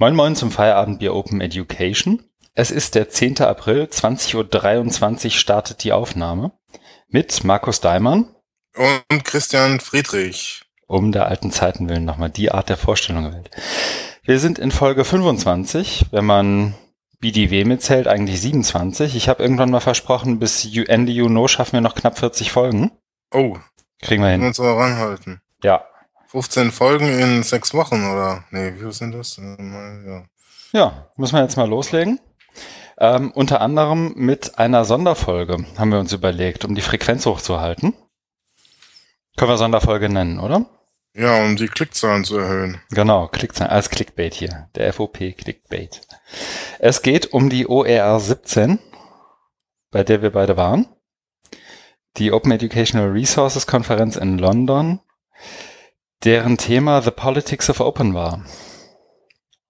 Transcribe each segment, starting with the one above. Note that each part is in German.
Moin Moin zum Feierabendbier Open Education. Es ist der 10. April, 20.23 Uhr startet die Aufnahme mit Markus Daimann. Und Christian Friedrich. Um der alten Zeiten willen nochmal die Art der Vorstellung gewählt. Wir sind in Folge 25, wenn man BDW mitzählt, eigentlich 27. Ich habe irgendwann mal versprochen, bis Ende Juni schaffen wir noch knapp 40 Folgen. Oh. Kriegen wir hin. Wir uns aber ranhalten. Ja, 15 Folgen in sechs Wochen, oder? Nee, wie viel sind das? Äh, Ja. Ja, müssen wir jetzt mal loslegen. Ähm, unter anderem mit einer Sonderfolge haben wir uns überlegt, um die Frequenz hochzuhalten. Können wir Sonderfolge nennen, oder? ja, um die Klickzahlen zu erhöhen. Genau, Klickzahlen, als Clickbait hier. Der FOP Clickbait. Es geht um die OER 17, bei der wir beide waren. Die Open Educational Resources Konferenz in London, deren Thema The Politics of Open war.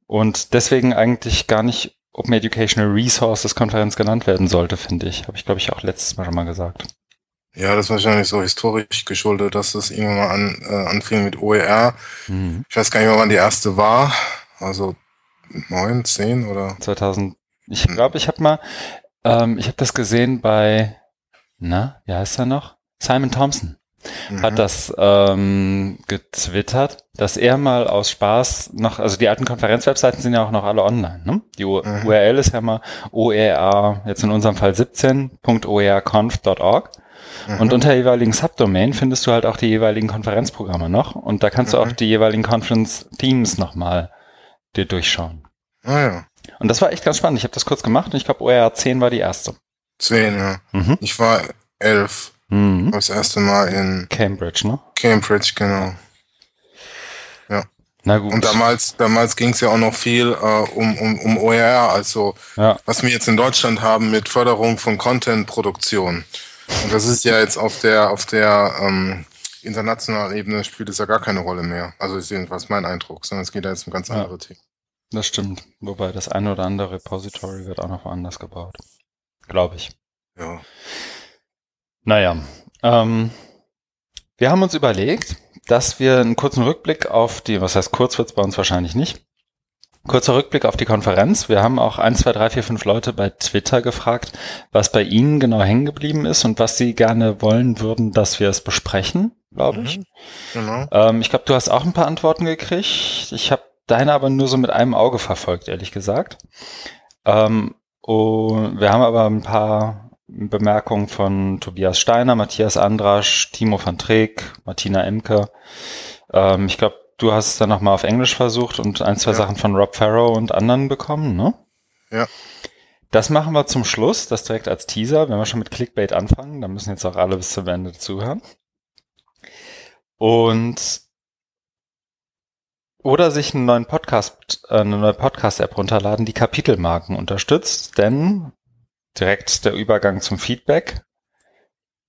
Und deswegen eigentlich gar nicht Open Educational Resources Konferenz genannt werden sollte, finde ich. Habe ich, glaube ich, auch letztes Mal schon mal gesagt. Ja, das ist wahrscheinlich so historisch geschuldet, dass das irgendwann mal an, äh, anfing mit OER. Mhm. Ich weiß gar nicht wann die erste war. Also neun, zehn oder? 2000. Ich glaube, ich habe mal, ähm, ich habe das gesehen bei, na, wie heißt er noch? Simon Thompson Mhm. hat das ähm, getwittert, dass er mal aus Spaß noch, also die alten Konferenzwebseiten sind ja auch noch alle online. Ne? Die U Mhm. URL ist ja mal OER, jetzt in unserem Fall 17.oerconf.org. Mhm. Und unter jeweiligen Subdomain findest du halt auch die jeweiligen Konferenzprogramme noch. Und da kannst du Mhm. auch die jeweiligen Conference-Themes nochmal dir durchschauen. Ah ja, Und das war echt ganz spannend. Ich habe das kurz gemacht und ich glaube, OER 10 war die erste. zehn, ja. Mhm. Ich war elf. Mhm. Das erste Mal in Cambridge, ne? Cambridge, genau. Na gut. Und damals, damals ging es ja auch noch viel äh, um, um, um OER, also ja. was wir jetzt in Deutschland haben mit Förderung von Content-Produktion. Und das ist ja jetzt auf der, auf der ähm, internationalen Ebene spielt es ja gar keine Rolle mehr. Also ist jedenfalls mein Eindruck, sondern es geht ja jetzt um ganz Ja. andere Themen. Das stimmt. Wobei das eine oder andere Repository wird auch noch woanders gebaut. Glaube ich. Ja. Naja. Ähm, wir haben uns überlegt, dass wir einen kurzen Rückblick auf die, was heißt kurz wird's bei uns wahrscheinlich nicht. Kurzer Rückblick auf die Konferenz. Wir haben auch 1, 2, 3, 4, 5 Leute bei Twitter gefragt, was bei ihnen genau hängen geblieben ist und was sie gerne wollen würden, dass wir es besprechen, glaube ich. Mhm. Genau. Ähm, ich glaube, du hast auch ein paar Antworten gekriegt. Ich habe deine aber nur so mit einem Auge verfolgt, ehrlich gesagt. Ähm, und wir haben aber ein paar Bemerkungen von Tobias Steiner, Matthias Andrasch, Timo van Treek, Martina Emke. Ähm, ich glaube, du hast es dann nochmal auf Englisch versucht und ein, zwei Ja. Sachen von Rob Farrow und anderen bekommen, ne? Ja. Das machen wir zum Schluss, das direkt als Teaser. Wenn wir schon mit Clickbait anfangen, dann müssen jetzt auch alle bis zum Ende zuhören. Und oder sich einen neuen Podcast, äh, eine neue Podcast-App runterladen, die Kapitelmarken unterstützt, denn direkt der Übergang zum Feedback,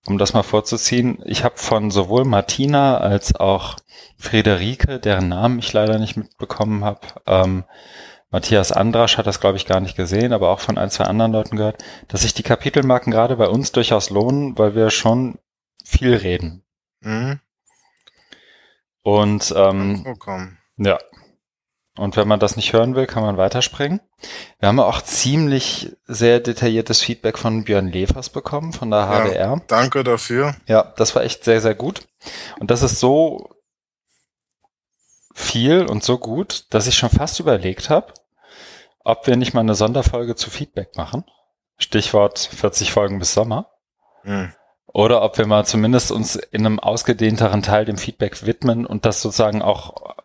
um das mal vorzuziehen. Ich habe von sowohl Martina als auch Friederike, deren Namen ich leider nicht mitbekommen habe, ähm, Matthias Andrasch hat das, glaube ich, gar nicht gesehen, aber auch von ein, zwei anderen Leuten gehört, dass sich die Kapitelmarken gerade bei uns durchaus lohnen, weil wir schon viel reden. Mhm. Und ähm, ja. Und wenn man das nicht hören will, kann man weiterspringen. Wir haben auch ziemlich sehr detailliertes Feedback von Björn Levers bekommen, von der Ja. HDR. Danke dafür. Ja, das war echt sehr, sehr gut. Und das ist so viel und so gut, dass ich schon fast überlegt habe, ob wir nicht mal eine Sonderfolge zu Feedback machen. Stichwort 40 Folgen bis Sommer. Mhm. Oder ob wir mal zumindest uns in einem ausgedehnteren Teil dem Feedback widmen und das sozusagen auch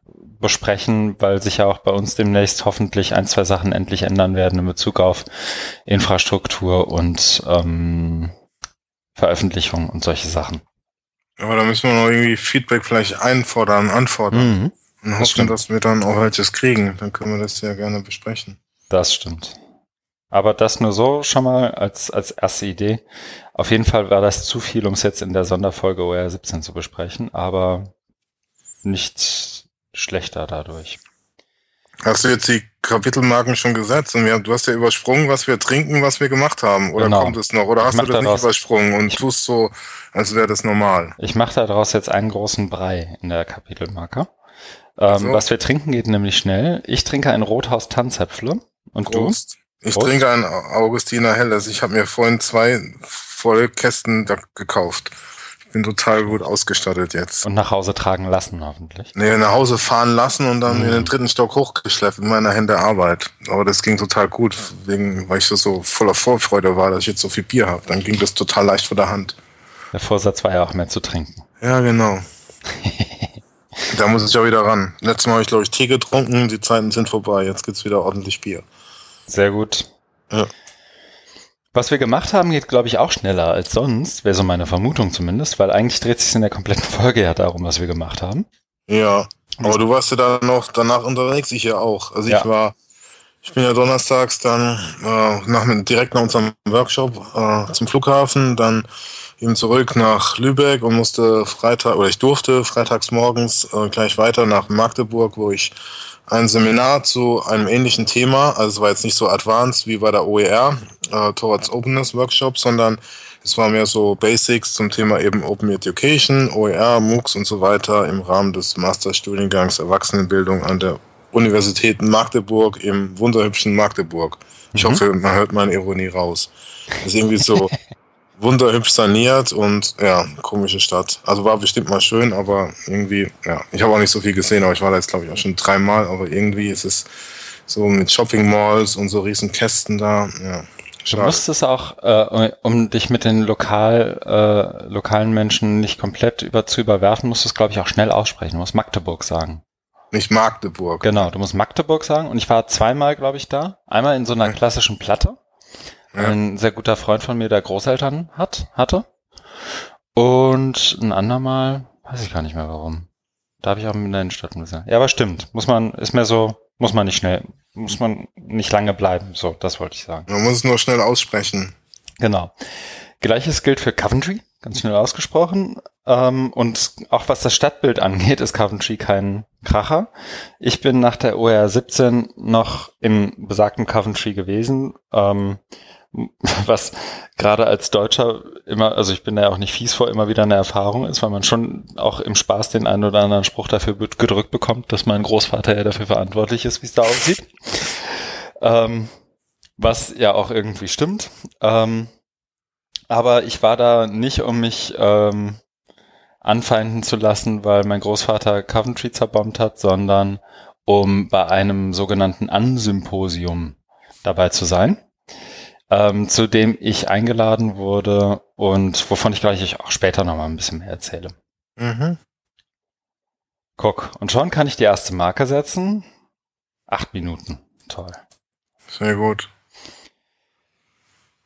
besprechen, weil sich ja auch bei uns demnächst hoffentlich ein, zwei Sachen endlich ändern werden in Bezug auf Infrastruktur und ähm, Veröffentlichung und solche Sachen. Aber da müssen wir noch irgendwie Feedback vielleicht einfordern, anfordern. Mhm, Und hoffen, stimmt. dass wir dann auch welches kriegen. Dann können wir das ja gerne besprechen. das stimmt. Aber das nur so schon mal als, als erste Idee. Auf jeden Fall war das zu viel, um es jetzt in der Sonderfolge OR 17 zu besprechen, aber nicht schlechter dadurch. Hast du jetzt die Kapitelmarken schon gesetzt? Und wir, du hast ja übersprungen, was wir trinken, was wir gemacht haben. Oder Genau. kommt es noch? Oder Ich hast du das nicht daraus- übersprungen und ich- tust so, als wäre das normal? Ich mache daraus jetzt einen großen Brei in der Kapitelmarke. Ähm, So. Was wir trinken geht nämlich schnell. Ich trinke ein Rothaus Tanzäpfle. Und Prost. Ich Prost. trinke ein Augustiner Helles. Ich habe mir vorhin zwei volle Kästen gekauft. Bin total gut ausgestattet jetzt. Und nach Hause tragen lassen, hoffentlich. Nee, nach Hause fahren lassen und dann Mhm. in den dritten Stock hochgeschleppt in meiner Hände Arbeit. Aber das ging total gut, wegen, weil ich so, voller Vorfreude war, dass ich jetzt so viel Bier habe. Dann ging das total leicht von der Hand. Der Vorsatz war ja auch mehr zu trinken. Ja, genau. da muss ich auch wieder ran. Letztes Mal habe ich, glaube ich, Tee getrunken. Die Zeiten sind vorbei. Jetzt gibt's wieder ordentlich Bier. Sehr gut. Ja. Was wir gemacht haben, geht, glaube ich, auch schneller als sonst, wäre so meine Vermutung zumindest, weil eigentlich dreht sich in der kompletten Folge ja darum, was wir gemacht haben. Ja, aber du warst ja dann noch danach unterwegs, ich ja auch. Also Ja. ich war, ich bin ja donnerstags dann äh, nach, direkt nach unserem Workshop äh, zum Flughafen, dann eben zurück nach Lübeck und musste Freitag, oder ich durfte freitags morgens äh, gleich weiter nach Magdeburg, wo ich ein Seminar zu einem ähnlichen Thema, also es war jetzt nicht so advanced wie bei der OER, äh, Towards Openness Workshop, sondern es war mehr so Basics zum Thema eben Open Education, OER, MOOCs und so weiter im Rahmen des Masterstudiengangs Erwachsenenbildung an der Universität Magdeburg im wunderhübschen Magdeburg. Ich Mhm. hoffe, man hört meine Ironie raus. Das ist irgendwie so wunderhübsch saniert und ja, komische Stadt. Also war bestimmt mal schön, aber irgendwie, ja, ich habe auch nicht so viel gesehen, aber ich war da jetzt glaube ich auch schon dreimal, aber irgendwie ist es so mit Shopping Malls und so riesen Kästen da, ja. Du Schade. musstest auch, äh, um dich mit den lokal, äh, lokalen Menschen nicht komplett über, zu überwerfen, musst du es, glaube ich, auch schnell aussprechen. Du musst Magdeburg sagen. Nicht Magdeburg. Genau, du musst Magdeburg sagen. Und ich war zweimal, glaube ich, da. Einmal in so einer klassischen Platte. Ja. Ein sehr guter Freund von mir, der Großeltern hat, hatte. Und ein andermal, weiß ich gar nicht mehr warum. Da habe ich auch in der Innenstadt gesehen. Ja, aber stimmt. Muss man, ist mir so, muss man nicht schnell, muss man nicht lange bleiben. So, das wollte ich sagen. Man muss es nur schnell aussprechen. Genau. Gleiches gilt für Coventry, ganz schnell ausgesprochen. Ähm, und auch was das Stadtbild angeht, ist Coventry kein Kracher. Ich bin nach der OR 17 noch im besagten Coventry gewesen, ähm, was gerade als Deutscher immer, also ich bin da ja auch nicht fies vor, immer wieder eine Erfahrung ist, weil man schon auch im Spaß den einen oder anderen Spruch dafür gedrückt bekommt, dass mein Großvater ja dafür verantwortlich ist, wie es da aussieht. Ähm, was ja auch irgendwie stimmt. Ähm, aber ich war da nicht, um mich ähm, anfeinden zu lassen, weil mein Großvater Coventry zerbombt hat, sondern um bei einem sogenannten Ansymposium dabei zu sein, ähm, zu dem ich eingeladen wurde und wovon ich gleich auch später nochmal ein bisschen mehr erzähle. Mhm. Guck, und schon kann ich die erste Marke setzen. Acht Minuten. Toll. Sehr gut.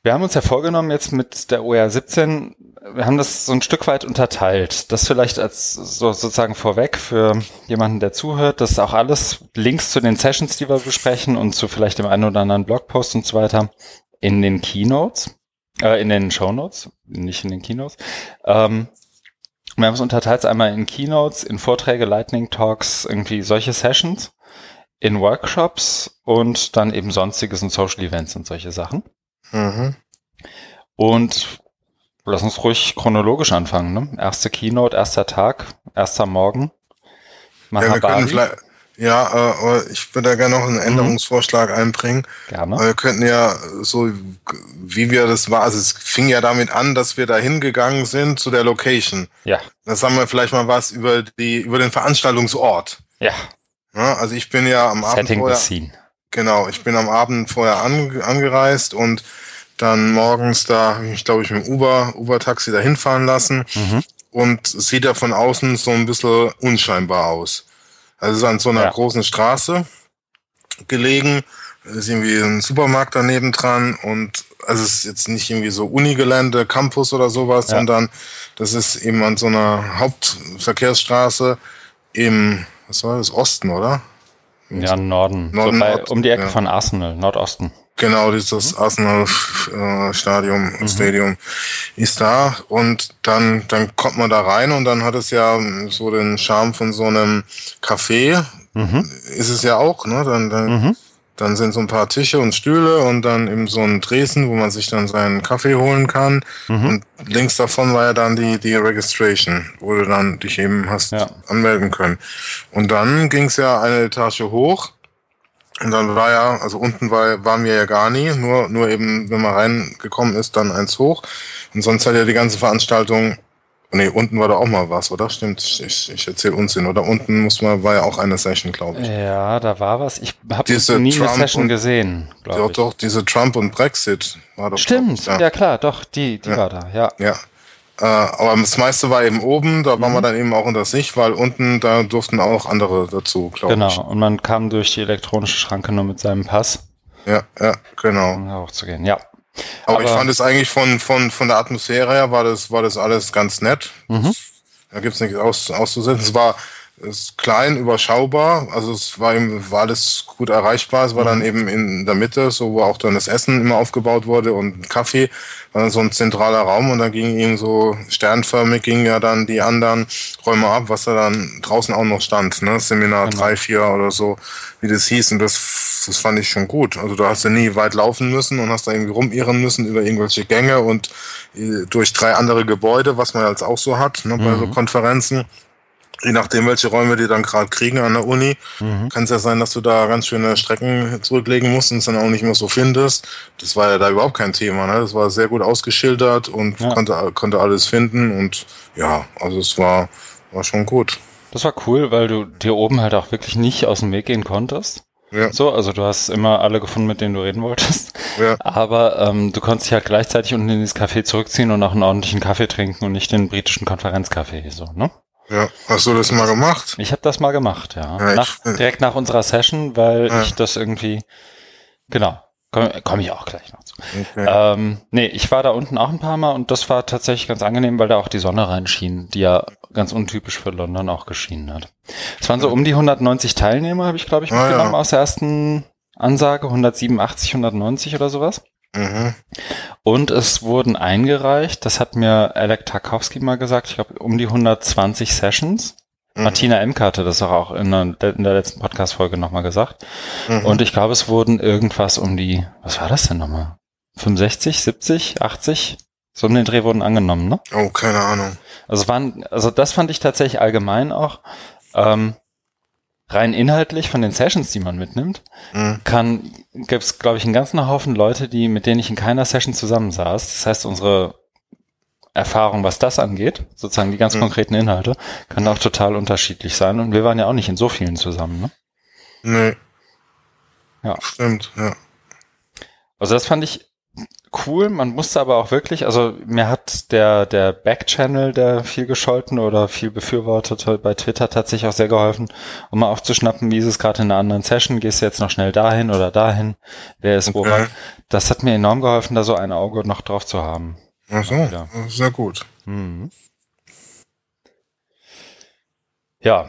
Wir haben uns ja vorgenommen, jetzt mit der OR 17, wir haben das so ein Stück weit unterteilt. Das vielleicht als so sozusagen vorweg für jemanden, der zuhört. Das ist auch alles Links zu den Sessions, die wir besprechen und zu vielleicht dem einen oder anderen Blogpost und so weiter in den Keynotes, äh, in den Shownotes, nicht in den Keynotes. Ähm, wir haben es unterteilt einmal in Keynotes, in Vorträge, Lightning Talks, irgendwie solche Sessions, in Workshops und dann eben sonstiges und Social Events und solche Sachen. Mhm. Und lass uns ruhig chronologisch anfangen. Ne? Erste Keynote, erster Tag, erster Morgen. Ja, wir können vielleicht, ja, äh, aber ich würde da gerne noch einen Änderungsvorschlag einbringen. Gerne. Wir könnten ja so, wie wir das war, also es fing ja damit an, dass wir da hingegangen sind zu der Location. Ja, Das haben wir vielleicht mal was über die, über den Veranstaltungsort. ja. Ja, also ich bin ja am Abend Setting vorher, the scene. genau, ich bin am Abend vorher an, angereist und dann morgens da, hab ich glaube ich mit dem Uber, Uber-Taxi da hinfahren lassen Mhm. und es sieht ja von außen so ein bisschen unscheinbar aus. Also es ist an so einer Ja. großen Straße gelegen, es ist irgendwie ein Supermarkt daneben dran und also es ist jetzt nicht irgendwie so Unigelände, Campus oder sowas, Ja. sondern das ist eben an so einer Hauptverkehrsstraße im, was war das, Osten, oder? Ja, Norden. Norden, so bei, um die Ecke ja. von Arsenal, Nordosten. Genau, dieses Arsenal äh, Stadium, Mhm. Stadium ist da und dann, dann kommt man da rein und dann hat es ja so den Charme von so einem Café, Mhm. ist es ja auch, ne? Dann, dann, Mhm. Dann sind so ein paar Tische und Stühle und dann eben so ein Dresen, wo man sich dann seinen Kaffee holen kann. Mhm. Und links davon war ja dann die, die Registration, wo du dann dich eben hast Ja. anmelden können. Und dann ging es ja eine Etage hoch. Und dann war ja, also unten war, waren wir ja gar nie, nur, nur eben, wenn man reingekommen ist, dann eins hoch. Und sonst hat ja die ganze Veranstaltung, nee, unten war da auch mal was, oder? Stimmt, ich, ich erzähle Unsinn. Oder unten muss man, war ja auch eine Session, glaube ich. Ja, da war was. Ich habe Diese nie eine Trump Session und- gesehen, Doch, glaube ich. doch, diese Trump und Brexit war doch. Stimmt, ich, ja. klar, doch, die, die Ja. war da, ja. Ja. Äh, aber das meiste war eben oben, da waren Mhm. wir dann eben auch unter sich, weil unten, da durften auch andere dazu, glaube ich. Genau. Und man kam durch die elektronische Schranke nur mit seinem Pass, Ja, ja, genau. um hochzugehen. Ja. Aber, ich Aber- fand es eigentlich von, von, von der Atmosphäre her war das, war das alles ganz nett. Mhm. Da gibt's nichts aus, auszusetzen. Es war es ist klein, überschaubar, also es war, war alles gut erreichbar. Es war Mhm. dann eben in der Mitte, so wo auch dann das Essen immer aufgebaut wurde und Kaffee, war dann so ein zentraler Raum und da ging eben so sternförmig gingen ja dann die anderen Räume ab, was da dann draußen auch noch stand, ne? Seminar Genau. drei, vier oder so, wie das hieß und das, das fand ich schon gut. Also da hast du nie weit laufen müssen und hast da irgendwie rumirren müssen über irgendwelche Gänge und äh, durch drei andere Gebäude, was man jetzt auch so hat, ne, bei so Mhm. Konferenzen. Je nachdem, welche Räume die dann gerade kriegen an der Uni, Mhm. kann es ja sein, dass du da ganz schöne Strecken zurücklegen musst und es dann auch nicht mehr so findest. Das war ja da überhaupt kein Thema. Ne? Das war sehr gut ausgeschildert und Ja. konnte, konnte alles finden. Und ja, also es war, war schon gut. Das war cool, weil du dir oben halt auch wirklich nicht aus dem Weg gehen konntest. Ja, So, also du hast immer alle gefunden, mit denen du reden wolltest. ja, Aber ähm, du konntest dich halt gleichzeitig unten in dieses Café zurückziehen und auch einen ordentlichen Kaffee trinken und nicht den britischen Konferenzkaffee. So, ne? Ja. Hast du das mal gemacht? Ich habe das mal gemacht, ja. Ja, nach, direkt nach unserer Session, weil Ja. ich das irgendwie. Genau. Komme komm ich auch gleich noch zu. Okay. Ähm, nee, ich war da unten auch ein paar Mal und das war tatsächlich ganz angenehm, weil da auch die Sonne reinschien, die ja ganz untypisch für London auch geschienen hat. Es waren so um die 190 Teilnehmer, habe ich glaube ich Ah, mitgenommen ja. aus der ersten Ansage, 187, 190 oder sowas. Mhm. Und es wurden eingereicht, das hat mir Alec Tarkowski mal gesagt, ich glaube um die 120 Sessions. Mhm. Martina Emke hatte das auch in der, in der letzten Podcast-Folge nochmal gesagt. Mhm. Und ich glaube, es wurden irgendwas um die, was war das denn nochmal? 65, 70, 80? So um den Dreh wurden angenommen, ne? oh, keine Ahnung. Also waren, also das fand ich tatsächlich allgemein auch, ähm, rein inhaltlich von den Sessions, die man mitnimmt, Mhm. kann, gibt es, glaube ich, einen ganzen Haufen Leute, die, mit denen ich in keiner Session zusammensaß. Das heißt, unsere Erfahrung, was das angeht, sozusagen die ganz Mhm. konkreten Inhalte, kann auch total unterschiedlich sein. Und wir waren ja auch nicht in so vielen zusammen, ne? Nee. Ja. Stimmt, ja. Also das fand ich cool. Man musste aber auch wirklich, also mir hat der, der Backchannel, der viel gescholten oder viel befürwortete bei Twitter tatsächlich auch sehr geholfen, um mal aufzuschnappen, wie ist es gerade in einer anderen Session, gehst du jetzt noch schnell dahin oder dahin, wer ist wo Okay. Das hat mir enorm geholfen, da so ein Auge noch drauf zu haben. Ach so, Ja. sehr gut. Mhm. Ja.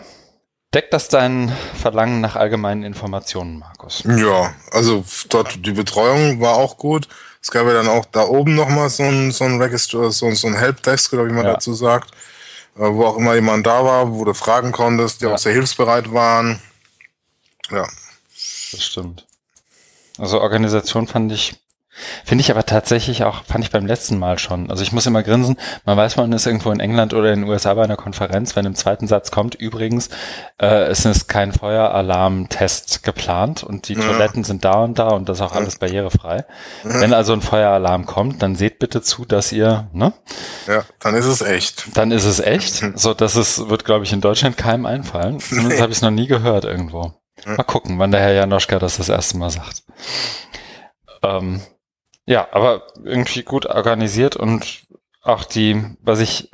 Deckt das dein Verlangen nach allgemeinen Informationen, Markus? Ja, also dort die Betreuung war auch gut. Es gab ja dann auch da oben nochmal so ein, so ein Register, so, ein- so ein Helpdesk oder wie man Ja. dazu sagt, äh, wo auch immer jemand da war, wo du fragen konntest, die Ja. auch sehr hilfsbereit waren. Ja, Das stimmt. Also Organisation fand ich, finde ich aber tatsächlich auch, fand ich beim letzten Mal schon. Also ich muss immer grinsen, man weiß, man ist irgendwo in England oder in den USA bei einer Konferenz, wenn im zweiten Satz kommt, übrigens, äh, es ist kein Feueralarm-Test geplant und die Ja. Toiletten sind da und da und das ist auch alles barrierefrei. Wenn also ein Feueralarm kommt, dann seht bitte zu, dass ihr, ne? ja, dann ist es echt. Dann ist es echt. So, das ist, wird, glaube ich, in Deutschland keinem einfallen. Zumindest Nee. habe ich es noch nie gehört irgendwo. Ja. Mal gucken, wann der Herr Janoschka das das erste Mal sagt. Ähm, ja, aber irgendwie gut organisiert und auch die, was ich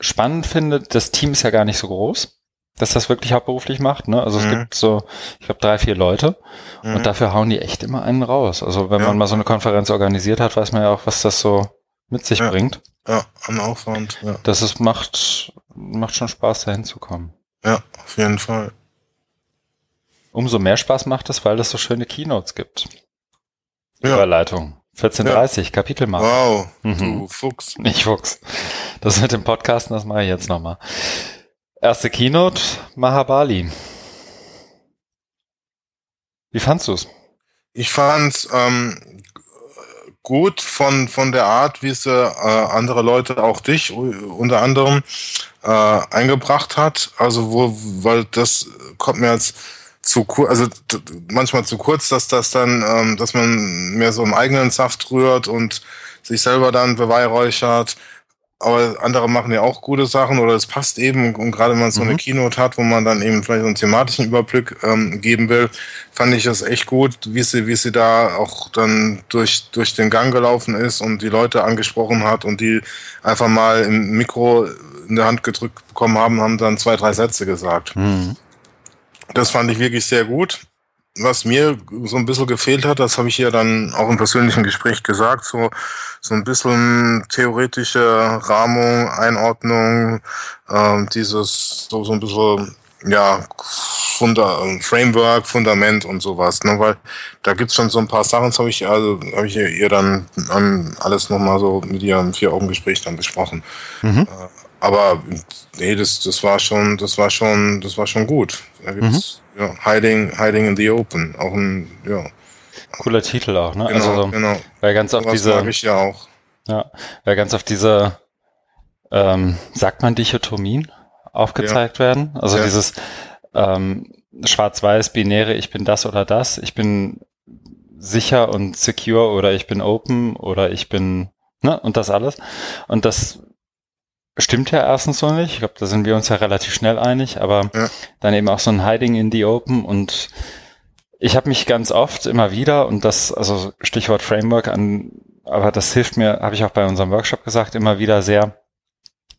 spannend finde, das Team ist ja gar nicht so groß, dass das wirklich hauptberuflich macht. Ne? Also es Mhm. gibt so, ich glaube, drei, vier Leute Mhm. und dafür hauen die echt immer einen raus. Also wenn Ja. man mal so eine Konferenz organisiert hat, weiß man ja auch, was das so mit sich Ja. bringt. Ja, an Aufwand. Ja, Das ist, macht, macht schon Spaß, da hinzukommen. ja auf jeden Fall. Umso mehr Spaß macht es, weil es so schöne Keynotes gibt. Ja. Überleitung. 14.30, Kapitelmarke. Wow, Mhm. du Fuchs. Nicht Fuchs. Das mit dem Podcasten, das mache ich jetzt nochmal. Erste Keynote, Mahabali. Wie fandst du's? Ich fand ähm, gut von, von der Art, wie sie äh, andere Leute, auch dich unter anderem, äh, eingebracht hat. Also wo, weil das kommt mir als zu kurz, also manchmal zu kurz, dass das dann, ähm, dass man mehr so im eigenen Saft rührt und sich selber dann beweihräuchert aber andere machen ja auch gute Sachen oder es passt eben und gerade wenn man so mhm. eine Keynote hat, wo man dann eben vielleicht so einen thematischen Überblick ähm, geben will, fand ich das echt gut, wie sie, wie sie da auch dann durch, durch den Gang gelaufen ist und die Leute angesprochen hat und die einfach mal im Mikro in der Hand gedrückt bekommen haben, haben dann zwei, drei Sätze gesagt. Mhm. Das fand ich wirklich sehr gut was mir so ein bisschen gefehlt hat, das habe ich ja dann auch im persönlichen Gespräch gesagt, so, so ein bisschen theoretische Rahmung, Einordnung, äh, dieses so, so ein bisschen, ja, Funda Framework, Fundament und sowas, ne, weil da gibt's schon so ein paar Sachen, das habe ich, also, habe ich ihr dann um, alles nochmal so mit ihr im Vier-Augen-Gespräch dann besprochen. Mhm. Aber nee, das, das war schon, das war schon, das war schon gut. Da gibt's, mhm. ja, Hiding, Hiding in the Open. Auch ein, ja. Cooler Titel auch, ne? Genau, also so, genau. Weil ganz auf diese. Mag ich ja auch. Ja, weil ganz auf diese, ähm, sagt man Dichotomien aufgezeigt ja. werden. Also ja. dieses ähm, schwarz-weiß, binäre, ich bin das oder das, ich bin sicher und secure oder ich bin open oder ich bin, ne, und das alles. Und das Stimmt ja erstens so nicht. Ich glaube, da sind wir uns ja relativ schnell einig, aber ja. dann eben auch so ein Hiding in the Open und ich habe mich ganz oft immer wieder und das, also Stichwort Framework an, aber das hilft mir, habe ich auch bei unserem Workshop gesagt, immer wieder sehr,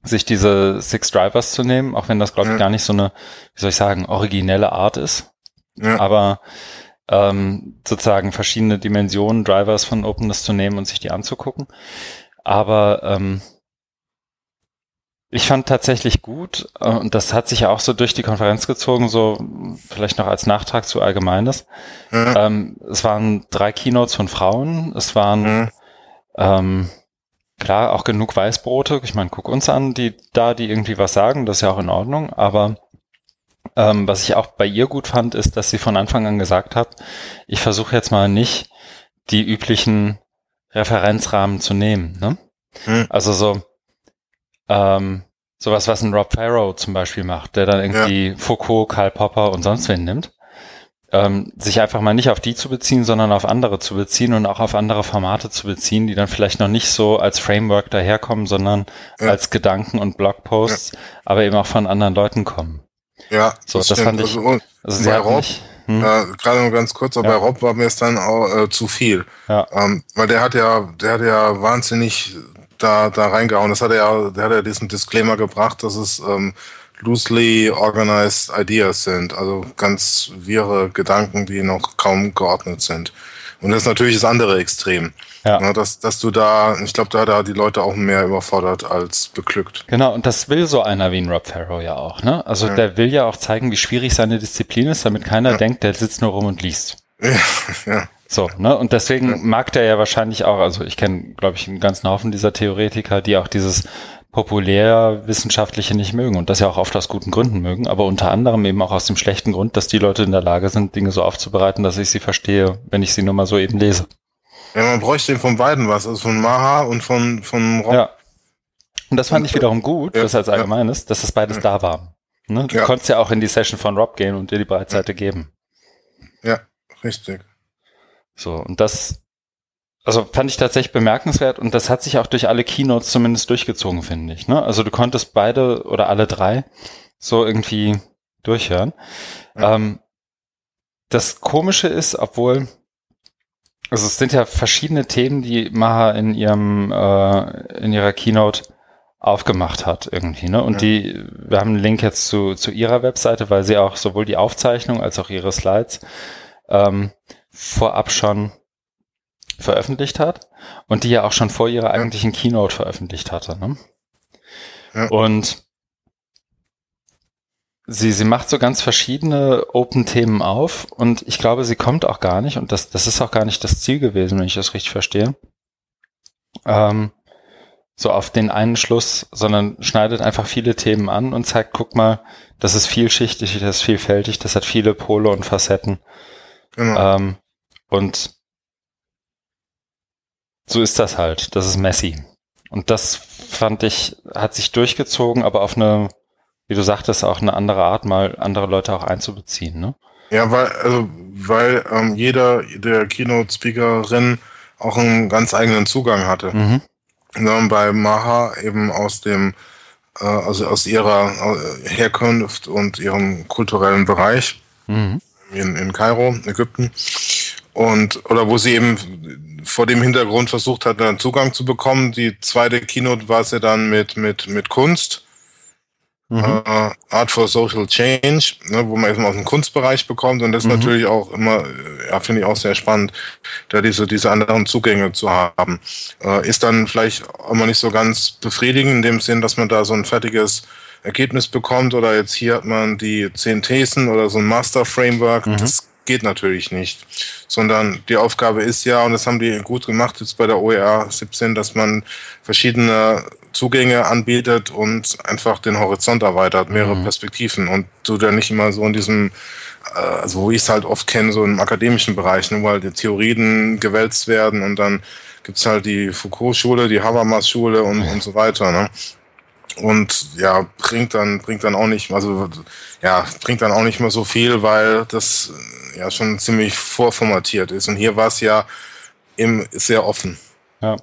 sich diese Six Drivers zu nehmen, auch wenn das, glaube ich, ja. gar nicht so eine, wie soll ich sagen, originelle Art ist. Ja. Aber ähm, sozusagen verschiedene Dimensionen, Drivers von Openness zu nehmen und sich die anzugucken. Aber ähm, ich fand tatsächlich gut, äh, und das hat sich ja auch so durch die Konferenz gezogen, so vielleicht noch als Nachtrag zu Allgemeines. Mhm. Ähm, es waren drei Keynotes von Frauen, es waren mhm. ähm, klar auch genug Weißbrote. Ich meine, guck uns an, die da, die irgendwie was sagen, das ist ja auch in Ordnung, aber ähm, was ich auch bei ihr gut fand, ist, dass sie von Anfang an gesagt hat, ich versuche jetzt mal nicht die üblichen Referenzrahmen zu nehmen. Ne? Mhm. Also so, ähm, sowas, was ein Rob Farrow zum Beispiel macht, der dann irgendwie ja. Foucault, Karl Popper und sonst wen nimmt. Ähm, sich einfach mal nicht auf die zu beziehen, sondern auf andere zu beziehen und auch auf andere Formate zu beziehen, die dann vielleicht noch nicht so als Framework daherkommen, sondern ja. als Gedanken und Blogposts, ja. aber eben auch von anderen Leuten kommen. Ja, so, das, das fand ich. Also, also bei Rob, nicht, hm? äh, gerade nur ganz kurz, aber ja. bei Rob war mir es dann auch äh, zu viel. Ja. Ähm, weil der hat ja, der hat ja wahnsinnig da, da reingehauen. Das hat er ja, der hat ja diesen Disclaimer gebracht, dass es ähm, loosely organized ideas sind, also ganz wirre Gedanken, die noch kaum geordnet sind. Und das ist natürlich das andere Extrem. Ja. ja dass, dass du da, ich glaube, da hat er die Leute auch mehr überfordert als beglückt. Genau, und das will so einer wie ein Rob Farrow ja auch, ne? Also ja. der will ja auch zeigen, wie schwierig seine Disziplin ist, damit keiner ja. denkt, der sitzt nur rum und liest. Ja, ja. So, ne? Und deswegen mag der ja wahrscheinlich auch, also ich kenne, glaube ich, einen ganzen Haufen dieser Theoretiker, die auch dieses populärwissenschaftliche nicht mögen und das ja auch oft aus guten Gründen mögen, aber unter anderem eben auch aus dem schlechten Grund, dass die Leute in der Lage sind, Dinge so aufzubereiten, dass ich sie verstehe, wenn ich sie nur mal so eben lese. Ja, man bräuchte von beiden was, also von Maha und von, von Rob. Ja. Und das fand ich wiederum gut, ja, das als allgemeines, ja. dass das beides ja. da war. Ne? Du konntest ja auch in die Session von Rob gehen und dir die Breitseite geben. Ja, richtig. So, und das, also fand ich tatsächlich bemerkenswert und das hat sich auch durch alle Keynotes zumindest durchgezogen, finde ich. Ne? Also du konntest beide oder alle drei so irgendwie durchhören. Ja. Ähm, das Komische ist, obwohl, also es sind ja verschiedene Themen, die Maha in ihrem, äh, in ihrer Keynote aufgemacht hat irgendwie, ne? Und ja. die, wir haben einen Link jetzt zu, zu ihrer Webseite, weil sie auch sowohl die Aufzeichnung als auch ihre Slides ähm, vorab schon veröffentlicht hat und die ja auch schon vor ihrer eigentlichen Keynote veröffentlicht hatte. Ne? Ja. Und sie, sie macht so ganz verschiedene Open-Themen auf und ich glaube, sie kommt auch gar nicht und das, das ist auch gar nicht das Ziel gewesen, wenn ich das richtig verstehe. Ähm, so auf den einen Schluss, sondern schneidet einfach viele Themen an und zeigt, guck mal, das ist vielschichtig, das ist vielfältig, das hat viele Pole und Facetten. Genau. Ähm, Und so ist das halt. Das ist messy. Und das fand ich, hat sich durchgezogen, aber auf eine, wie du sagtest, auch eine andere Art, mal andere Leute auch einzubeziehen, ne? Ja, weil, also, weil ähm, jeder der Keynote-Speakerin auch einen ganz eigenen Zugang hatte. Mhm. Ja, bei Maha eben aus dem, äh, also aus ihrer äh, Herkunft und ihrem kulturellen Bereich mhm. In, in Kairo, Ägypten. Und, oder wo sie eben vor dem Hintergrund versucht hat, einen Zugang zu bekommen. Die zweite Keynote war sie dann mit, mit, mit Kunst Mhm. Uh, Art for Social Change, ne, wo man eben aus dem Kunstbereich bekommt und das mhm. natürlich auch immer, ja, finde ich auch sehr spannend, da diese, diese anderen Zugänge zu haben. Uh, ist dann vielleicht immer nicht so ganz befriedigend in dem Sinn, dass man da so ein fertiges Ergebnis bekommt oder jetzt hier hat man die zehn Thesen oder so ein Master Framework. Mhm. Das geht natürlich nicht, sondern die Aufgabe ist ja, und das haben die gut gemacht jetzt bei der OER 17, dass man verschiedene Zugänge anbietet und einfach den Horizont erweitert, mehrere mhm. Perspektiven und du dann nicht immer so in diesem, äh, also wo ich es halt oft kenne, so im akademischen Bereich, ne, weil die Theorien gewälzt werden und dann gibt's halt die Foucault-Schule, die Habermas-Schule und, und so weiter. Ne? Und ja, bringt dann, bringt dann auch nicht, also ja, bringt dann auch nicht mehr so viel, weil das ja schon ziemlich vorformatiert ist. Und hier war es ja eben sehr offen. Ja,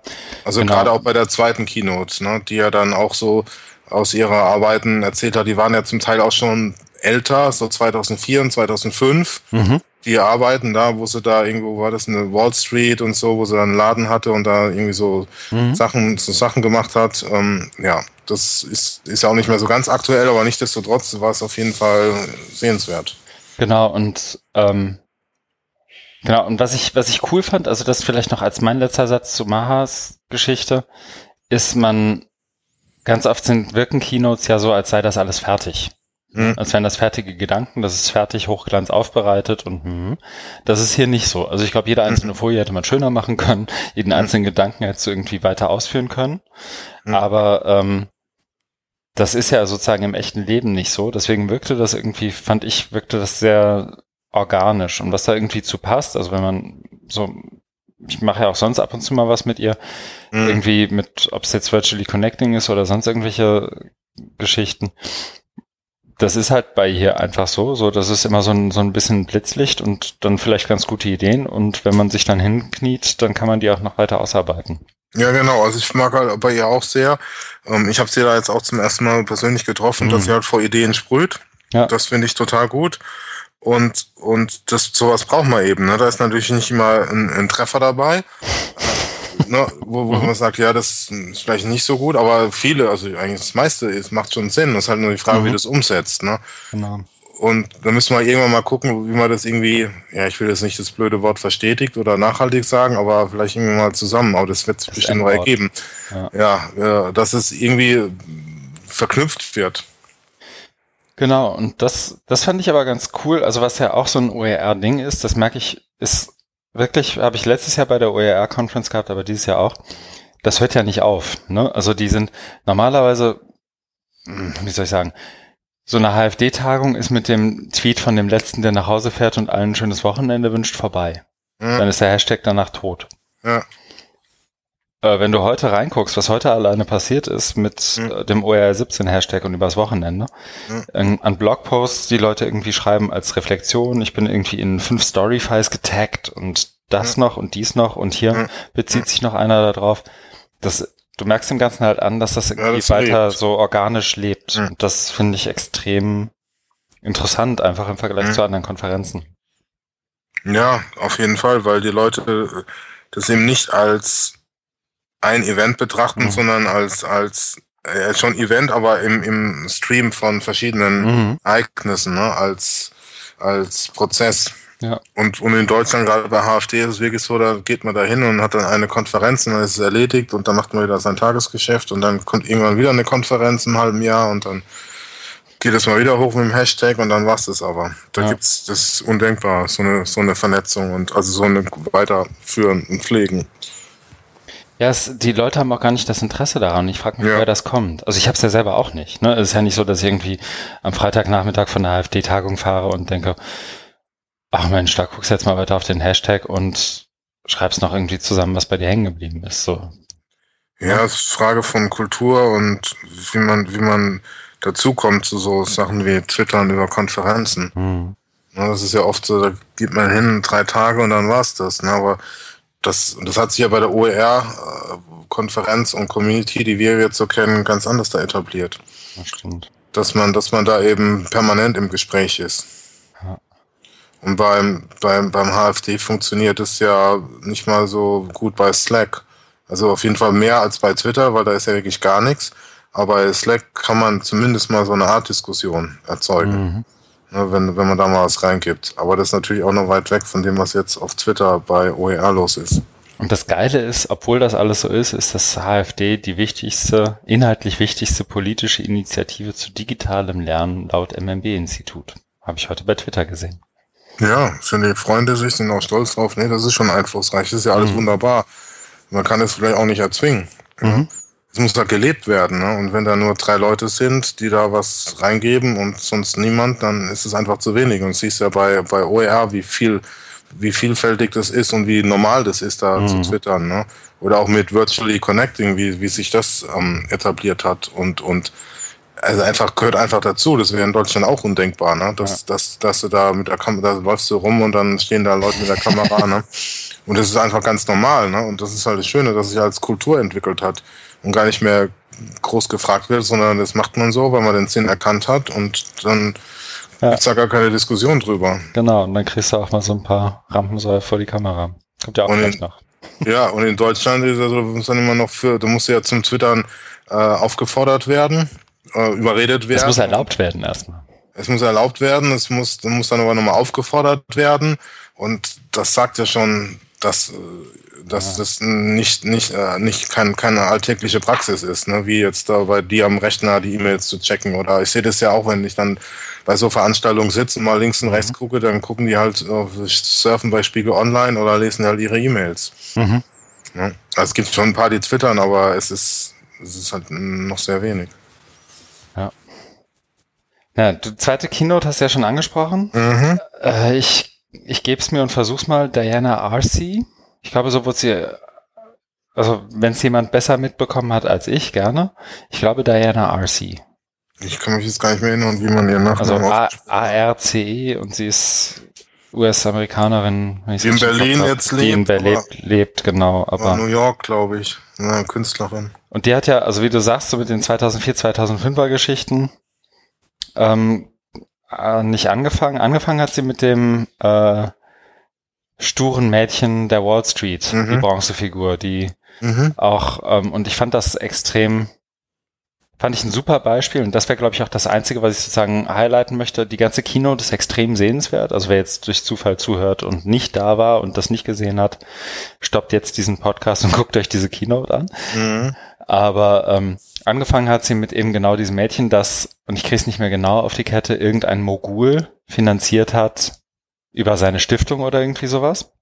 also genau. gerade auch bei der zweiten Keynote, ne, die ja dann auch so aus ihrer Arbeiten erzählt hat, die waren ja zum Teil auch schon älter, so 2004 und 2005. Mhm. Die Arbeiten da, wo sie da irgendwo war das eine Wall Street und so, wo sie dann einen Laden hatte und da irgendwie so mhm. Sachen, so Sachen gemacht hat. Ähm, ja, das ist, ist ja auch nicht mehr so ganz aktuell, aber nichtsdestotrotz war es auf jeden Fall sehenswert. Genau, und ähm, Genau, und was ich, was ich cool fand, also das vielleicht noch als mein letzter Satz zu Mahas Geschichte, ist man, ganz oft sind wirken Keynotes ja so, als sei das alles fertig. Mhm. Als wären das fertige Gedanken, das ist fertig, hochglanz aufbereitet und hm, das ist hier nicht so. Also ich glaube, jede einzelne mhm. Folie hätte man schöner machen können, jeden mhm. einzelnen Gedanken hättest du irgendwie weiter ausführen können. Mhm. Aber ähm, das ist ja sozusagen im echten Leben nicht so. Deswegen wirkte das irgendwie, fand ich, wirkte das sehr organisch und was da irgendwie zu passt. Also wenn man so, ich mache ja auch sonst ab und zu mal was mit ihr, mhm. irgendwie mit, ob es jetzt Virtually Connecting ist oder sonst irgendwelche Geschichten. Das ist halt bei hier einfach so, so das ist immer so ein, so ein bisschen Blitzlicht und dann vielleicht ganz gute Ideen und wenn man sich dann hinkniet, dann kann man die auch noch weiter ausarbeiten. Ja, genau. Also ich mag halt bei ihr auch sehr. Ähm, ich habe sie da jetzt auch zum ersten Mal persönlich getroffen, mhm. dass sie halt vor Ideen sprüht. Ja. Das finde ich total gut. Und, und das, sowas braucht man eben. Ne? Da ist natürlich nicht immer ein, ein Treffer dabei, ne? wo, wo mhm. man sagt, ja, das ist vielleicht nicht so gut, aber viele, also eigentlich das meiste, es macht schon Sinn. Das ist halt nur die Frage, mhm. wie das umsetzt. Ne? Genau. Und da müssen wir irgendwann mal gucken, wie man das irgendwie, ja, ich will jetzt nicht das blöde Wort verstetigt oder nachhaltig sagen, aber vielleicht irgendwie mal zusammen, aber das wird sich bestimmt noch ergeben. Ja. ja, ja, dass es irgendwie verknüpft wird. Genau, und das, das fand ich aber ganz cool. Also was ja auch so ein OER-Ding ist, das merke ich, ist wirklich, habe ich letztes Jahr bei der OER-Conference gehabt, aber dieses Jahr auch. Das hört ja nicht auf. Ne? Also die sind normalerweise, hm, wie soll ich sagen, so eine HFD-Tagung ist mit dem Tweet von dem letzten, der nach Hause fährt und allen ein schönes Wochenende wünscht, vorbei. Ja. Dann ist der Hashtag danach tot. Ja. Äh, wenn du heute reinguckst, was heute alleine passiert ist mit mhm. dem OER 17 Hashtag und übers Wochenende, mhm. an Blogposts, die Leute irgendwie schreiben als Reflexion, ich bin irgendwie in fünf Story-Files getaggt und das mhm. noch und dies noch und hier mhm. bezieht sich noch einer darauf. Das, du merkst dem Ganzen halt an, dass das irgendwie ja, das weiter lebt. so organisch lebt. Mhm. Und das finde ich extrem interessant, einfach im Vergleich zu anderen Konferenzen. Ja, auf jeden Fall, weil die Leute das eben nicht als ein Event betrachten, mhm. sondern als, als äh, schon Event, aber im, im Stream von verschiedenen mhm. Ereignissen, ne? als, als Prozess. Ja. Und, und in Deutschland, gerade bei HFD, ist es wirklich so, da geht man da hin und hat dann eine Konferenz und dann ist es erledigt und dann macht man wieder sein Tagesgeschäft und dann kommt irgendwann wieder eine Konferenz im halben Jahr und dann geht es mal wieder hoch mit dem Hashtag und dann war's das aber. Da ja. gibt's, das ist undenkbar, so eine, so eine Vernetzung und also so eine Weiterführen und Pflegen. Ja, es, die Leute haben auch gar nicht das Interesse daran. Ich frage mich, ja. woher das kommt. Also ich habe es ja selber auch nicht. Ne? Es ist ja nicht so, dass ich irgendwie am Freitagnachmittag von der AfD-Tagung fahre und denke, ach Mensch, da guckst du jetzt mal weiter auf den Hashtag und schreibst noch irgendwie zusammen, was bei dir hängen geblieben ist. So. Ja, es ist Frage von Kultur und wie man, wie man dazukommt zu so Sachen wie Twittern über Konferenzen. Hm. Ja, das ist ja oft so, da geht man hin drei Tage und dann war's das. Ne? Aber das, das hat sich ja bei der OER-Konferenz und Community, die wir jetzt so kennen, ganz anders da etabliert. Das stimmt. Dass man, dass man da eben permanent im Gespräch ist. Ja. Und beim, beim, beim HFD funktioniert es ja nicht mal so gut bei Slack. Also auf jeden Fall mehr als bei Twitter, weil da ist ja wirklich gar nichts. Aber bei Slack kann man zumindest mal so eine Art Diskussion erzeugen. Mhm. Ne, wenn, wenn man da mal was reingibt. Aber das ist natürlich auch noch weit weg von dem, was jetzt auf Twitter bei OER los ist. Und das Geile ist, obwohl das alles so ist, ist das HFD die wichtigste, inhaltlich wichtigste politische Initiative zu digitalem Lernen laut MMB-Institut. Habe ich heute bei Twitter gesehen. Ja, sind die Freunde sich, sind auch stolz drauf. Nee, das ist schon einflussreich. Das ist ja alles Mhm. wunderbar. Man kann es vielleicht auch nicht erzwingen. Mhm. Es muss da gelebt werden. Ne? Und wenn da nur drei Leute sind, die da was reingeben und sonst niemand, dann ist es einfach zu wenig. Und siehst ja bei, bei OER, wie viel, wie vielfältig das ist und wie normal das ist, da Mhm. zu twittern. Ne? Oder auch mit Virtually Connecting, wie, wie sich das ähm, etabliert hat. Und, und also einfach gehört einfach dazu. Das wäre in Deutschland auch undenkbar, ne? Dass, dass, dass du da mit der Kamera, da läufst du rum und dann stehen da Leute mit der Kamera, ne? Und das ist einfach ganz normal, ne? Und das ist halt das Schöne, dass es sich als Kultur entwickelt hat und gar nicht mehr groß gefragt wird, sondern das macht man so, weil man den Sinn erkannt hat und dann Ja. gibt's da gar keine Diskussion drüber. Genau, und dann kriegst du auch mal so ein paar Rampensäuer vor die Kamera. Kommt ja auch Und gleich in- noch. Ja, und in Deutschland ist also muss dann immer noch für, du musst ja zum Twittern äh, aufgefordert werden, äh, überredet werden. Das muss erlaubt werden erstmal. Es muss erlaubt werden, es muss, muss dann aber nochmal aufgefordert werden. Und das sagt ja schon, dass, äh, dass das nicht, nicht, äh, nicht kein, keine alltägliche Praxis ist, ne? wie jetzt da bei dir am Rechner die E-Mails zu checken. Oder ich sehe das ja auch, wenn ich dann bei so Veranstaltungen sitze und mal links und rechts gucke, dann gucken die halt, äh, surfen bei Spiegel Online oder lesen halt ihre E-Mails. Mhm. Ne? Also es gibt schon ein paar, die twittern, aber es ist, es ist halt noch sehr wenig. Ja, die zweite Keynote hast du ja schon angesprochen. Mhm. Äh, ich ich gebe es mir und versuch's mal. Diana Arcee. Ich glaube, so wird sie, also wenn es jemand besser mitbekommen hat als ich, gerne. Ich glaube Diana Arcee. Ich kann mich jetzt gar nicht mehr erinnern, wie man Also Nachnamen A- ausspricht. A-R-C-E und sie ist US-Amerikanerin. Die in Berlin hab. jetzt Die in lebt, Berlin lebt, genau. Aber New York, glaube ich. Ja, Künstlerin. und die hat ja, also wie du sagst, so mit den 2004, 2005er Geschichten, ähm, äh, nicht angefangen. Angefangen hat sie mit dem äh, sturen Mädchen der Wall Street, Mhm. die Bronzefigur, die Mhm. auch, ähm, und ich fand das extrem, fand ich ein super Beispiel und das wäre, glaube ich, auch das Einzige, was ich sozusagen highlighten möchte. Die ganze Keynote ist extrem sehenswert. Also wer jetzt durch Zufall zuhört und nicht da war und das nicht gesehen hat, stoppt jetzt diesen Podcast und guckt euch diese Keynote an. Mhm. Aber ähm, angefangen hat sie mit eben genau diesem Mädchen, das, und ich kriege es nicht mehr genau auf die Kette, irgendein Mogul finanziert hat über seine Stiftung oder irgendwie sowas.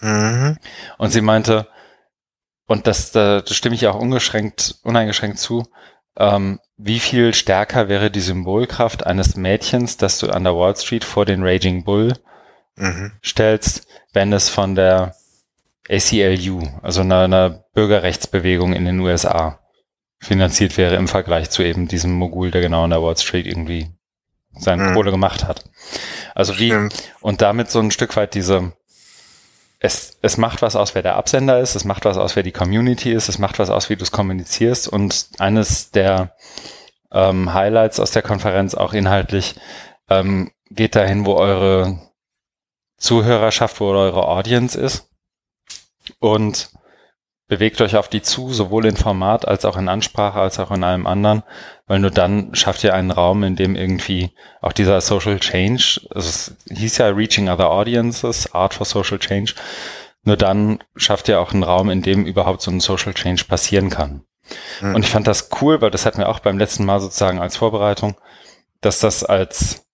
Mhm. Und sie meinte, und das, da, stimme ich auch ungeschränkt, uneingeschränkt zu, ähm, wie viel stärker wäre die Symbolkraft eines Mädchens, das du an der Wall Street vor den Raging Bull Mhm. stellst, wenn es von der ACLU, also einer, einer Bürgerrechtsbewegung in den USA, finanziert wäre im Vergleich zu eben diesem Mogul, der genau an der Wall Street irgendwie seine Mhm. Kohle gemacht hat. Also wie, Stimmt. und damit so ein Stück weit diese, es, es macht was aus, wer der Absender ist, es macht was aus, wer die Community ist, es macht was aus, wie du es kommunizierst und eines der ähm, Highlights aus der Konferenz auch inhaltlich ähm, geht dahin, wo eure Zuhörerschaft, wo eure Audience ist und bewegt euch auf die zu, sowohl in Format als auch in Ansprache als auch in allem anderen, weil nur dann schafft ihr einen Raum, in dem irgendwie auch dieser Social Change, also es hieß ja Reaching Other Audiences, Art for Social Change, nur dann schafft ihr auch einen Raum, in dem überhaupt so ein Social Change passieren kann. Mhm. Und ich fand das cool, weil das hatten wir auch beim letzten Mal sozusagen als Vorbereitung, dass das als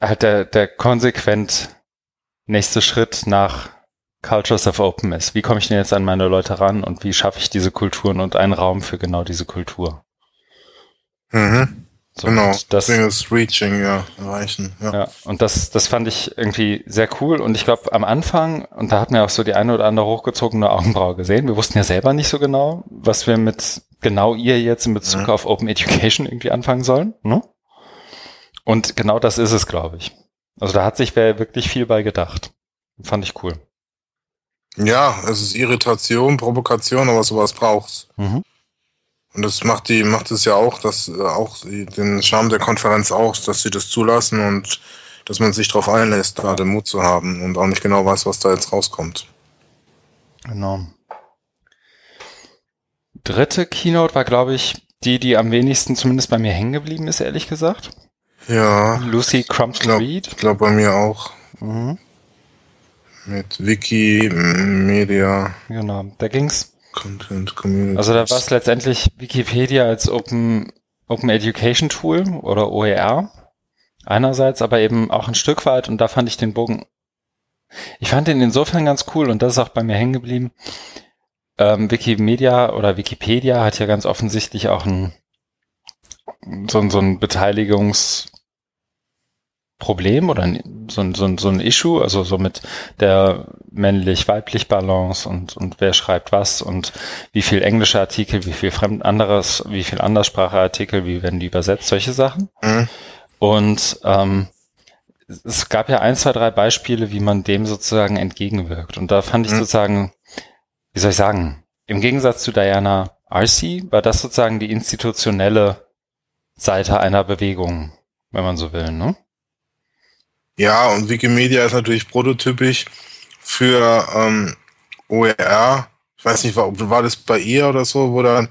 halt der, der konsequent nächste Schritt nach Cultures of Openness. Wie komme ich denn jetzt an meine Leute ran und wie schaffe ich diese Kulturen und einen Raum für genau diese Kultur? Mhm. So, genau, das deswegen ist Reaching, ja, erreichen. Ja, ja und das, das fand ich irgendwie sehr cool. Und ich glaube, am Anfang, und da hatten wir auch so die eine oder andere hochgezogene Augenbraue gesehen, wir wussten ja selber nicht so genau, was wir mit genau ihr jetzt in Bezug mhm. auf Open Education irgendwie anfangen sollen. Ne? Und genau das ist es, glaube ich. Also da hat sich wer wirklich viel bei gedacht. Fand ich cool. Ja, es ist Irritation, Provokation, aber sowas braucht's. Mhm. Und das macht die, macht es ja auch, dass äh, auch den Charme der Konferenz aus, dass sie das zulassen und dass man sich darauf einlässt, da den Mut zu haben und auch nicht genau weiß, was da jetzt rauskommt. Genau. Dritte Keynote war, glaube ich, die, die am wenigsten zumindest bei mir hängen geblieben ist, ehrlich gesagt. Ja. Lucy Crumpton Reed. Ich glaube bei mir auch. Mhm. Mit Wikimedia. Genau, da ging's Content Community. Also da war es letztendlich Wikipedia als Open, Open Education Tool oder OER einerseits, aber eben auch ein Stück weit und da fand ich den Bogen, ich fand den insofern ganz cool und das ist auch bei mir hängen geblieben. Ähm, Wikimedia oder Wikipedia hat ja ganz offensichtlich auch ein so, so ein Beteiligungs Problem oder so, so, so ein Issue, also so mit der männlich-weiblich Balance und, und wer schreibt was und wie viel englische Artikel, wie viel fremd anderes, wie viel Andersspracheartikel, wie werden die übersetzt, solche Sachen. Mhm. Und ähm, es gab ja ein, zwei, drei Beispiele, wie man dem sozusagen entgegenwirkt. Und da fand ich mhm. sozusagen, wie soll ich sagen, im Gegensatz zu Diana Arcee war das sozusagen die institutionelle Seite einer Bewegung, wenn man so will, ne? Ja, und Wikimedia ist natürlich prototypisch für ähm, OER. Ich weiß nicht, war, war das bei ihr oder so, wo dann,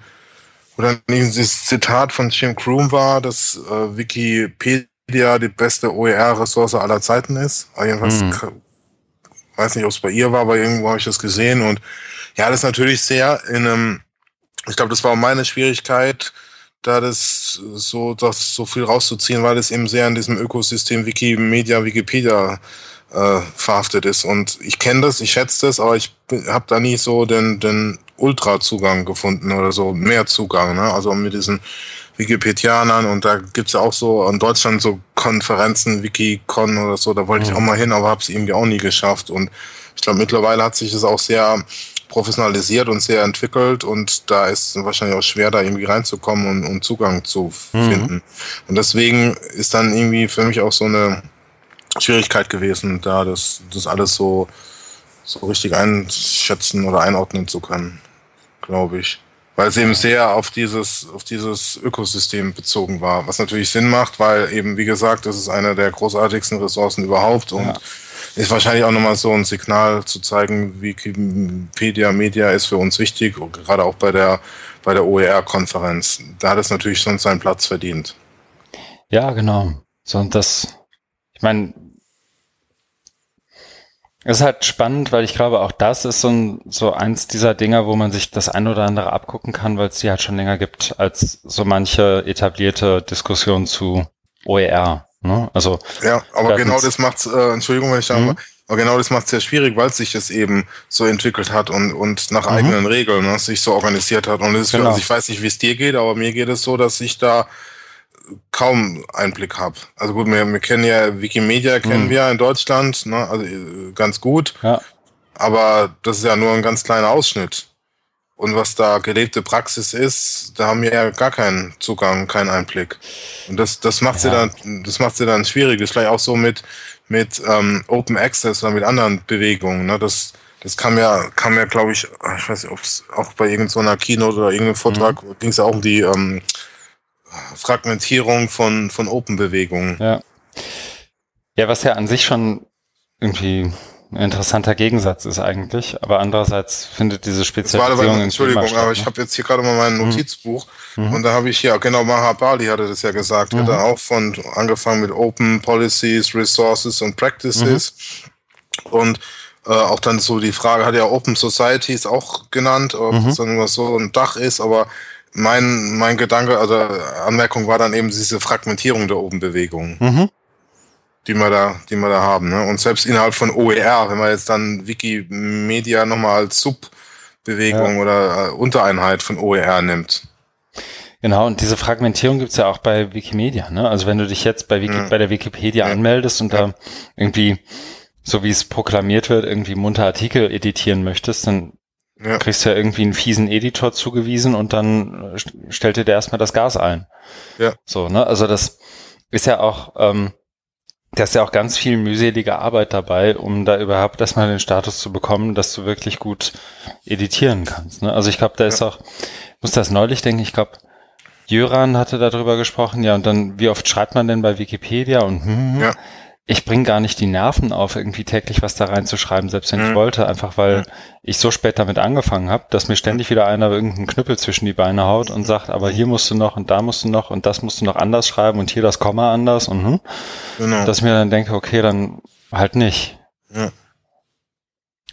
wo dann dieses Zitat von Jim Croom war, dass äh, Wikipedia die beste OER-Ressource aller Zeiten ist. Aber jedenfalls, mhm. weiß nicht, ob es bei ihr war, aber irgendwo habe ich das gesehen. Und ja, das ist natürlich sehr in einem, ich glaube, das war auch meine Schwierigkeit, da das so, das so viel rauszuziehen, weil es eben sehr in diesem Ökosystem Wikimedia, Wikipedia äh, verhaftet ist. Und ich kenne das, ich schätze das, aber ich habe da nie so den, den Ultra-Zugang gefunden oder so, mehr Zugang. Ne? Also mit diesen Wikipedianern und da gibt's ja auch so in Deutschland so Konferenzen, Wikicon oder so, da wollte mhm. ich auch mal hin, aber habe es irgendwie auch nie geschafft. Und ich glaube, mittlerweile hat sich das auch sehr professionalisiert und sehr entwickelt und da ist wahrscheinlich auch schwer, da irgendwie reinzukommen und, und Zugang zu mhm. finden. Mhm. Und deswegen ist dann irgendwie für mich auch so eine Schwierigkeit gewesen, da das, das alles so, so richtig einschätzen oder einordnen zu können, glaube ich. Weil es eben sehr auf dieses, auf dieses Ökosystem bezogen war, was natürlich Sinn macht, weil eben, wie gesagt, das ist eine der großartigsten Ressourcen überhaupt und ja ist wahrscheinlich auch nochmal so ein Signal zu zeigen, Wikipedia Media ist für uns wichtig, gerade auch bei der, bei der OER-Konferenz. Da hat es natürlich schon seinen Platz verdient. Ja, genau. So, und das, ich meine, es ist halt spannend, weil ich glaube, auch das ist so, ein, so eins dieser Dinger, wo man sich das ein oder andere abgucken kann, weil es die halt schon länger gibt, als so manche etablierte Diskussion zu OER. Ne? Also ja, aber genau das macht's. Äh, Entschuldigung, wenn ich da mhm. aber genau das macht es sehr schwierig, weil sich das eben so entwickelt hat und und nach mhm. eigenen Regeln ne, sich so organisiert hat. Und es ist genau. für, also ich weiß nicht, wie es dir geht, aber mir geht es so, dass ich da kaum Einblick habe. Also gut, wir, wir kennen ja Wikimedia kennen mhm. wir in Deutschland, ne, also äh, ganz gut. Ja. Aber das ist ja nur ein ganz kleiner Ausschnitt. Und was da gelebte Praxis ist, da haben wir ja gar keinen Zugang, keinen Einblick. Und das, das macht ja. sie dann, das macht sie dann schwierig. Das ist vielleicht auch so mit, mit ähm, Open Access oder mit anderen Bewegungen. Ne? Das, das kam ja, kam ja, glaube ich, ich weiß nicht, ob es auch bei irgendeiner Keynote oder irgendeinem Vortrag mhm. ging es ja auch um die ähm, Fragmentierung von, von Open-Bewegungen. Ja. Ja, was ja an sich schon irgendwie ein interessanter Gegensatz ist eigentlich, aber andererseits findet diese Spezialisierung in Entschuldigung, aber ich ne? habe jetzt hier gerade mal mein mhm. Notizbuch mhm. und da habe ich hier, genau, Mahabali hatte das ja gesagt, mhm. hat er auch von angefangen mit Open Policies, Resources und Practices mhm. und äh, auch dann so die Frage, hat ja Open Societies auch genannt, ob mhm. das dann immer so ein Dach ist, aber mein, mein Gedanke, also Anmerkung war dann eben diese Fragmentierung der Open-Bewegung. Mhm die wir da, die wir da haben. Ne? Und selbst innerhalb von OER, wenn man jetzt dann Wikimedia nochmal als Subbewegung ja. oder äh, Untereinheit von OER nimmt. Genau, und diese Fragmentierung gibt's ja auch bei Wikimedia. Ne? Also wenn du dich jetzt bei, Wiki, Ja. bei der Wikipedia Ja. anmeldest und da irgendwie, so wie es proklamiert wird, irgendwie munter Artikel editieren möchtest, dann Ja, kriegst du ja irgendwie einen fiesen Editor zugewiesen und dann äh, st- stellt dir der erstmal das Gas ein. Ja. So, ne? Also das ist ja auch, ähm, da ist ja auch ganz viel mühselige Arbeit dabei, um da überhaupt erstmal den Status zu bekommen, dass du wirklich gut editieren kannst. Ne? Also ich glaube, da ist auch, muss das neulich denken, ich glaube, Jöran hatte darüber gesprochen, ja, und dann, wie oft schreibt man denn bei Wikipedia und hm, hm, Ja. Ich bringe gar nicht die Nerven auf, irgendwie täglich was da reinzuschreiben, selbst wenn ich Mhm. wollte, einfach weil Ja. ich so spät damit angefangen habe, dass mir ständig wieder einer irgendeinen Knüppel zwischen die Beine haut und sagt, aber hier musst du noch und da musst du noch und das musst du noch anders schreiben und hier das Komma anders und hm, genau. dass ich mir dann denke, okay, dann halt nicht. Ja.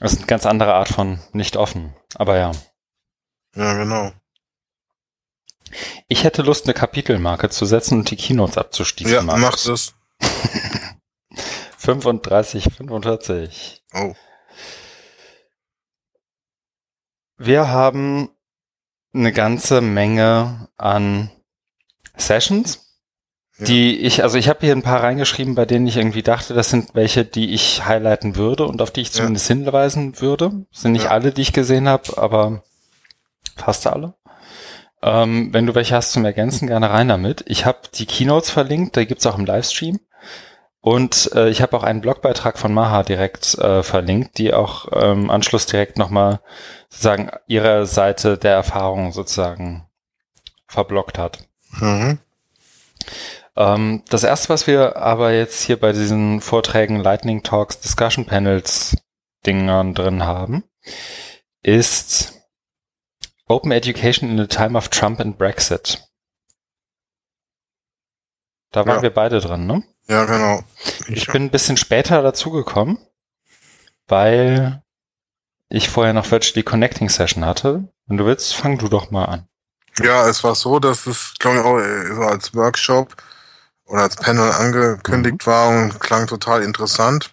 Das ist eine ganz andere Art von nicht offen. Aber ja. ja, genau. Ich hätte Lust, eine Kapitelmarke zu setzen und die Keynotes abzuschließen. Ja, mach das. 35, 45. Oh. Wir haben eine ganze Menge an Sessions, Ja. die ich, also ich habe hier ein paar reingeschrieben, bei denen ich irgendwie dachte, das sind welche, die ich highlighten würde und auf die ich Ja. zumindest hinweisen würde. Das sind nicht Ja. alle, die ich gesehen habe, aber fast alle. Ähm, wenn du welche hast zum Ergänzen, gerne rein damit. Ich habe die Keynotes verlinkt, da gibt's auch im Livestream. Und äh, ich habe auch einen Blogbeitrag von Maha direkt äh, verlinkt, die auch ähm, im Anschluss direkt nochmal sozusagen ihre Seite der Erfahrung sozusagen verblockt hat. Mhm. Ähm, das erste, was wir aber jetzt hier bei diesen Vorträgen, Lightning Talks, Discussion Panels Dingern drin haben, ist Open Education in a Time of Trump and Brexit. Da waren Ja. wir beide drin, ne? Ja, genau. Ich bin ein bisschen später dazugekommen, weil ich vorher noch Virtually Connecting Session hatte. Wenn du willst, fang du doch mal an. Ja, es war so, dass es, glaube ich, auch äh, so als Workshop oder als Panel angekündigt war und klang total interessant.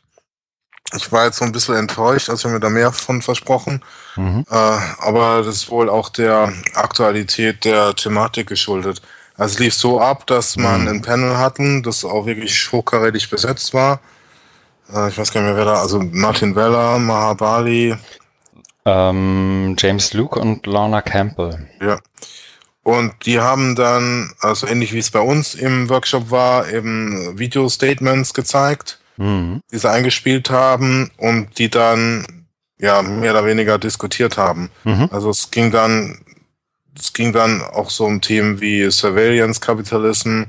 Ich war jetzt so ein bisschen enttäuscht, also ich habe mir da mehr von versprochen. Mhm. Äh, aber das ist wohl auch der Aktualität der Thematik geschuldet. Also es lief so ab, dass man Mhm. ein Panel hatten, das auch wirklich hochkarätig besetzt war. Äh, ich weiß gar nicht mehr, wer da, also Martin Weller, Mahabali, Ähm, James Luke und Lorna Campbell. ja. Und die haben dann, also ähnlich wie es bei uns im Workshop war, eben Video-Statements gezeigt, Mhm. die sie eingespielt haben und die dann ja mehr oder weniger diskutiert haben. Mhm. Also es ging dann, es ging dann auch so um Themen wie Surveillance Capitalism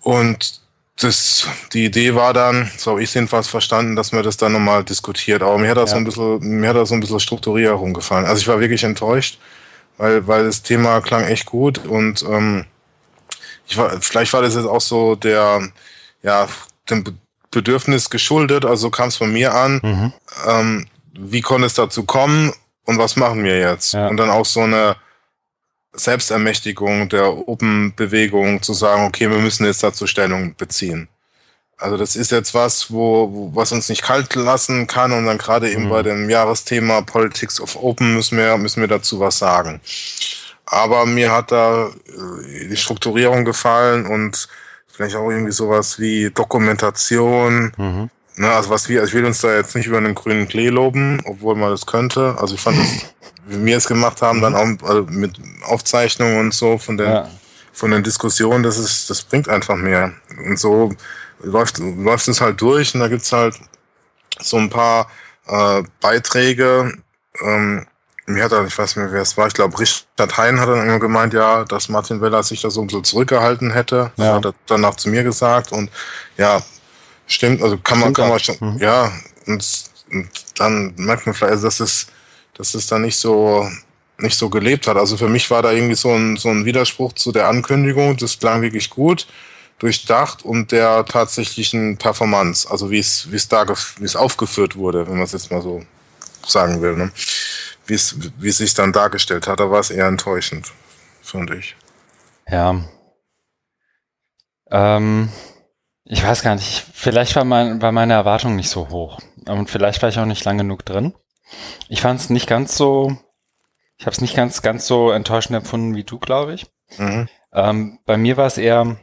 und das, die Idee war dann, so habe ich es jedenfalls verstanden, dass man das dann nochmal diskutiert. Aber mir hat das so Ja. ein bisschen, mir hat das so ein bisschen Strukturierung gefallen. Also ich war wirklich enttäuscht, weil, weil das Thema klang echt gut und ähm, ich war, vielleicht war das jetzt auch so der, ja, dem Be- Bedürfnis geschuldet, also kam es von mir an, Mhm. ähm, wie konnte es dazu kommen und was machen wir jetzt? Ja. Und dann auch so eine Selbstermächtigung der Open-Bewegung zu sagen, okay, wir müssen jetzt dazu Stellung beziehen. Also das ist jetzt was, wo, wo was uns nicht kalt lassen kann und dann gerade eben Mhm. bei dem Jahresthema Politics of Open müssen wir müssen wir dazu was sagen. Aber mir hat da äh, die Strukturierung gefallen und vielleicht auch irgendwie sowas wie Dokumentation, Mhm. Ne, also was wir, ich will uns da jetzt nicht über einen grünen Klee loben, obwohl man das könnte. Also ich fand das, wie wir es gemacht haben, dann auch also mit Aufzeichnungen und so von den, Ja. von den Diskussionen, das ist, das bringt einfach mehr. Und so läuft, läuft es halt durch und da gibt's halt so ein paar äh, Beiträge. Ähm, mir hat er, ich weiß nicht mehr, wer es war, ich glaube, Richard Hein hat dann immer gemeint, ja, dass Martin Weller sich da so ein bisschen zurückgehalten hätte. Ja. hat er danach zu mir gesagt und ja, stimmt, also kann man, Stimmt kann man schon, Mhm. ja, und, und dann merkt man vielleicht, dass es, dass es da nicht so, nicht so gelebt hat. Also für mich war da irgendwie so ein, so ein Widerspruch zu der Ankündigung. Das klang wirklich gut, durchdacht und der tatsächlichen Performance. Also wie es, wie es da, wie es aufgeführt wurde, wenn man es jetzt mal so sagen will, ne? Wie es, wie es sich dann dargestellt hat, da war es eher enttäuschend, finde ich. Ja. Ähm, ich weiß gar nicht. Vielleicht war, mein, war meine Erwartung nicht so hoch. Und vielleicht war ich auch nicht lang genug drin. Ich fand es nicht ganz so, ich habe es nicht ganz, ganz so enttäuschend empfunden wie du, glaube ich. Mhm. Ähm, bei mir war es eher,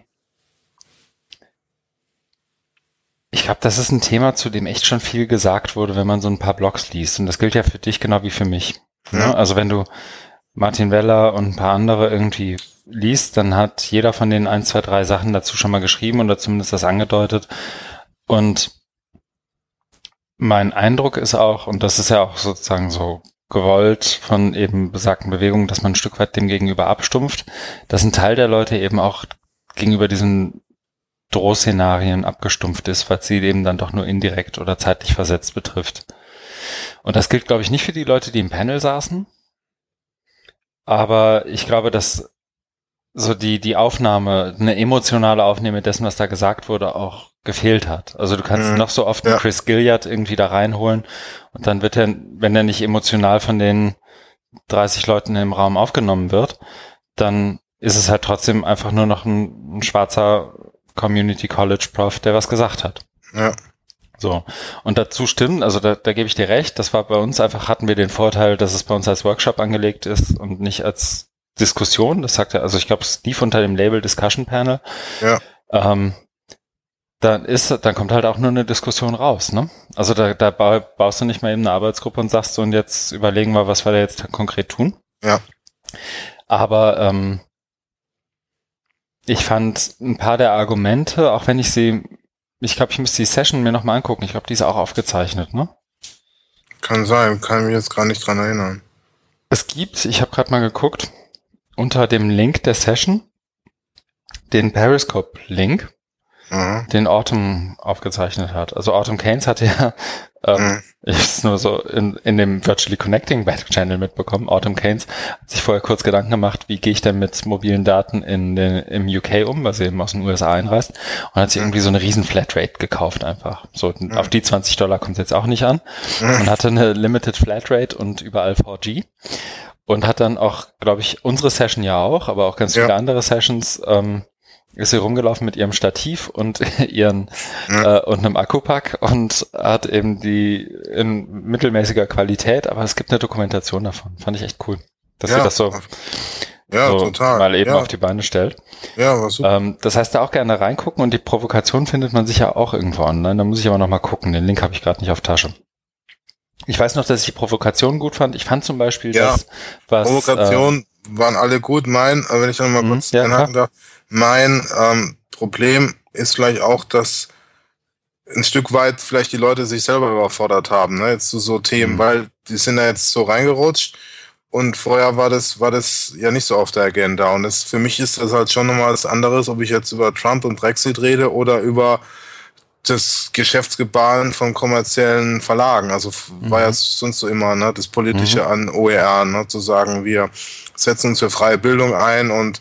ich glaube, das ist ein Thema, zu dem echt schon viel gesagt wurde, wenn man so ein paar Blogs liest. Und das gilt ja für dich genau wie für mich. Ja. Also wenn du Martin Weller und ein paar andere irgendwie liest, dann hat jeder von den ein, zwei, drei Sachen dazu schon mal geschrieben oder zumindest das angedeutet. Und mein Eindruck ist auch, und das ist ja auch sozusagen so gewollt von eben besagten Bewegungen, dass man ein Stück weit dem gegenüber abstumpft, dass ein Teil der Leute eben auch gegenüber diesen Drohszenarien abgestumpft ist, weil sie eben dann doch nur indirekt oder zeitlich versetzt betrifft. Und das gilt, glaube ich, nicht für die Leute, die im Panel saßen. Aber ich glaube, dass so die, die Aufnahme, eine emotionale Aufnahme dessen, was da gesagt wurde, auch gefehlt hat. Also du kannst mhm. noch so oft ja. Chris Gilliard irgendwie da reinholen und dann wird er, wenn er nicht emotional von den 30 Leuten im Raum aufgenommen wird, dann ist es halt trotzdem einfach nur noch ein, ein schwarzer Community College Prof, der was gesagt hat. Ja. So. Und dazu stimmt, also da, da gebe ich dir recht, das war bei uns einfach, hatten wir den Vorteil, dass es bei uns als Workshop angelegt ist und nicht als Diskussion. Das sagt er, also ich glaube, es lief unter dem Label Discussion Panel. Ja. Ähm, dann ist, dann kommt halt auch nur eine Diskussion raus, ne? Also da, da baust du nicht mal eben eine Arbeitsgruppe und sagst so, und jetzt überlegen wir, was wir da jetzt konkret tun. Ja. Aber ähm, ich fand ein paar der Argumente, auch wenn ich sie, ich glaube, ich müsste die Session mir nochmal angucken. Ich glaube, die ist auch aufgezeichnet, ne? Kann sein, kann mich jetzt gar nicht dran erinnern. Es gibt, ich habe gerade mal geguckt, unter dem Link der Session den Periscope-Link mhm. den Autumn aufgezeichnet hat. Also Autumn Keynes hatte ja, ähm, mhm. ich es nur so in, in dem Virtually Connecting Back Channel mitbekommen. Autumn Keynes hat sich vorher kurz Gedanken gemacht, wie gehe ich denn mit mobilen Daten in den, im UK um, weil sie eben aus den USA einreist und hat sich mhm. irgendwie so eine riesen Flatrate gekauft einfach. So, mhm. auf die 20 Dollar kommt es jetzt auch nicht an mhm. und hatte eine Limited Flatrate und überall 4G und hat dann auch, glaube ich, unsere Session ja auch, aber auch ganz viele andere Sessions ähm, ist sie rumgelaufen mit ihrem Stativ und ihren äh, und einem Akkupack und hat eben die in mittelmäßiger Qualität, aber es gibt eine Dokumentation davon. Fand ich echt cool, dass ja. sie das so, ja, so total. mal eben ja. auf die Beine stellt. Ja, war super. Ähm, das heißt, da auch gerne reingucken und die Provokation findet man sicher auch irgendwo online. Da muss ich aber noch mal gucken. Den Link habe ich gerade nicht auf Tasche. Ich weiß noch, dass ich die Provokation gut fand. Ich fand zum Beispiel, ja, dass was Provokation äh, waren alle gut. Mein, wenn ich noch mal mhm, kurz ja, anhaken darf, mein ähm, Problem ist vielleicht auch, dass ein Stück weit vielleicht die Leute sich selber überfordert haben, ne? Jetzt zu so Themen, mhm. weil die sind da jetzt so reingerutscht und vorher war das, war das ja nicht so auf der Agenda. Und das, für mich ist das halt schon nochmal was anderes, ob ich jetzt über Trump und Brexit rede oder über das Geschäftsgebaren von kommerziellen Verlagen. Also mhm. war ja sonst so immer ne, das Politische mhm. an OER, ne, zu sagen, wir setzen uns für freie Bildung ein und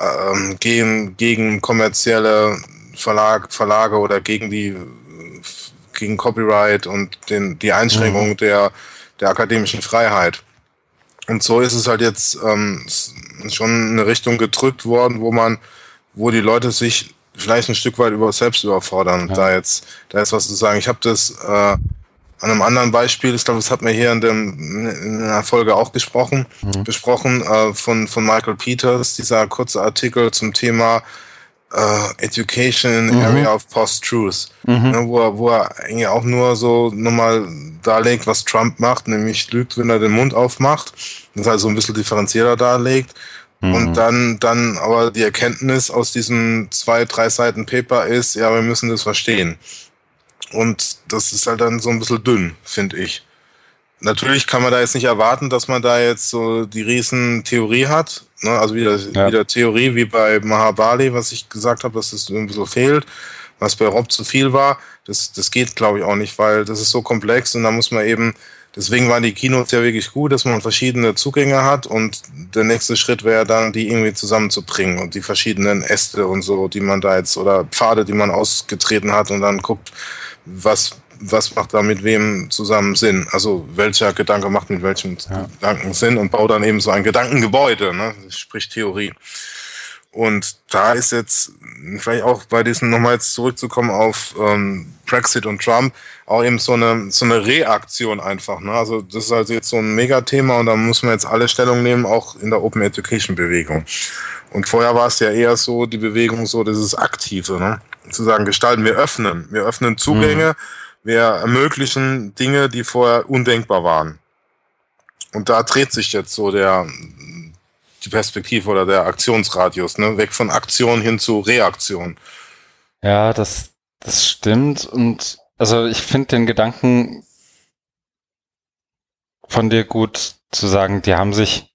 ähm, gehen gegen kommerzielle Verlag, Verlage oder gegen die gegen Copyright und den, die Einschränkung mhm. der, der akademischen Freiheit. Und so ist es halt jetzt ähm, schon in eine Richtung gedrückt worden, wo man, wo die Leute sich vielleicht ein Stück weit über selbst überfordern, ja. da jetzt, da ist was zu sagen. Ich habe das äh, an einem anderen Beispiel, ich glaube, das hat man hier in, dem, in einer Folge auch gesprochen, mhm. besprochen, äh, von, von Michael Peters, dieser kurze Artikel zum Thema äh, Education in mhm. Area of Post-Truth, mhm. ne, wo, er, wo er eigentlich auch nur so nochmal darlegt, was Trump macht, nämlich lügt, wenn er den Mund aufmacht, das also ein bisschen differenzierter darlegt. Und mhm. dann, dann aber die Erkenntnis aus diesen zwei, drei Seiten Paper ist, ja, wir müssen das verstehen. Und das ist halt dann so ein bisschen dünn, finde ich. Natürlich kann man da jetzt nicht erwarten, dass man da jetzt so die riesen Theorie hat. Ne? Also wieder, ja. wieder Theorie wie bei Mahabali, was ich gesagt habe, dass das ein bisschen fehlt, was bei Rob zu viel war. Das, das geht, glaube ich, auch nicht, weil das ist so komplex und da muss man eben, deswegen waren die Kinos ja wirklich gut, dass man verschiedene Zugänge hat und der nächste Schritt wäre dann, die irgendwie zusammenzubringen und die verschiedenen Äste und so, die man da jetzt oder Pfade, die man ausgetreten hat und dann guckt, was, was macht da mit wem zusammen Sinn? Also welcher Gedanke macht mit welchem ja. Gedanken Sinn und baut dann eben so ein Gedankengebäude, ne? sprich Theorie. Und da ist jetzt vielleicht auch bei diesem nochmal jetzt zurückzukommen auf ähm, Brexit und Trump auch eben so eine so eine Reaktion einfach. Ne? Also das ist also jetzt so ein Megathema und da muss man jetzt alle Stellung nehmen, auch in der Open Education Bewegung. Und vorher war es ja eher so die Bewegung so, das ist aktive, ne? zu sagen, gestalten, wir öffnen, wir öffnen Zugänge, mhm. wir ermöglichen Dinge, die vorher undenkbar waren. Und da dreht sich jetzt so der die Perspektive oder der Aktionsradius, ne? Weg von Aktion hin zu Reaktion. Ja, das, das stimmt. Und also ich finde den Gedanken von dir gut zu sagen, die haben sich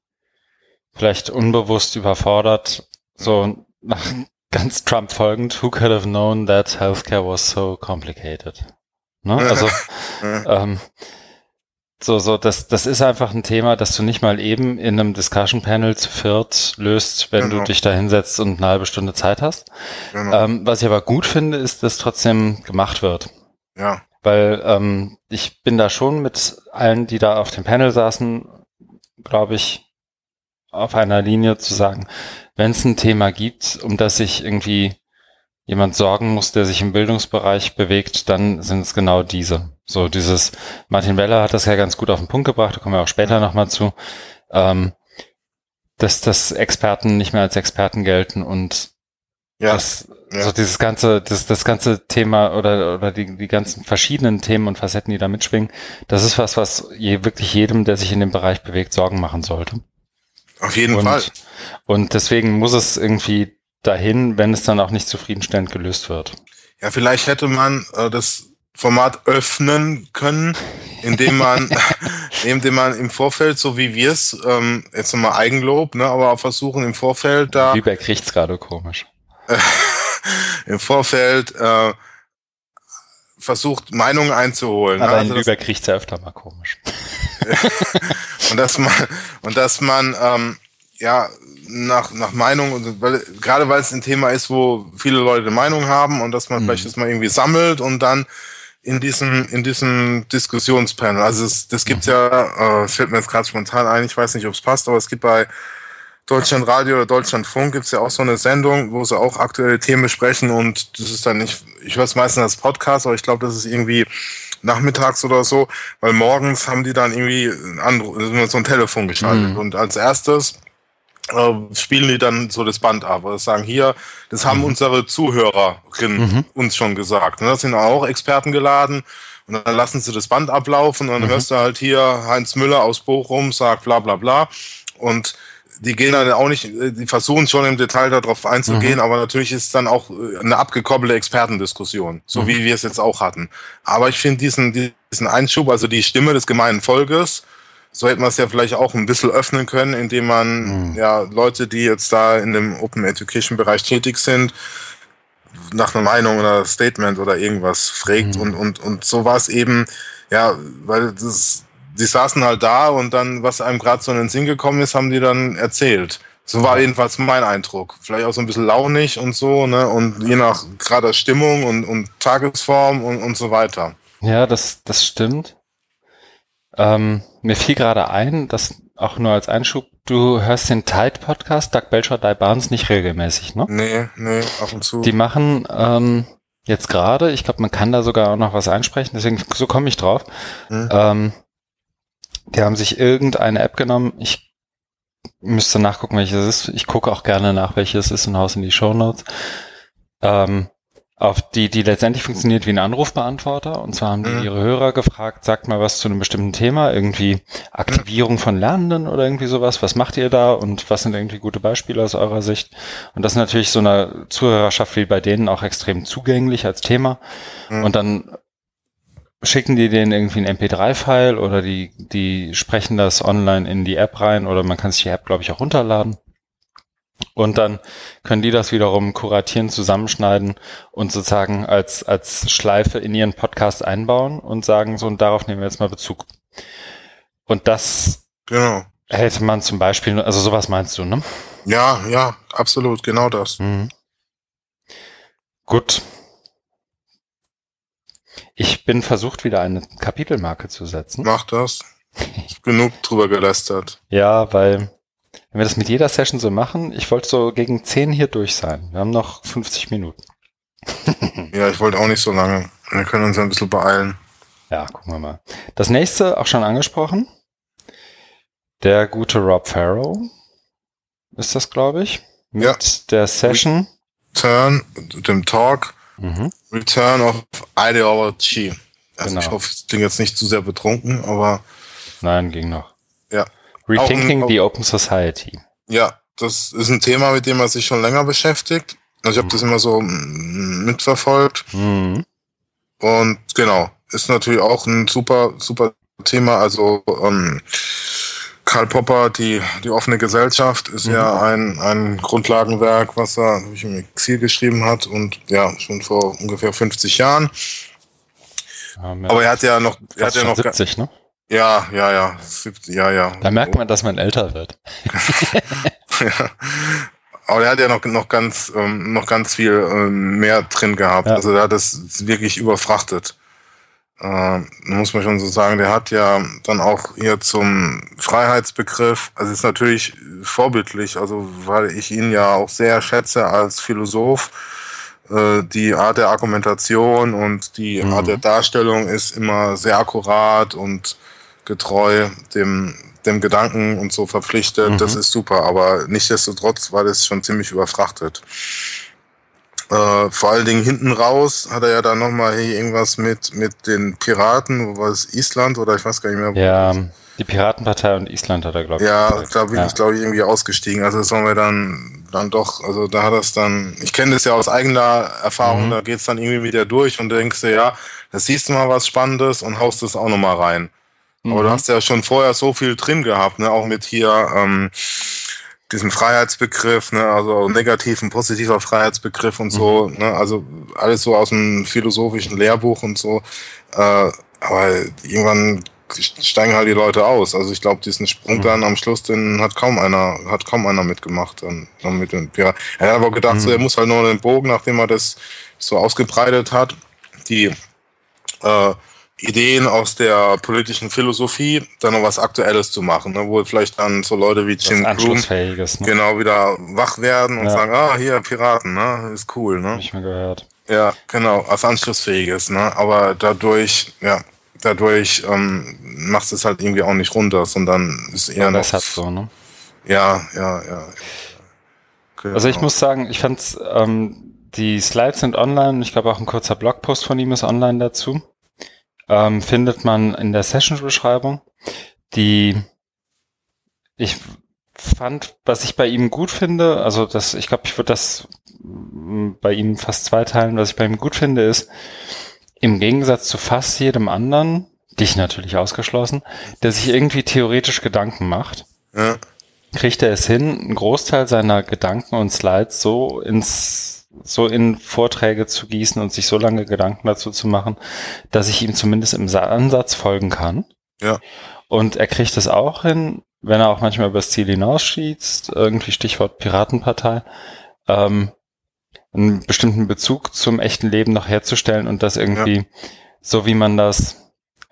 vielleicht unbewusst überfordert, so nach ganz Trump folgend, who could have known that healthcare was so complicated? Ne? Also ähm, so, so, das, das ist einfach ein Thema, das du nicht mal eben in einem Discussion Panel zu viert löst, wenn genau. du dich da hinsetzt und eine halbe Stunde Zeit hast. Genau. Ähm, was ich aber gut finde, ist, dass trotzdem gemacht wird. Ja. Weil ähm, ich bin da schon mit allen, die da auf dem Panel saßen, glaube ich, auf einer Linie zu sagen, wenn es ein Thema gibt, um das sich irgendwie jemand sorgen muss, der sich im Bildungsbereich bewegt, dann sind es genau diese. So dieses, Martin Weller hat das ja ganz gut auf den Punkt gebracht, da kommen wir auch später nochmal zu, ähm, dass, dass Experten nicht mehr als Experten gelten und ja, das, ja. so dieses ganze, das, das ganze Thema oder, oder die, die ganzen verschiedenen Themen und Facetten, die da mitschwingen, das ist was, was je, wirklich jedem, der sich in dem Bereich bewegt, Sorgen machen sollte. Auf jeden und, Fall. Und deswegen muss es irgendwie dahin, wenn es dann auch nicht zufriedenstellend gelöst wird. Ja, vielleicht hätte man äh, das Format öffnen können, indem man, indem man im Vorfeld, so wie wir es, ähm, jetzt nochmal Eigenlob, ne, aber auch versuchen im Vorfeld da. Lübeck riecht's gerade komisch. Im Vorfeld äh, versucht, Meinungen einzuholen. Aber ne? also in Lübeck riecht's ja öfter mal komisch. Und dass man, und dass man, ähm, ja, nach, nach Meinung, weil, gerade weil es ein Thema ist, wo viele Leute Meinung haben und dass man mhm. vielleicht das mal irgendwie sammelt und dann in diesem, in diesem Diskussionspanel. Also es, das gibt's mhm. ja, äh, fällt mir jetzt gerade spontan ein, ich weiß nicht, ob es passt, aber es gibt bei Deutschland Radio oder Deutschlandfunk gibt's ja auch so eine Sendung, wo sie auch aktuelle Themen besprechen und das ist dann nicht, ich höre es meistens als Podcast, aber ich glaube, das ist irgendwie nachmittags oder so, weil morgens haben die dann irgendwie ein so ein Telefon geschaltet mhm. und als erstes äh, spielen die dann so das Band ab. oder sagen hier, das haben mhm. unsere Zuhörerinnen mhm. uns schon gesagt. Ne? Da sind auch Experten geladen und dann lassen sie das Band ablaufen und dann mhm. hörst du halt hier Heinz Müller aus Bochum sagt bla bla bla und die gehen dann auch nicht, die versuchen schon im Detail darauf einzugehen, mhm. aber natürlich ist dann auch äh, eine abgekoppelte Expertendiskussion, so mhm. wie wir es jetzt auch hatten. Aber ich finde diesen, diesen Einschub, also die Stimme des gemeinen Volkes, so hätte man es ja vielleicht auch ein bisschen öffnen können, indem man mhm. ja Leute, die jetzt da in dem Open Education Bereich tätig sind, nach einer Meinung oder Statement oder irgendwas fragt mhm. und, und, und so war es eben, ja, weil das, die saßen halt da und dann, was einem gerade so in den Sinn gekommen ist, haben die dann erzählt. So war jedenfalls mein Eindruck. Vielleicht auch so ein bisschen launig und so, ne? Und je nach gerade Stimmung und, und Tagesform und, und so weiter. Ja, das, das stimmt. Ähm, mir fiel gerade ein, dass auch nur als Einschub, du hörst den Tide Podcast, Doug Belcher, Die Barnes nicht regelmäßig, ne? Nee, nee, ab und zu. Die machen ähm, jetzt gerade, ich glaube, man kann da sogar auch noch was einsprechen, deswegen so komme ich drauf. Hm. Ähm, die haben sich irgendeine App genommen. Ich müsste nachgucken, welches es ist. Ich gucke auch gerne nach, welches es ist und haus in die Show Notes. Ähm, auf die, die letztendlich funktioniert wie ein Anrufbeantworter. Und zwar haben die mhm. ihre Hörer gefragt, sagt mal was zu einem bestimmten Thema, irgendwie Aktivierung von Lernenden oder irgendwie sowas. Was macht ihr da und was sind irgendwie gute Beispiele aus eurer Sicht? Und das ist natürlich so eine Zuhörerschaft wie bei denen auch extrem zugänglich als Thema. Mhm. Und dann schicken die denen irgendwie ein MP3-File oder die, die sprechen das online in die App rein oder man kann sich die App, glaube ich, auch runterladen. Und dann können die das wiederum kuratieren, zusammenschneiden und sozusagen als, als Schleife in ihren Podcast einbauen und sagen, so, und darauf nehmen wir jetzt mal Bezug. Und das genau. hätte man zum Beispiel, also sowas meinst du, ne? Ja, ja, absolut, genau das. Mhm. Gut. Ich bin versucht, wieder eine Kapitelmarke zu setzen. Mach das. Genug drüber gelästert. Ja, weil wenn wir das mit jeder Session so machen, ich wollte so gegen 10 hier durch sein. Wir haben noch 50 Minuten. ja, ich wollte auch nicht so lange. Wir können uns ein bisschen beeilen. Ja, gucken wir mal. Das nächste auch schon angesprochen. Der gute Rob Farrow ist das, glaube ich. Mit ja. der Session. Turn, dem Talk. Mhm. Return of Ideology. Also genau. ich hoffe, das Ding jetzt nicht zu sehr betrunken, aber. Nein, ging noch. Ja. Rethinking the Open Society. Ja, das ist ein Thema, mit dem man sich schon länger beschäftigt. Also ich habe mhm. das immer so mitverfolgt. Mhm. Und genau, ist natürlich auch ein super, super Thema. Also ähm, Karl Popper, die, die offene Gesellschaft, ist mhm. ja ein, ein Grundlagenwerk, was er im Exil geschrieben hat und ja, schon vor ungefähr 50 Jahren. Ja, Aber er hat ja noch, er hat ja noch 70, ne? Ja, ja, ja, 70, ja, ja. Da merkt man, dass man älter wird. ja. Aber er hat ja noch, noch ganz, ähm, noch ganz viel ähm, mehr drin gehabt. Ja. Also er hat das wirklich überfrachtet. Äh, muss man schon so sagen, der hat ja dann auch hier zum Freiheitsbegriff, also ist natürlich vorbildlich, also weil ich ihn ja auch sehr schätze als Philosoph. Äh, die Art der Argumentation und die mhm. Art der Darstellung ist immer sehr akkurat und getreu dem, dem Gedanken und so verpflichtet. Mhm. Das ist super, aber nichtsdestotrotz war das schon ziemlich überfrachtet. Äh, vor allen Dingen hinten raus hat er ja dann nochmal irgendwas mit, mit den Piraten, wo war es Island oder ich weiß gar nicht mehr. Wo ja, die Piratenpartei und Island hat er, glaube ich. Ja, da bin ja. ich, glaube ich, irgendwie ausgestiegen. Also das wollen wir dann, dann doch, also da hat das dann, ich kenne das ja aus eigener Erfahrung, mhm. da geht's dann irgendwie wieder durch und denkst du, ja, da siehst du mal was Spannendes und haust das auch nochmal rein. Mhm. Aber du mhm. hast ja schon vorher so viel drin gehabt, ne? auch mit hier ähm, diesem Freiheitsbegriff, ne? also negativen, positiver Freiheitsbegriff und so, mhm. ne? also alles so aus dem philosophischen Lehrbuch und so. Äh, aber irgendwann steigen halt die Leute aus. Also ich glaube, diesen Sprung mhm. dann am Schluss, den hat kaum einer, hat kaum einer mitgemacht. Dann, dann mit dem Pirat. Er hat aber gedacht, mhm. so, er muss halt nur den Bogen, nachdem er das so ausgebreitet hat, die äh, Ideen aus der politischen Philosophie, dann noch was Aktuelles zu machen, ne, wo vielleicht dann so Leute wie Jim Krum ne? genau wieder wach werden und ja. sagen, ah, hier Piraten, ne, ist cool, ne? Nicht mehr gehört. Ja, genau, als anschlussfähiges, ne? Aber dadurch, ja, dadurch ähm, macht es halt irgendwie auch nicht runter, sondern ist eher ja, noch. Hat so, ne? Ja, ja, ja. Genau. Also ich muss sagen, ich fand's, ähm, die Slides sind online, ich glaube auch ein kurzer Blogpost von ihm ist online dazu ähm, findet man in der Session-Beschreibung. Die ich fand, was ich bei ihm gut finde, also das, ich glaube, ich würde das bei ihm fast zweiteilen, was ich bei ihm gut finde, ist, im Gegensatz zu fast jedem anderen, dich natürlich ausgeschlossen, der sich irgendwie theoretisch Gedanken macht, ja. kriegt er es hin, einen Großteil seiner Gedanken und Slides so ins so in Vorträge zu gießen und sich so lange Gedanken dazu zu machen, dass ich ihm zumindest im Ansatz folgen kann. Ja. Und er kriegt es auch hin, wenn er auch manchmal übers Ziel hinausschießt, irgendwie Stichwort Piratenpartei, ähm, einen bestimmten Bezug zum echten Leben noch herzustellen und das irgendwie, ja. so wie man das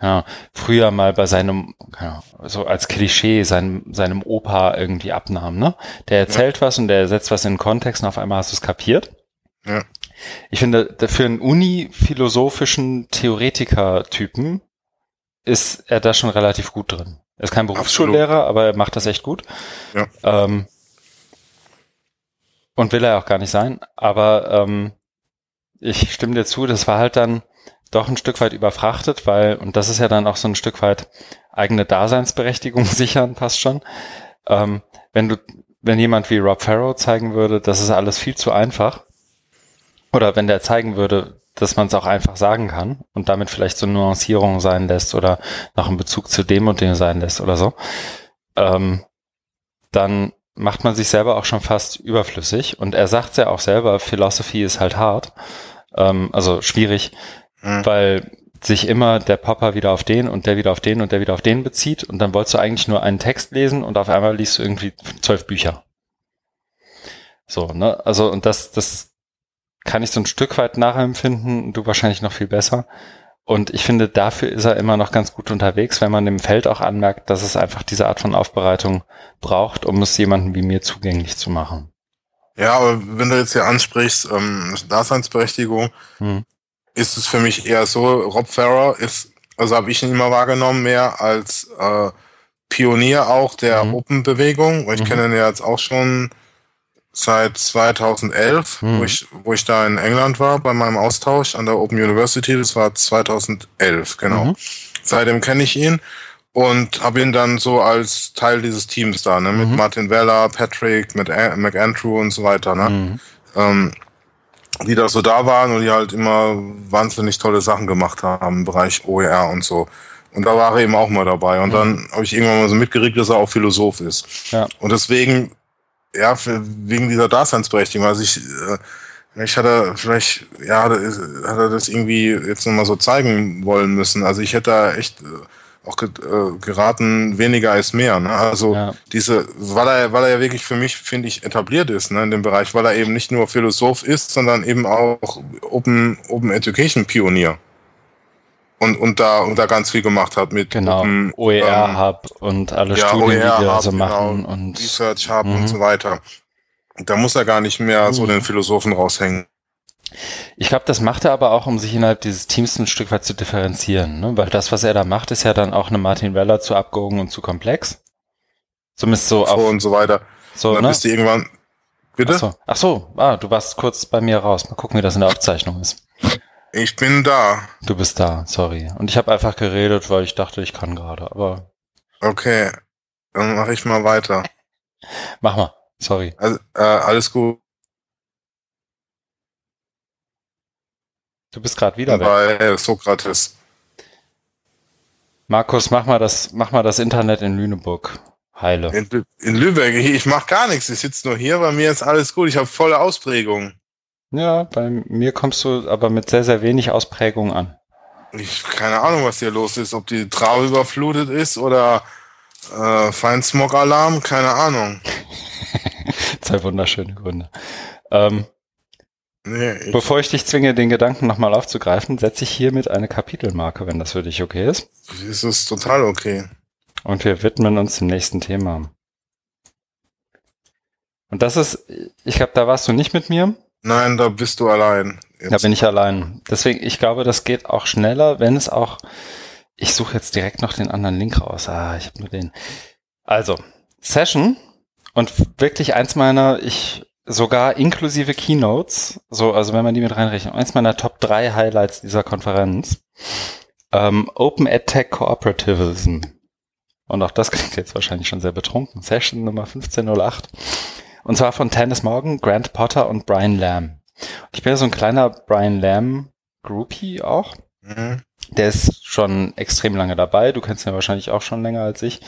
ja, früher mal bei seinem, ja, so als Klischee seinem, seinem Opa irgendwie abnahm, ne? Der erzählt ja. was und der setzt was in Kontext und auf einmal hast du es kapiert. Ja. Ich finde, für einen uni-philosophischen Theoretiker-Typen ist er da schon relativ gut drin. Er ist kein Berufsschullehrer, aber er macht das echt gut. Ja. Ähm, und will er auch gar nicht sein. Aber ähm, ich stimme dir zu, das war halt dann doch ein Stück weit überfrachtet, weil, und das ist ja dann auch so ein Stück weit eigene Daseinsberechtigung sichern, passt schon. Ähm, wenn du, wenn jemand wie Rob Farrow zeigen würde, das ist alles viel zu einfach, oder wenn der zeigen würde, dass man es auch einfach sagen kann und damit vielleicht so Nuancierung sein lässt oder noch einen Bezug zu dem und dem sein lässt oder so, ähm, dann macht man sich selber auch schon fast überflüssig. Und er sagt ja auch selber, Philosophy ist halt hart, ähm, also schwierig, mhm. weil sich immer der Popper wieder auf den und der wieder auf den und der wieder auf den bezieht und dann wolltest du eigentlich nur einen Text lesen und auf einmal liest du irgendwie zwölf Bücher. So, ne? Also, und das, das kann ich so ein Stück weit nachempfinden, du wahrscheinlich noch viel besser. Und ich finde, dafür ist er immer noch ganz gut unterwegs, wenn man dem Feld auch anmerkt, dass es einfach diese Art von Aufbereitung braucht, um es jemandem wie mir zugänglich zu machen. Ja, aber wenn du jetzt hier ansprichst, ähm, Daseinsberechtigung, hm. ist es für mich eher so, Rob Farrer ist, also habe ich ihn immer wahrgenommen, mehr als äh, Pionier auch der mhm. Open-Bewegung. Ich mhm. kenne ihn ja jetzt auch schon seit 2011, mhm. wo, ich, wo ich da in England war bei meinem Austausch an der Open University. Das war 2011, genau. Mhm. Seitdem kenne ich ihn und habe ihn dann so als Teil dieses Teams da, ne, mit mhm. Martin Weller, Patrick, mit McAndrew und so weiter, ne, mhm. ähm, die da so da waren und die halt immer wahnsinnig tolle Sachen gemacht haben im Bereich OER und so. Und da war er eben auch mal dabei. Und mhm. dann habe ich irgendwann mal so mitgeregt, dass er auch Philosoph ist. Ja. Und deswegen ja, für, wegen dieser Daseinsberechtigung. Also ich, äh, ich hatte vielleicht, ja, hat er das irgendwie jetzt nochmal so zeigen wollen müssen. Also ich hätte da echt äh, auch äh, geraten, weniger ist mehr. Ne? Also ja. diese, weil er, weil er ja wirklich für mich, finde ich, etabliert ist ne, in dem Bereich, weil er eben nicht nur Philosoph ist, sondern eben auch Open, Open Education Pionier und, und da und da ganz viel gemacht hat mit genau. Open, OER ähm, und alle ja, Studien, die wir also machen genau, und Research Hub und mhm. so weiter. Da muss er gar nicht mehr so mhm. den Philosophen raushängen. Ich glaube, das macht er aber auch, um sich innerhalb dieses Teams ein Stück weit zu differenzieren, ne? weil das, was er da macht, ist ja dann auch eine Martin Weller zu abgehoben und zu komplex. Zumindest so, so auf, und so weiter. So, und dann ne? bist du irgendwann, bitte? Ach so. Ach so, ah, du warst kurz bei mir raus. Mal gucken, wie das in der Aufzeichnung ist. Ich bin da. Du bist da, sorry. Und ich habe einfach geredet, weil ich dachte, ich kann gerade, aber. Okay, dann mache ich mal weiter. Mach mal, sorry. Also, äh, alles gut. Du bist gerade wieder bei weg. Sokrates. Markus, mach mal das, mach mal das Internet in Lüneburg. Heile. In, in Lübeck, ich mach gar nichts. Ich sitze nur hier, bei mir ist alles gut. Ich habe volle Ausprägung. Ja, bei mir kommst du aber mit sehr, sehr wenig Ausprägung an. Ich keine Ahnung, was hier los ist. Ob die Trau überflutet ist oder äh, Feinsmog-Alarm, keine Ahnung. Zwei wunderschöne Gründe. Ähm, nee, ich bevor ich dich zwinge, den Gedanken nochmal aufzugreifen, setze ich hiermit eine Kapitelmarke, wenn das für dich okay ist. Das ist total okay. Und wir widmen uns dem nächsten Thema. Und das ist, ich glaube, da warst du nicht mit mir. Nein, da bist du allein. Jetzt. Da bin ich allein. Deswegen, ich glaube, das geht auch schneller, wenn es auch. Ich suche jetzt direkt noch den anderen Link raus. Ah, ich habe nur den. Also, Session und wirklich eins meiner, ich sogar inklusive Keynotes, so, also wenn man die mit reinrechnet, eins meiner Top 3 Highlights dieser Konferenz. Ähm, Open EdTech Cooperativism. Und auch das klingt jetzt wahrscheinlich schon sehr betrunken. Session Nummer 1508. Und zwar von Tannis Morgan, Grant Potter und Brian Lamb. Ich bin ja so ein kleiner Brian Lamb Groupie auch. Mhm. Der ist schon extrem lange dabei. Du kennst ihn ja wahrscheinlich auch schon länger als ich.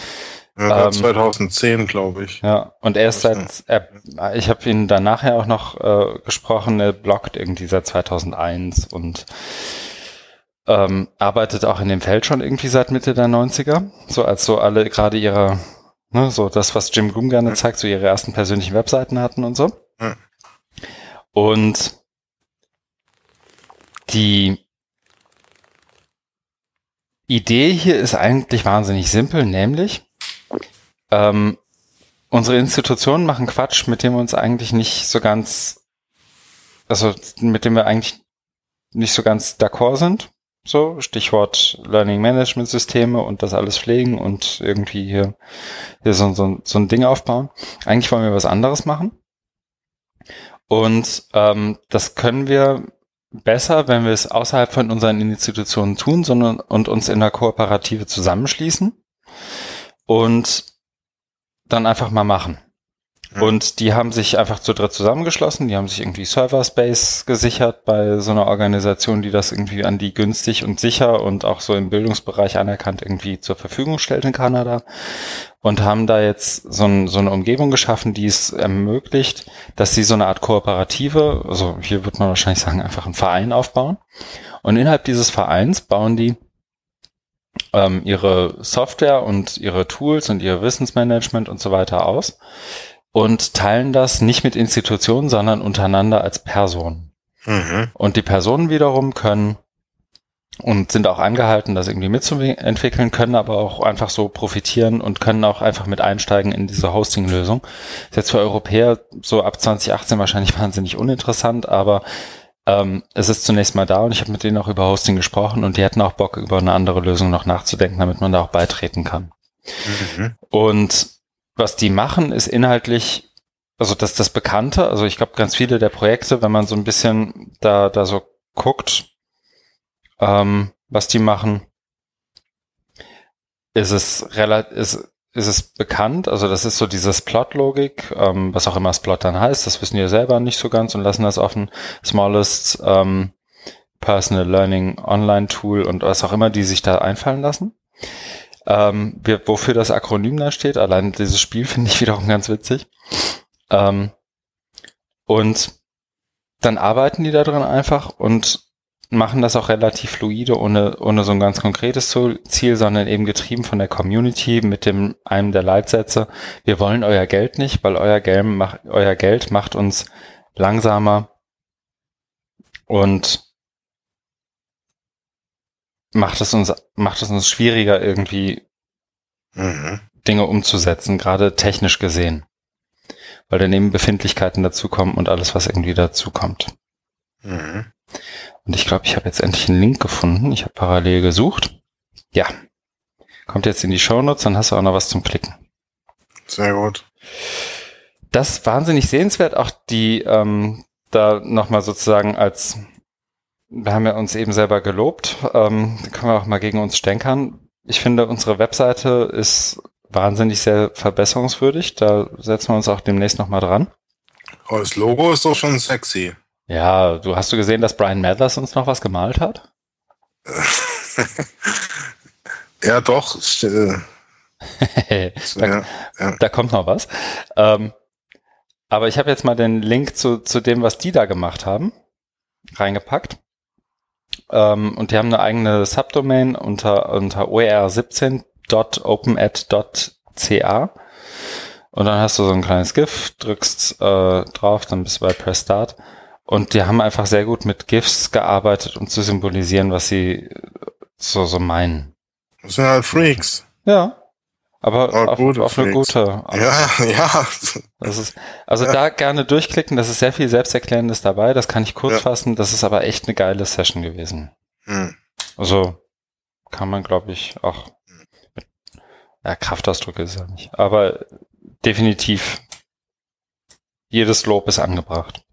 Ja, ähm, 2010, glaube ich. Ja, und er ist seit, er, ich habe ihn dann nachher auch noch äh, gesprochen, er bloggt irgendwie seit 2001 und ähm, arbeitet auch in dem Feld schon irgendwie seit Mitte der 90er. So als so alle gerade ihre Ne, so das, was Jim Groom gerne zeigt, so ihre ersten persönlichen Webseiten hatten und so. Und die Idee hier ist eigentlich wahnsinnig simpel, nämlich ähm, unsere Institutionen machen Quatsch, mit dem wir uns eigentlich nicht so ganz, also mit dem wir eigentlich nicht so ganz d'accord sind. So, Stichwort Learning Management Systeme und das alles pflegen und irgendwie hier, hier so, so, so ein Ding aufbauen. Eigentlich wollen wir was anderes machen. Und ähm, das können wir besser, wenn wir es außerhalb von unseren Institutionen tun, sondern und uns in der Kooperative zusammenschließen und dann einfach mal machen. Und die haben sich einfach zu dritt zusammengeschlossen, die haben sich irgendwie Server Space gesichert bei so einer Organisation, die das irgendwie an die günstig und sicher und auch so im Bildungsbereich anerkannt irgendwie zur Verfügung stellt in Kanada. Und haben da jetzt so, ein, so eine Umgebung geschaffen, die es ermöglicht, dass sie so eine Art Kooperative, also hier wird man wahrscheinlich sagen, einfach einen Verein aufbauen. Und innerhalb dieses Vereins bauen die ähm, ihre Software und ihre Tools und ihr Wissensmanagement und so weiter aus und teilen das nicht mit Institutionen, sondern untereinander als Personen. Mhm. Und die Personen wiederum können und sind auch angehalten, das irgendwie mitzuentwickeln, können aber auch einfach so profitieren und können auch einfach mit einsteigen in diese Hosting-Lösung. Ist jetzt für Europäer so ab 2018 wahrscheinlich wahnsinnig uninteressant, aber ähm, es ist zunächst mal da und ich habe mit denen auch über Hosting gesprochen und die hätten auch Bock, über eine andere Lösung noch nachzudenken, damit man da auch beitreten kann. Mhm. Und was die machen, ist inhaltlich, also das das Bekannte, also ich glaube ganz viele der Projekte, wenn man so ein bisschen da, da so guckt, ähm, was die machen, ist es relativ, ist, ist es bekannt, also das ist so dieses Plot-Logik, ähm, was auch immer das Plot dann heißt, das wissen wir selber nicht so ganz und lassen das offen. Smallest ähm, Personal Learning Online Tool und was auch immer die sich da einfallen lassen. Ähm, wofür das Akronym da steht, allein dieses Spiel finde ich wiederum ganz witzig. Ähm, und dann arbeiten die da drin einfach und machen das auch relativ fluide, ohne, ohne so ein ganz konkretes Ziel, sondern eben getrieben von der Community mit dem, einem der Leitsätze. Wir wollen euer Geld nicht, weil euer Geld macht, euer Geld macht uns langsamer und macht es uns, macht es uns schwieriger irgendwie mhm. Dinge umzusetzen, gerade technisch gesehen. Weil dann eben Befindlichkeiten dazukommen und alles, was irgendwie dazukommt. Mhm. Und ich glaube, ich habe jetzt endlich einen Link gefunden. Ich habe parallel gesucht. Ja. Kommt jetzt in die Shownotes, dann hast du auch noch was zum Klicken. Sehr gut. Das wahnsinnig sehenswert, auch die ähm, da nochmal sozusagen als, wir haben ja uns eben selber gelobt, ähm, können wir auch mal gegen uns stänkern. Ich finde, unsere Webseite ist wahnsinnig sehr verbesserungswürdig. Da setzen wir uns auch demnächst nochmal dran. Oh, das Logo ist doch schon sexy. Ja, du hast du gesehen, dass Brian Mathers uns noch was gemalt hat? ja, doch. da, ja, ja. da, kommt noch was. Ähm, aber ich habe jetzt mal den Link zu, zu dem, was die da gemacht haben, reingepackt. Ähm, und die haben eine eigene Subdomain unter, unter oer17.openat.ca. Und dann hast du so ein kleines GIF, drückst äh, drauf, dann bist du bei Press Start. Und die haben einfach sehr gut mit GIFs gearbeitet, um zu symbolisieren, was sie so, so meinen. Das sind halt Freaks. Ja. Aber oh, auf, auf eine gute. Ja, ja. Das ist, also ja. da gerne durchklicken, das ist sehr viel Selbsterklärendes dabei, das kann ich kurz ja. fassen, das ist aber echt eine geile Session gewesen. Hm. Also kann man, glaube ich, auch mit ja, Kraftausdrücke ist ja nicht. Aber definitiv jedes Lob ist angebracht.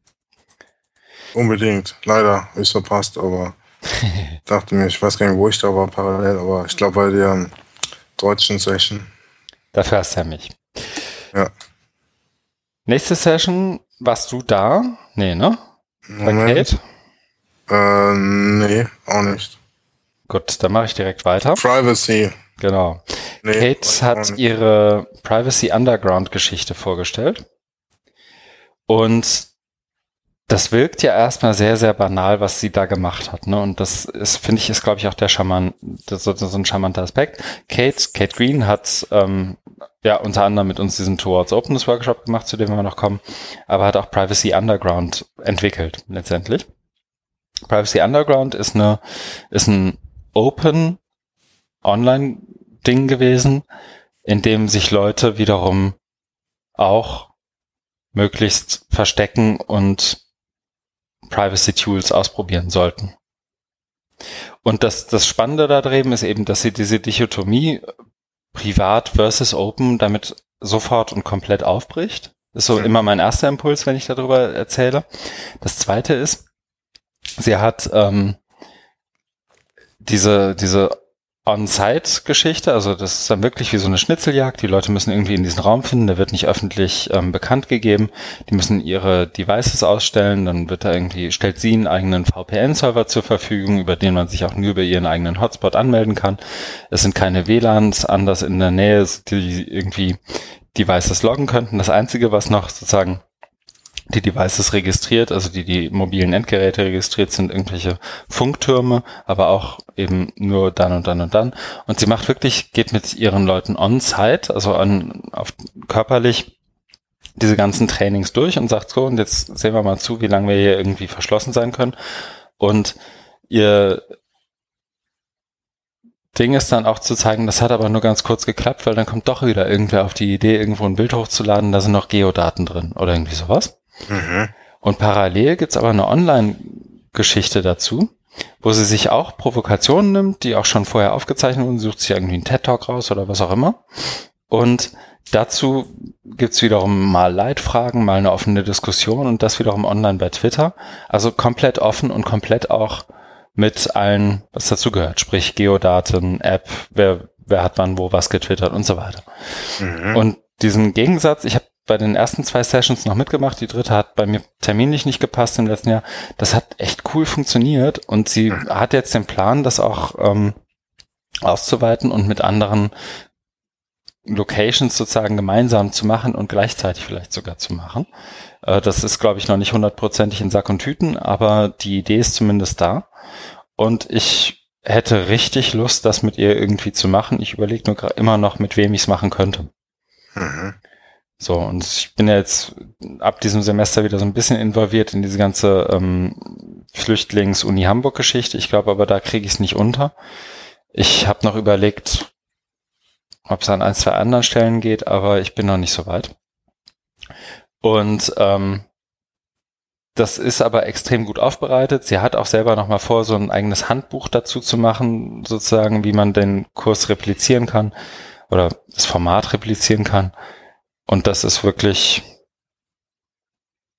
Unbedingt. Leider ist verpasst, aber dachte mir, ich weiß gar nicht, wo ich da war parallel, aber ich glaube bei der deutschen Session. Dafür hast du ja mich. Ja. Nächste Session, warst du da? Nee, ne? Bei Kate? Äh, nee, auch nicht. Gut, dann mache ich direkt weiter. Privacy. Genau. Nee, Kate hat ihre Privacy Underground Geschichte vorgestellt. Und das wirkt ja erstmal sehr, sehr banal, was sie da gemacht hat. Ne? Und das ist, finde ich, ist, glaube ich, auch der charmant, das ist so ein charmanter Aspekt. Kate, Kate Green hat ähm, ja unter anderem mit uns diesen Towards Openness Workshop gemacht, zu dem wir noch kommen, aber hat auch Privacy Underground entwickelt, letztendlich. Privacy Underground ist eine, ist ein Open Online Ding gewesen, in dem sich Leute wiederum auch möglichst verstecken und Privacy Tools ausprobieren sollten. Und das, das Spannende da drüben ist eben, dass sie diese Dichotomie privat versus open damit sofort und komplett aufbricht. Das ist so immer mein erster Impuls, wenn ich darüber erzähle. Das zweite ist, sie hat ähm, diese, diese On-Site-Geschichte, also das ist dann wirklich wie so eine Schnitzeljagd. Die Leute müssen irgendwie in diesen Raum finden, der wird nicht öffentlich ähm, bekannt gegeben. Die müssen ihre Devices ausstellen, dann wird da irgendwie, stellt sie einen eigenen VPN-Server zur Verfügung, über den man sich auch nur über ihren eigenen Hotspot anmelden kann. Es sind keine WLANs anders in der Nähe, die irgendwie Devices loggen könnten. Das Einzige, was noch sozusagen die Devices registriert, also die die mobilen Endgeräte registriert sind, irgendwelche Funktürme, aber auch eben nur dann und dann und dann. Und sie macht wirklich, geht mit ihren Leuten on-site, also an, auf, körperlich diese ganzen Trainings durch und sagt so, und jetzt sehen wir mal zu, wie lange wir hier irgendwie verschlossen sein können. Und ihr Ding ist dann auch zu zeigen, das hat aber nur ganz kurz geklappt, weil dann kommt doch wieder irgendwer auf die Idee, irgendwo ein Bild hochzuladen, da sind noch Geodaten drin oder irgendwie sowas. Mhm. Und parallel gibt's aber eine Online-Geschichte dazu, wo sie sich auch Provokationen nimmt, die auch schon vorher aufgezeichnet wurden, sucht sich irgendwie einen TED-Talk raus oder was auch immer. Und dazu gibt's wiederum mal Leitfragen, mal eine offene Diskussion und das wiederum online bei Twitter. Also komplett offen und komplett auch mit allen, was dazu gehört, sprich Geodaten, App, wer, wer hat wann wo was getwittert und so weiter. Mhm. Und diesen Gegensatz, ich habe bei den ersten zwei Sessions noch mitgemacht, die dritte hat bei mir terminlich nicht gepasst im letzten Jahr. Das hat echt cool funktioniert und sie hat jetzt den Plan, das auch ähm, auszuweiten und mit anderen Locations sozusagen gemeinsam zu machen und gleichzeitig vielleicht sogar zu machen. Äh, das ist, glaube ich, noch nicht hundertprozentig in Sack und Tüten, aber die Idee ist zumindest da. Und ich hätte richtig Lust, das mit ihr irgendwie zu machen. Ich überlege nur immer noch, mit wem ich es machen könnte. Mhm. So, und ich bin jetzt ab diesem Semester wieder so ein bisschen involviert in diese ganze ähm, Flüchtlings-Uni Hamburg-Geschichte. Ich glaube aber, da kriege ich es nicht unter. Ich habe noch überlegt, ob es an ein, zwei anderen Stellen geht, aber ich bin noch nicht so weit. Und ähm, das ist aber extrem gut aufbereitet. Sie hat auch selber nochmal vor, so ein eigenes Handbuch dazu zu machen, sozusagen, wie man den Kurs replizieren kann oder das Format replizieren kann. Und das ist wirklich,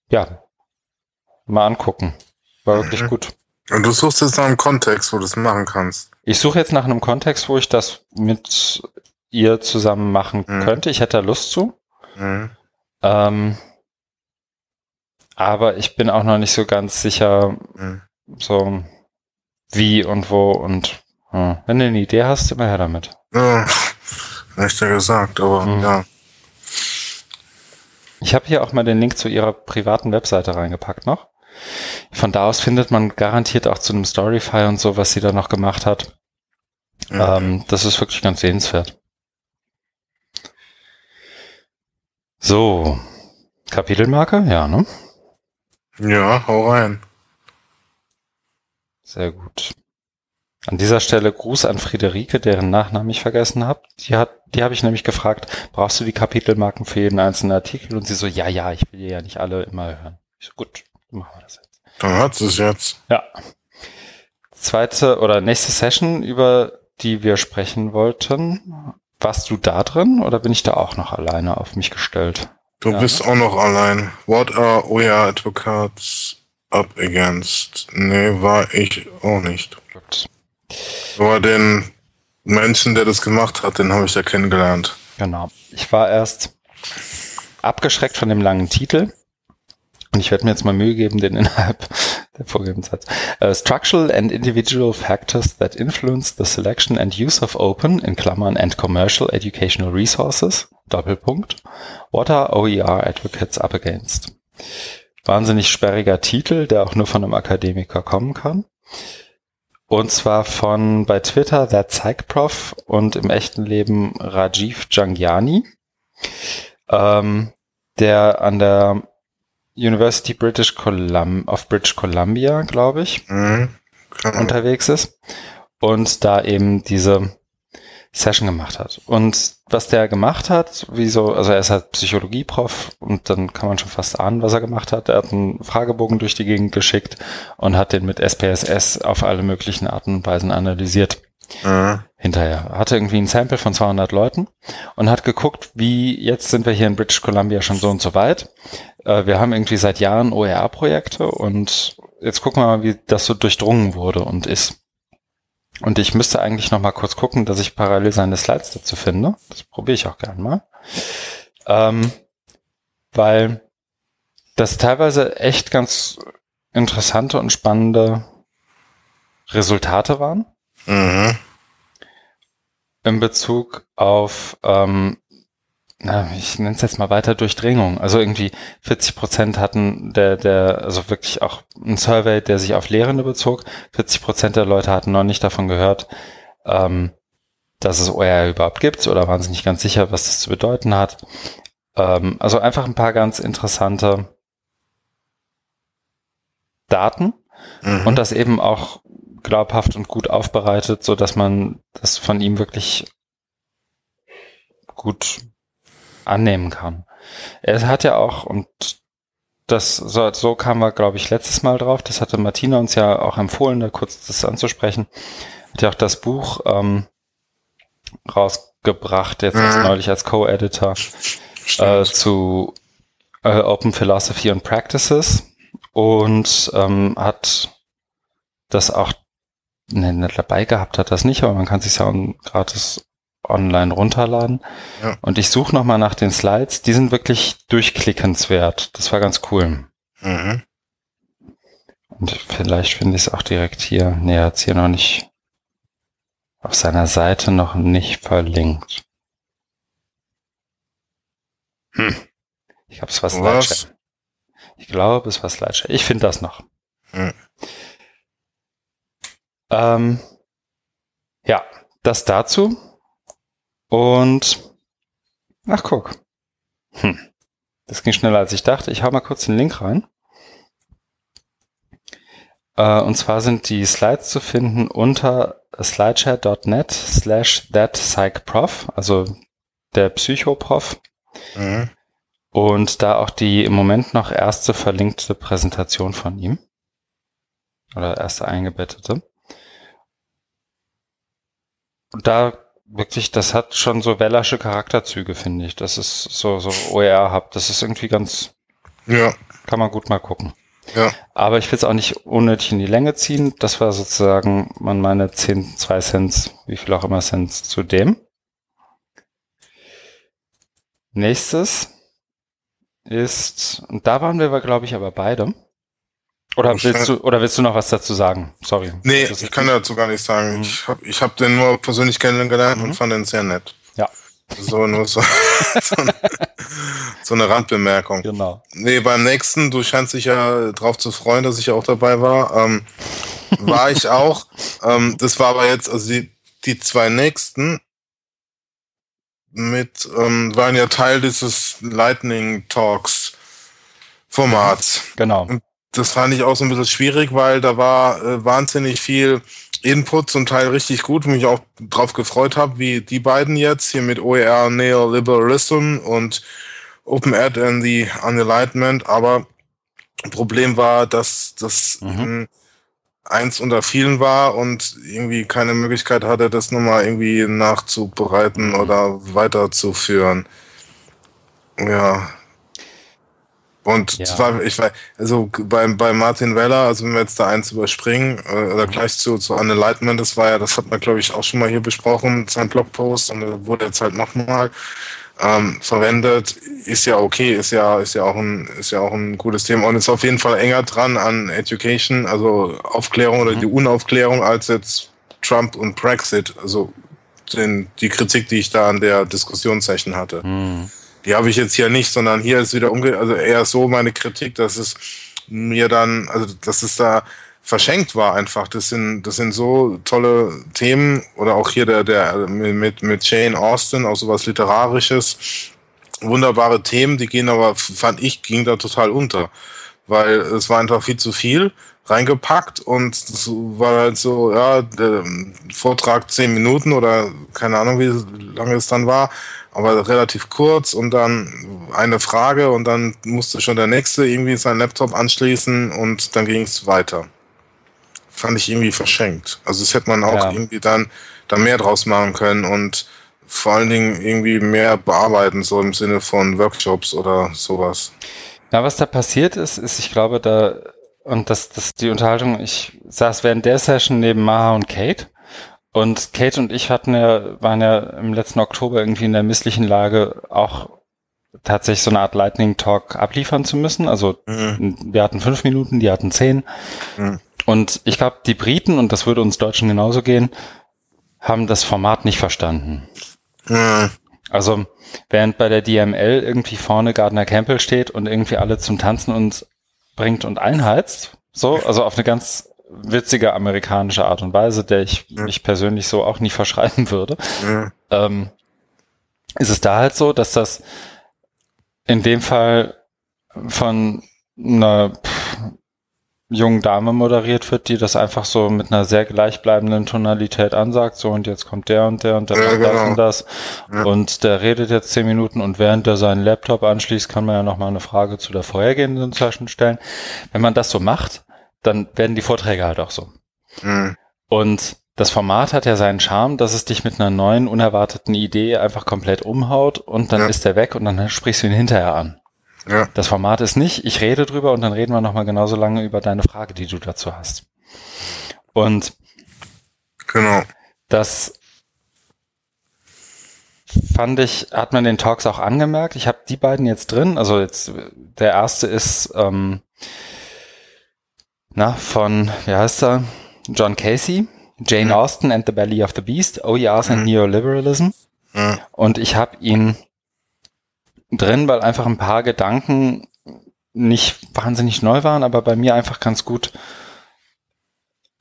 ja, mal angucken. War wirklich mhm. gut. Und du suchst jetzt nach einem Kontext, wo du das machen kannst. Ich suche jetzt nach einem Kontext, wo ich das mit ihr zusammen machen mhm. könnte. Ich hätte da Lust zu. Mhm. Ähm, aber ich bin auch noch nicht so ganz sicher, mhm. so wie und wo und ja. wenn du eine Idee hast, immer her damit. Ja, nicht ja gesagt, aber mhm. ja. Ich habe hier auch mal den Link zu ihrer privaten Webseite reingepackt noch. Von da aus findet man garantiert auch zu einem Storyfy und so, was sie da noch gemacht hat. Mhm. Ähm, das ist wirklich ganz sehenswert. So, Kapitelmarke, ja, ne? Ja, hau rein. Sehr gut. An dieser Stelle Gruß an Friederike, deren Nachnamen ich vergessen habe. Die hat, die habe ich nämlich gefragt, brauchst du die Kapitelmarken für jeden einzelnen Artikel? Und sie so, ja, ja, ich will ja nicht alle immer hören. Ich so, gut, machen wir das jetzt. Dann hat es jetzt. Ja. Zweite oder nächste Session, über die wir sprechen wollten. Warst du da drin oder bin ich da auch noch alleine auf mich gestellt? Du ja. bist auch noch allein. What are we advocates up against? Nee, war ich auch nicht. Gut. Aber den Menschen, der das gemacht hat, den habe ich ja kennengelernt. Genau. Ich war erst abgeschreckt von dem langen Titel. Und ich werde mir jetzt mal Mühe geben, den innerhalb der vorgegebenen Satz. Uh, structural and individual factors that influence the selection and use of open, in Klammern, and commercial educational resources Doppelpunkt. What are OER Advocates up against? Wahnsinnig sperriger Titel, der auch nur von einem Akademiker kommen kann. Und zwar von bei Twitter der Zeigprof und im echten Leben Rajiv Jangiani, ähm, der an der University British Colum of British Columbia, glaube ich, mhm, unterwegs ist. Und da eben diese Session gemacht hat. Und was der gemacht hat, wieso, also er ist halt Psychologieprof und dann kann man schon fast ahnen, was er gemacht hat. Er hat einen Fragebogen durch die Gegend geschickt und hat den mit SPSS auf alle möglichen Arten und Weisen analysiert. Mhm. Hinterher. Hatte irgendwie ein Sample von 200 Leuten und hat geguckt, wie, jetzt sind wir hier in British Columbia schon so und so weit. Äh, wir haben irgendwie seit Jahren OER-Projekte und jetzt gucken wir mal, wie das so durchdrungen wurde und ist. Und ich müsste eigentlich noch mal kurz gucken, dass ich parallel seine Slides dazu finde. Das probiere ich auch gern mal. Ähm, weil das teilweise echt ganz interessante und spannende Resultate waren. Mhm. In Bezug auf ähm, na, ich nenne es jetzt mal weiter Durchdringung. Also irgendwie 40 Prozent hatten der, der, also wirklich auch ein Survey, der sich auf Lehrende bezog. 40 Prozent der Leute hatten noch nicht davon gehört, ähm, dass es OER überhaupt gibt oder waren sich nicht ganz sicher, was das zu bedeuten hat. Ähm, also einfach ein paar ganz interessante Daten mhm. und das eben auch glaubhaft und gut aufbereitet, so dass man das von ihm wirklich gut annehmen kann. Er hat ja auch, und das so, so kamen wir, glaube ich, letztes Mal drauf, das hatte Martina uns ja auch empfohlen, da kurz das anzusprechen, hat ja auch das Buch ähm, rausgebracht, jetzt mhm. neulich als Co-Editor äh, zu äh, Open Philosophy and Practices und ähm, hat das auch ne, nicht dabei gehabt, hat das nicht, aber man kann sich ja gratis online runterladen. Ja. Und ich suche nochmal nach den Slides. Die sind wirklich durchklickenswert. Das war ganz cool. Mhm. Und vielleicht finde ich es auch direkt hier. Nee, er hat hier noch nicht auf seiner Seite noch nicht verlinkt. Hm. Ich glaube, es war Slideshare. Ich glaube, es war Slideshare. Ich finde das noch. Hm. Ähm, ja, das dazu. Und, ach guck. Hm. Das ging schneller als ich dachte. Ich hau mal kurz den Link rein. Äh, und zwar sind die Slides zu finden unter slideshare.net slash thatpsychprof, also der Psychoprof. Mhm. Und da auch die im Moment noch erste verlinkte Präsentation von ihm. Oder erste eingebettete. Und da wirklich, das hat schon so Wellersche Charakterzüge, finde ich. Das ist so, so OER-Hub. Das ist irgendwie ganz, ja. kann man gut mal gucken. Ja. Aber ich will es auch nicht unnötig in die Länge ziehen. Das war sozusagen man meine 10, 2 Cent, wie viel auch immer Cent zu dem. Nächstes ist, und da waren wir, glaube ich, aber beide. Oder willst du, oder willst du noch was dazu sagen? Sorry. Nee, ich kann dazu gar nichts sagen. Mhm. Ich habe ich hab den nur persönlich kennengelernt mhm. und fand den sehr nett. Ja. So, nur so, so, eine, so, eine, Randbemerkung. Genau. Nee, beim nächsten, du scheinst dich ja drauf zu freuen, dass ich auch dabei war. Ähm, war ich auch. Ähm, das war aber jetzt, also die, die zwei nächsten mit, ähm, waren ja Teil dieses Lightning Talks Formats. Genau. Und das fand ich auch so ein bisschen schwierig, weil da war äh, wahnsinnig viel Input, zum Teil richtig gut, mich auch drauf gefreut habe, wie die beiden jetzt hier mit OER Neoliberalism und Open Ed and the Unenlightenment, aber Problem war, dass das mhm. eins unter vielen war und irgendwie keine Möglichkeit hatte, das nochmal irgendwie nachzubereiten mhm. oder weiterzuführen. Ja, und ja. zwar, ich war, also bei, bei Martin Weller, also wenn wir jetzt da eins überspringen, äh, oder gleich zu, zu Anne Leitman, das war ja, das hat man glaube ich auch schon mal hier besprochen, sein Blogpost, und da wurde jetzt halt nochmal ähm, verwendet, ist ja okay, ist ja, ist ja auch ein, ist ja auch ein gutes Thema und ist auf jeden Fall enger dran an Education, also Aufklärung oder mhm. die Unaufklärung als jetzt Trump und Brexit, also den, die Kritik, die ich da an der Diskussionssession hatte. Mhm. Die habe ich jetzt hier nicht, sondern hier ist wieder umge also eher so meine Kritik, dass es mir dann, also dass es da verschenkt war einfach. Das sind, das sind so tolle Themen oder auch hier der, der mit, mit Jane Austen, auch sowas Literarisches. Wunderbare Themen, die gehen aber, fand ich, ging da total unter. Weil es war einfach viel zu viel reingepackt und es war halt so, ja, der Vortrag zehn Minuten oder keine Ahnung, wie lange es dann war aber relativ kurz und dann eine Frage und dann musste schon der nächste irgendwie seinen Laptop anschließen und dann ging es weiter. Fand ich irgendwie verschenkt. Also das hätte man auch ja. irgendwie dann, dann mehr draus machen können und vor allen Dingen irgendwie mehr bearbeiten, so im Sinne von Workshops oder sowas. Ja, was da passiert ist, ist, ich glaube, da, und das, das die Unterhaltung, ich saß während der Session neben Maha und Kate und Kate und ich hatten ja, waren ja im letzten Oktober irgendwie in der misslichen Lage, auch tatsächlich so eine Art Lightning Talk abliefern zu müssen. Also mhm. wir hatten fünf Minuten, die hatten zehn. Mhm. Und ich glaube, die Briten, und das würde uns Deutschen genauso gehen, haben das Format nicht verstanden. Mhm. Also während bei der DML irgendwie vorne Gardner Campbell steht und irgendwie alle zum Tanzen uns bringt und einheizt, so, also auf eine ganz witzige amerikanische Art und Weise, der ich ja. mich persönlich so auch nie verschreiben würde, ja. ähm, ist es da halt so, dass das in dem Fall von einer jungen Dame moderiert wird, die das einfach so mit einer sehr gleichbleibenden Tonalität ansagt, so und jetzt kommt der und der und der Ja, macht das genau. und das Ja. und der redet jetzt zehn Minuten und während der seinen Laptop anschließt, kann man ja nochmal eine Frage zu der vorhergehenden Session stellen. Wenn man das so macht, dann werden die Vorträge halt auch so. Mhm. Und das Format hat ja seinen Charme, dass es dich mit einer neuen, unerwarteten Idee einfach komplett umhaut und dann Ja. ist der weg und dann sprichst du ihn hinterher an. Ja. Das Format ist nicht, ich rede drüber und dann reden wir nochmal genauso lange über deine Frage, die du dazu hast. Und Genau. das fand ich, hat man den Talks auch angemerkt. Ich habe die beiden jetzt drin. Also jetzt der erste ist ähm, na von wie heißt er? John Casey, Jane Mhm. Austen and the Belly of the Beast, OERs and Mhm. Neoliberalism. Mhm. Und ich habe ihn drin, weil einfach ein paar Gedanken nicht wahnsinnig neu waren, aber bei mir einfach ganz gut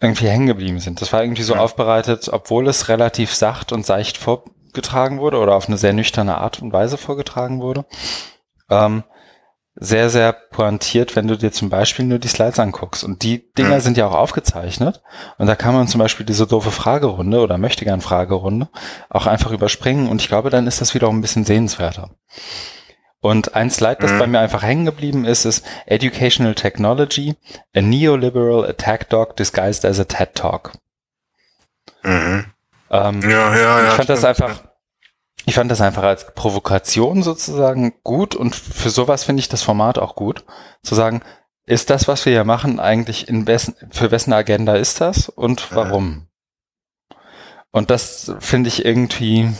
irgendwie hängen geblieben sind. Das war irgendwie so Ja. aufbereitet, obwohl es relativ sacht und seicht vorgetragen wurde oder auf eine sehr nüchterne Art und Weise vorgetragen wurde. Ähm, sehr, sehr pointiert, wenn du dir zum Beispiel nur die Slides anguckst. Und die Dinger Ja. sind ja auch aufgezeichnet. Und da kann man zum Beispiel diese doofe Fragerunde oder möchte gern Fragerunde auch einfach überspringen. Und ich glaube, dann ist das wiederum ein bisschen sehenswerter. Und ein Slide, das Mhm. bei mir einfach hängen geblieben ist, ist Educational Technology, a neoliberal attack dog disguised as a TED Talk. Mhm. Ähm, Ja, ja, ja. ich fand das einfach, ich fand das einfach als Provokation sozusagen gut und für sowas finde ich das Format auch gut, zu sagen, ist das, was wir hier machen, eigentlich in wessen, für wessen Agenda ist das und Mhm. warum? Und das finde ich irgendwie,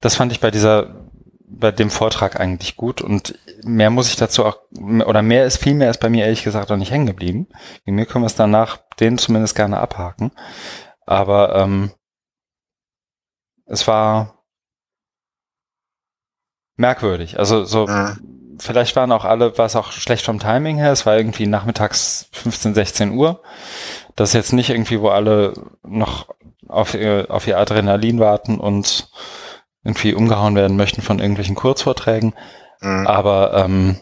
das fand ich bei dieser, bei dem Vortrag eigentlich gut und mehr muss ich dazu auch, oder mehr ist, viel mehr ist bei mir ehrlich gesagt auch nicht hängen geblieben. Bei mir können wir es danach den zumindest gerne abhaken. Aber ähm, es war merkwürdig. Also so, Mhm. vielleicht waren auch alle, war es auch schlecht vom Timing her. Es war irgendwie nachmittags 15, 16 Uhr. Das ist jetzt nicht irgendwie, wo alle noch auf ihr, auf ihr Adrenalin warten und irgendwie umgehauen werden möchten von irgendwelchen Kurzvorträgen. Mhm. Aber ähm,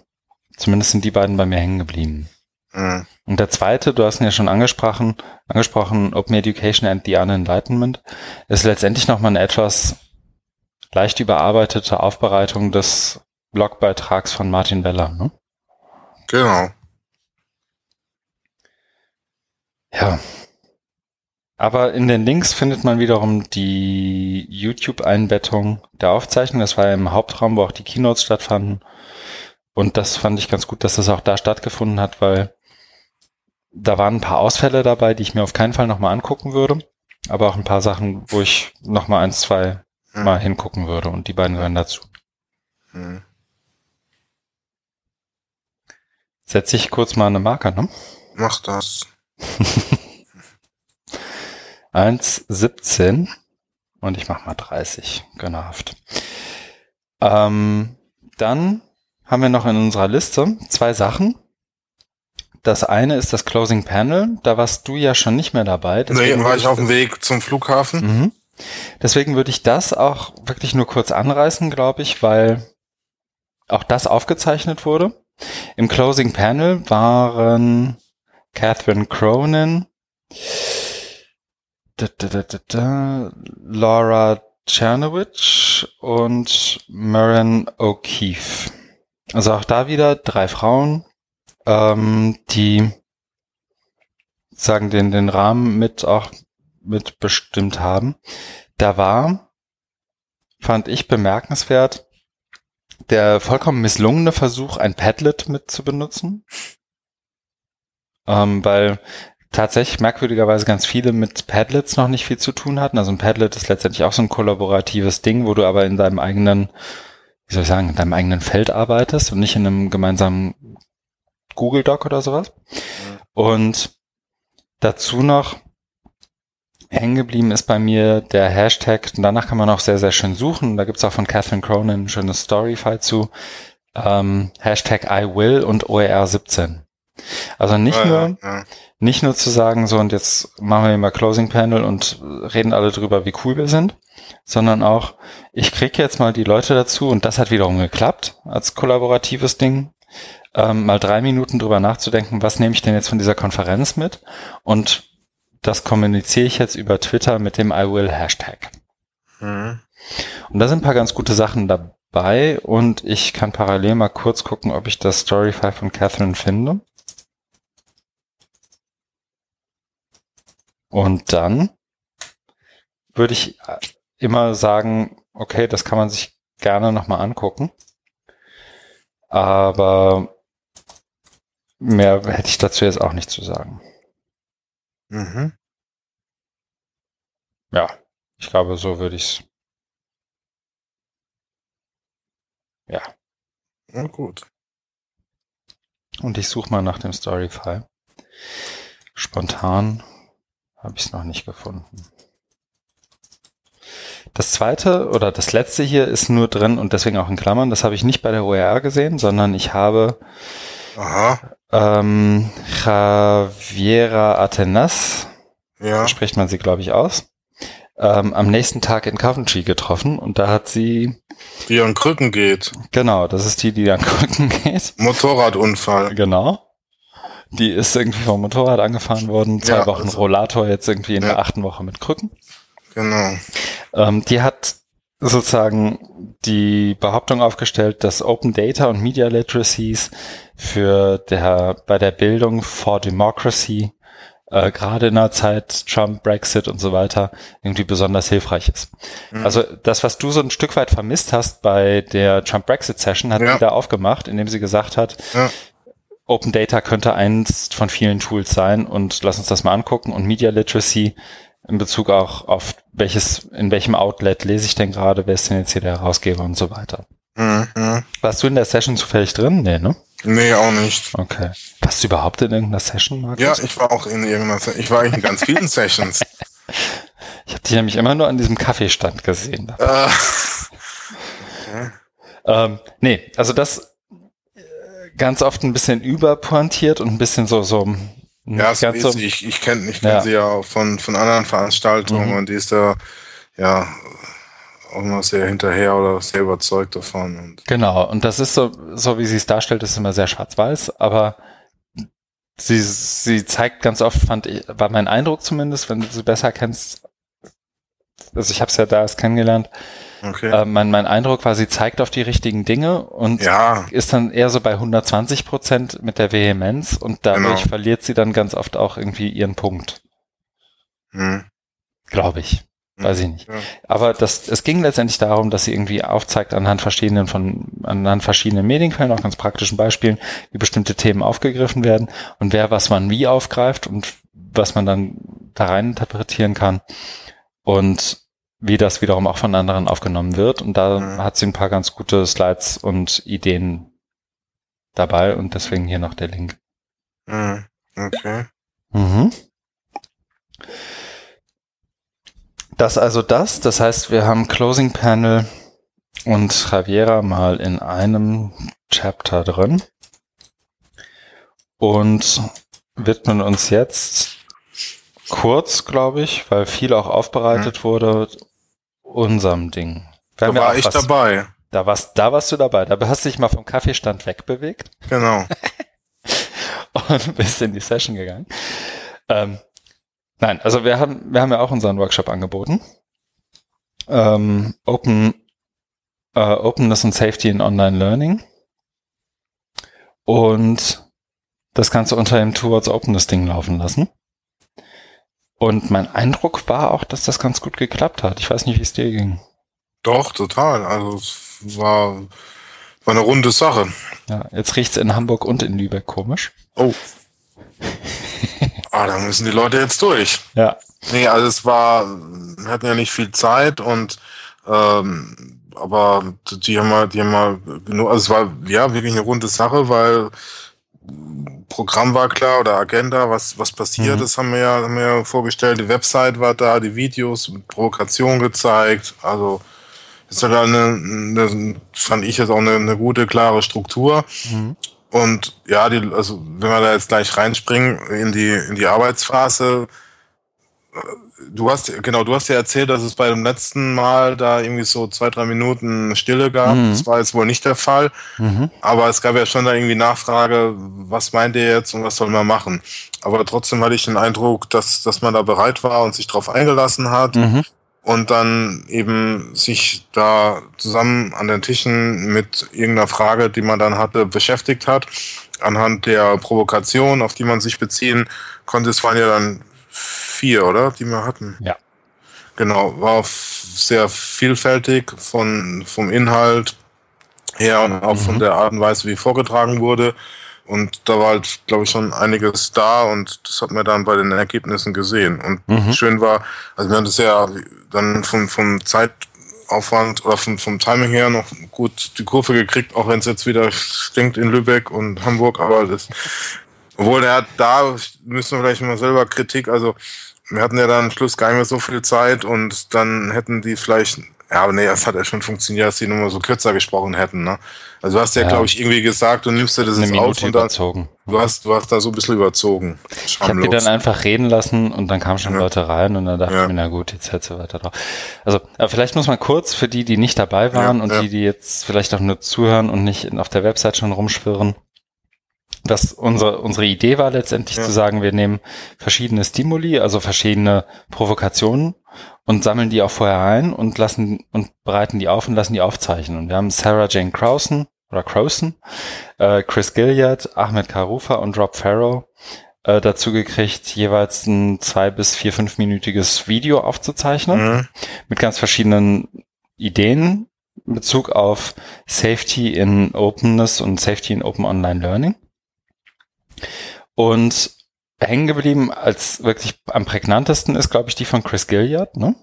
zumindest sind die beiden bei mir hängen geblieben. Mhm. Und der zweite, du hast ihn ja schon angesprochen, angesprochen, Open Education and the Unenlightenment, ist letztendlich nochmal eine etwas leicht überarbeitete Aufbereitung des Blogbeitrags von Martin Weller. Ne? Genau. Ja. Aber in den Links findet man wiederum die YouTube-Einbettung der Aufzeichnung. Das war ja im Hauptraum, wo auch die Keynotes stattfanden. Und das fand ich ganz gut, dass das auch da stattgefunden hat, weil da waren ein paar Ausfälle dabei, die ich mir auf keinen Fall nochmal angucken würde. Aber auch ein paar Sachen, wo ich nochmal eins, zwei Mhm. mal hingucken würde. Und die beiden gehören dazu. Mhm. Setze ich kurz mal eine Marke, ne? Mach das. 1,17 und ich mache mal 30, gönnerhaft. Ähm, dann haben wir noch in unserer Liste zwei Sachen. Das eine ist das Closing Panel. Da warst du ja schon nicht mehr dabei. Nee, Deswegen war würde ich auf dem Weg zum Flughafen. Mhm. Deswegen würde ich das auch wirklich nur kurz anreißen, glaube ich, weil auch das aufgezeichnet wurde. Im Closing Panel waren Catherine Cronin, da, da, da, da, da, Laura Czernowitz und Maren O'Keefe. Also auch da wieder drei Frauen, ähm, die sagen den, den Rahmen mit auch mitbestimmt haben. Da war, fand ich bemerkenswert, der vollkommen misslungene Versuch, ein Padlet mit zu benutzen. Ähm, weil tatsächlich merkwürdigerweise ganz viele mit Padlets noch nicht viel zu tun hatten. Also ein Padlet ist letztendlich auch so ein kollaboratives Ding, wo du aber in deinem eigenen, wie soll ich sagen, in deinem eigenen Feld arbeitest und nicht in einem gemeinsamen Google Doc oder sowas. Und dazu noch hängen geblieben ist bei mir der Hashtag, und danach kann man auch sehr, sehr schön suchen. Da gibt's auch von Catherine Cronin ein schönes Storyfile zu. Ähm, Hashtag I will und OER17. Also nicht Ja, nur, ja, nicht nur zu sagen, so und jetzt machen wir hier mal Closing Panel und reden alle drüber, wie cool wir sind, sondern auch, ich kriege jetzt mal die Leute dazu und das hat wiederum geklappt als kollaboratives Ding, ähm, mal drei Minuten drüber nachzudenken, was nehme ich denn jetzt von dieser Konferenz mit? Und das kommuniziere ich jetzt über Twitter mit dem I will Hashtag. Mhm. Und da sind ein paar ganz gute Sachen dabei und ich kann parallel mal kurz gucken, ob ich das Storyfile von Catherine finde. Und dann würde ich immer sagen, okay, das kann man sich gerne nochmal angucken. Aber mehr hätte ich dazu jetzt auch nicht zu sagen. Mhm. Ja, ich glaube, so würde ich es. Ja. Na gut. Und ich suche mal nach dem Storyfile. Spontan habe ich es noch nicht gefunden. Das zweite oder das letzte hier ist nur drin und deswegen auch in Klammern. Das habe ich nicht bei der OER gesehen, sondern ich habe Aha. Ähm, Javiera Atenas, ja. spricht man sie, glaube ich, aus, ähm, am nächsten Tag in Coventry getroffen und da hat sie... Die an Krücken geht. Genau, das ist die, die an Krücken geht. Motorradunfall. Genau. Die ist irgendwie vom Motorrad angefahren worden, zwei ja, Wochen also, Rollator, jetzt irgendwie in ja. der achten Woche mit Krücken. Genau. Ähm, die hat sozusagen die Behauptung aufgestellt, dass Open Data und Media Literacies für der, bei der Bildung for Democracy äh, gerade in der Zeit Trump, Brexit und so weiter irgendwie besonders hilfreich ist. Mhm. Also das, was du so ein Stück weit vermisst hast bei der Trump-Brexit-Session, hat ja. sie da aufgemacht, indem sie gesagt hat, ja. Open Data könnte eins von vielen Tools sein und lass uns das mal angucken und Media Literacy in Bezug auch auf welches, in welchem Outlet lese ich denn gerade, wer ist denn jetzt hier der Herausgeber und so weiter. Mhm. Warst du in der Session zufällig drin? Nee, ne? Nee, auch nicht. Okay. Warst du überhaupt in irgendeiner Session, Markus? Ja, ich war auch in irgendeiner Session. Ich war in ganz vielen Sessions. Ich habe dich nämlich immer nur an diesem Kaffeestand gesehen. Äh. okay. ähm, nee, also das ganz oft ein bisschen überpointiert und ein bisschen so, so ja, das ganz so, ich, ich kenne ich kenn ja. sie ja auch von, von anderen Veranstaltungen mhm. und die ist da ja auch noch sehr hinterher oder sehr überzeugt davon. Und genau, und das ist so, so wie sie es darstellt, ist immer sehr schwarz-weiß, aber sie, sie zeigt ganz oft, fand ich, war mein Eindruck zumindest, wenn du sie besser kennst, also ich habe es ja da erst kennengelernt, Okay. Äh, mein, mein Eindruck war, sie zeigt auf die richtigen Dinge und ja. ist dann eher so bei 120 Prozent mit der Vehemenz und dadurch genau. verliert sie dann ganz oft auch irgendwie ihren Punkt. Hm. Glaube ich. Hm. Weiß ich nicht. Ja. Aber das, es ging letztendlich darum, dass sie irgendwie aufzeigt anhand verschiedenen von, anhand verschiedenen Medienquellen, auch ganz praktischen Beispielen, wie bestimmte Themen aufgegriffen werden und wer was man wie aufgreift und was man dann da rein interpretieren kann. Und wie das wiederum auch von anderen aufgenommen wird. Und da mhm. hat sie ein paar ganz gute Slides und Ideen dabei und deswegen hier noch der Link. Mhm. Okay. Mhm. Das also das, das heißt, wir haben Closing Panel und Javiera mal in einem Chapter drin und widmen uns jetzt kurz, glaube ich, weil viel auch aufbereitet mhm. wurde, unserem Ding. Da war ich was, dabei. Da warst, da warst du dabei. Da hast du dich mal vom Kaffeestand wegbewegt. Genau. und bist in die Session gegangen. Ähm, nein, also wir haben, wir haben ja auch unseren Workshop angeboten. Ähm, Open, äh, Openness und Safety in Online Learning. Und das Ganze unter dem Towards Openness Ding laufen lassen. Und mein Eindruck war auch, dass das ganz gut geklappt hat. Ich weiß nicht, wie es dir ging. Doch, total. Also es war, war eine runde Sache. Ja, jetzt riecht's in Hamburg und in Lübeck komisch. Oh. ah, da müssen die Leute jetzt durch. Ja. Nee, also es war, wir hatten ja nicht viel Zeit und ähm, aber die haben mal, die haben mal genug, also es war ja wirklich eine runde Sache, weil Programm war klar oder Agenda, was, was passiert mhm. ist, haben wir, ja, haben wir ja vorgestellt. Die Website war da, die Videos mit Provokation gezeigt. Also ist halt eine, eine, fand ich jetzt auch eine, eine gute, klare Struktur. Mhm. Und ja, die, also wenn wir da jetzt gleich reinspringen in die, in die Arbeitsphase, du hast, genau, du hast ja erzählt, dass es bei dem letzten Mal da irgendwie so zwei, drei Minuten Stille gab. Mhm. Das war jetzt wohl nicht der Fall. Mhm. Aber es gab ja schon da irgendwie Nachfrage, was meint ihr jetzt und was soll man machen? Aber trotzdem hatte ich den Eindruck, dass, dass man da bereit war und sich darauf eingelassen hat. Mhm. Und dann eben sich da zusammen an den Tischen mit irgendeiner Frage, die man dann hatte, beschäftigt hat. Anhand der Provokation, auf die man sich beziehen konnte. Es waren ja dann vier, oder? Die wir hatten. Ja. Genau, war sehr vielfältig von, vom Inhalt her und auch mhm. von der Art und Weise, wie vorgetragen wurde. Und da war halt, glaube ich, schon einiges da und das hat man dann bei den Ergebnissen gesehen. Und mhm. schön war, also wir haben das ja dann vom, vom Zeitaufwand oder vom, vom Timing her noch gut die Kurve gekriegt, auch wenn es jetzt wieder stinkt in Lübeck und Hamburg, aber das obwohl er hat da, müssen wir vielleicht mal selber Kritik, also wir hatten ja dann am Schluss gar nicht mehr so viel Zeit und dann hätten die vielleicht, ja, aber nee, das hat ja schon funktioniert, dass die nur mal so kürzer gesprochen hätten, ne? Also du hast ja, ja. glaube ich, irgendwie gesagt, du nimmst dir das Eine auf und dann, überzogen. Du hast, du hast da so ein bisschen überzogen. Ich habe die dann einfach reden lassen und dann kamen schon ja. Leute rein und dann dachte ja. ich mir, na gut, jetzt hört sie weiter drauf. Also, aber vielleicht muss man kurz für die, die nicht dabei waren und die, die jetzt vielleicht auch nur zuhören und nicht auf der Website schon rumschwirren, das unsere, unsere Idee war letztendlich ja. zu sagen, wir nehmen verschiedene Stimuli, also verschiedene Provokationen und sammeln die auch vorher ein und lassen und bereiten die auf und lassen die aufzeichnen. Und wir haben Sarah Jane Crowson oder Crowson, äh, Chris Gilliard, Ahmed Karufa und Rob Farrow äh, dazu gekriegt, jeweils ein zwei bis vier, fünfminütiges Video aufzuzeichnen mhm. mit ganz verschiedenen Ideen in Bezug auf Safety in Openness und Safety in Open Online Learning. Und hängen geblieben als wirklich am prägnantesten ist, glaube ich, die von Chris Gilliard, ne?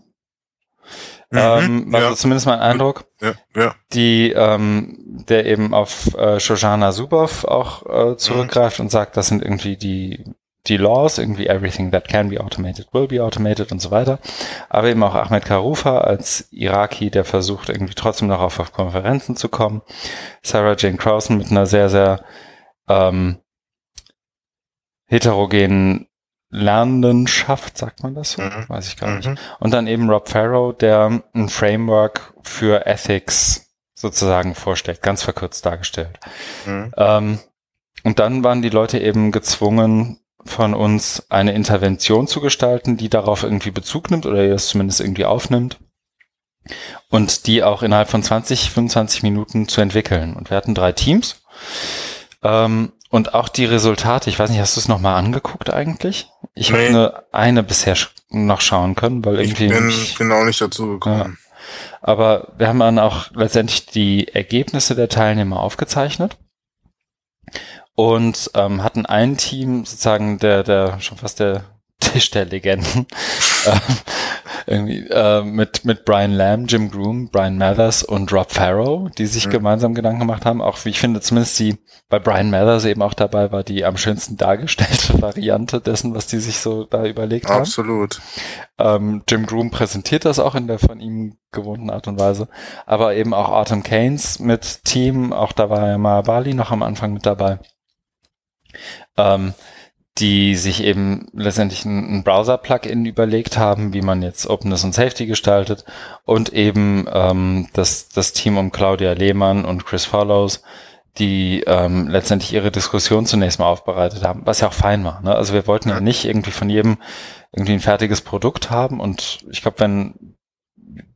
Mhm, ähm, war ja. zumindest mein Eindruck. Ja, ja. Die, ähm, der eben auf äh, Shoshana Zuboff auch äh, zurückgreift mhm. und sagt, das sind irgendwie die, die Laws, irgendwie everything that can be automated will be automated und so weiter. Aber eben auch Ahmed Karufa als Iraki, der versucht irgendwie trotzdem noch auf, auf Konferenzen zu kommen. Sarah Jane Crowson mit einer sehr, sehr ähm, heterogenen Lernenden schafft, sagt man das so? Mhm. Weiß ich gar nicht. Mhm. Und dann eben Rob Farrow, der ein Framework für Ethics sozusagen vorstellt, ganz verkürzt dargestellt. Mhm. Ähm, und dann waren die Leute eben gezwungen, von uns eine Intervention zu gestalten, die darauf irgendwie Bezug nimmt oder das zumindest irgendwie aufnimmt und die auch innerhalb von 20, 25 Minuten zu entwickeln. Und wir hatten drei Teams. Ähm, und auch die Resultate, ich weiß nicht, hast du es nochmal angeguckt eigentlich? Ich nee. habe eine, eine bisher noch schauen können, weil irgendwie. Ich bin, mich, bin auch nicht dazu gekommen. Ja. Aber wir haben dann auch letztendlich die Ergebnisse der Teilnehmer aufgezeichnet und ähm, hatten ein Team sozusagen der, der schon fast der Tisch der Legenden äh, irgendwie äh, mit mit Brian Lamb, Jim Groom, Brian Mathers und Rob Farrow, die sich mhm. gemeinsam Gedanken gemacht haben. Auch wie ich finde, zumindest die bei Brian Mathers eben auch dabei war, die am schönsten dargestellte Variante dessen, was die sich so da überlegt Absolut. haben. Absolut. Ähm, Jim Groom präsentiert das auch in der von ihm gewohnten Art und Weise, aber eben auch Autumn Keynes mit Team, auch da war ja mal Bali noch am Anfang mit dabei. Ähm, die sich eben letztendlich ein, Browser-Plugin überlegt haben, wie man jetzt Openness und Safety gestaltet und eben ähm, das, das Team um Claudia Lehmann und Chris Follows, die ähm, letztendlich ihre Diskussion zunächst mal aufbereitet haben, was ja auch fein war. Ne? Also wir wollten ja nicht irgendwie von jedem irgendwie ein fertiges Produkt haben und ich glaube, wenn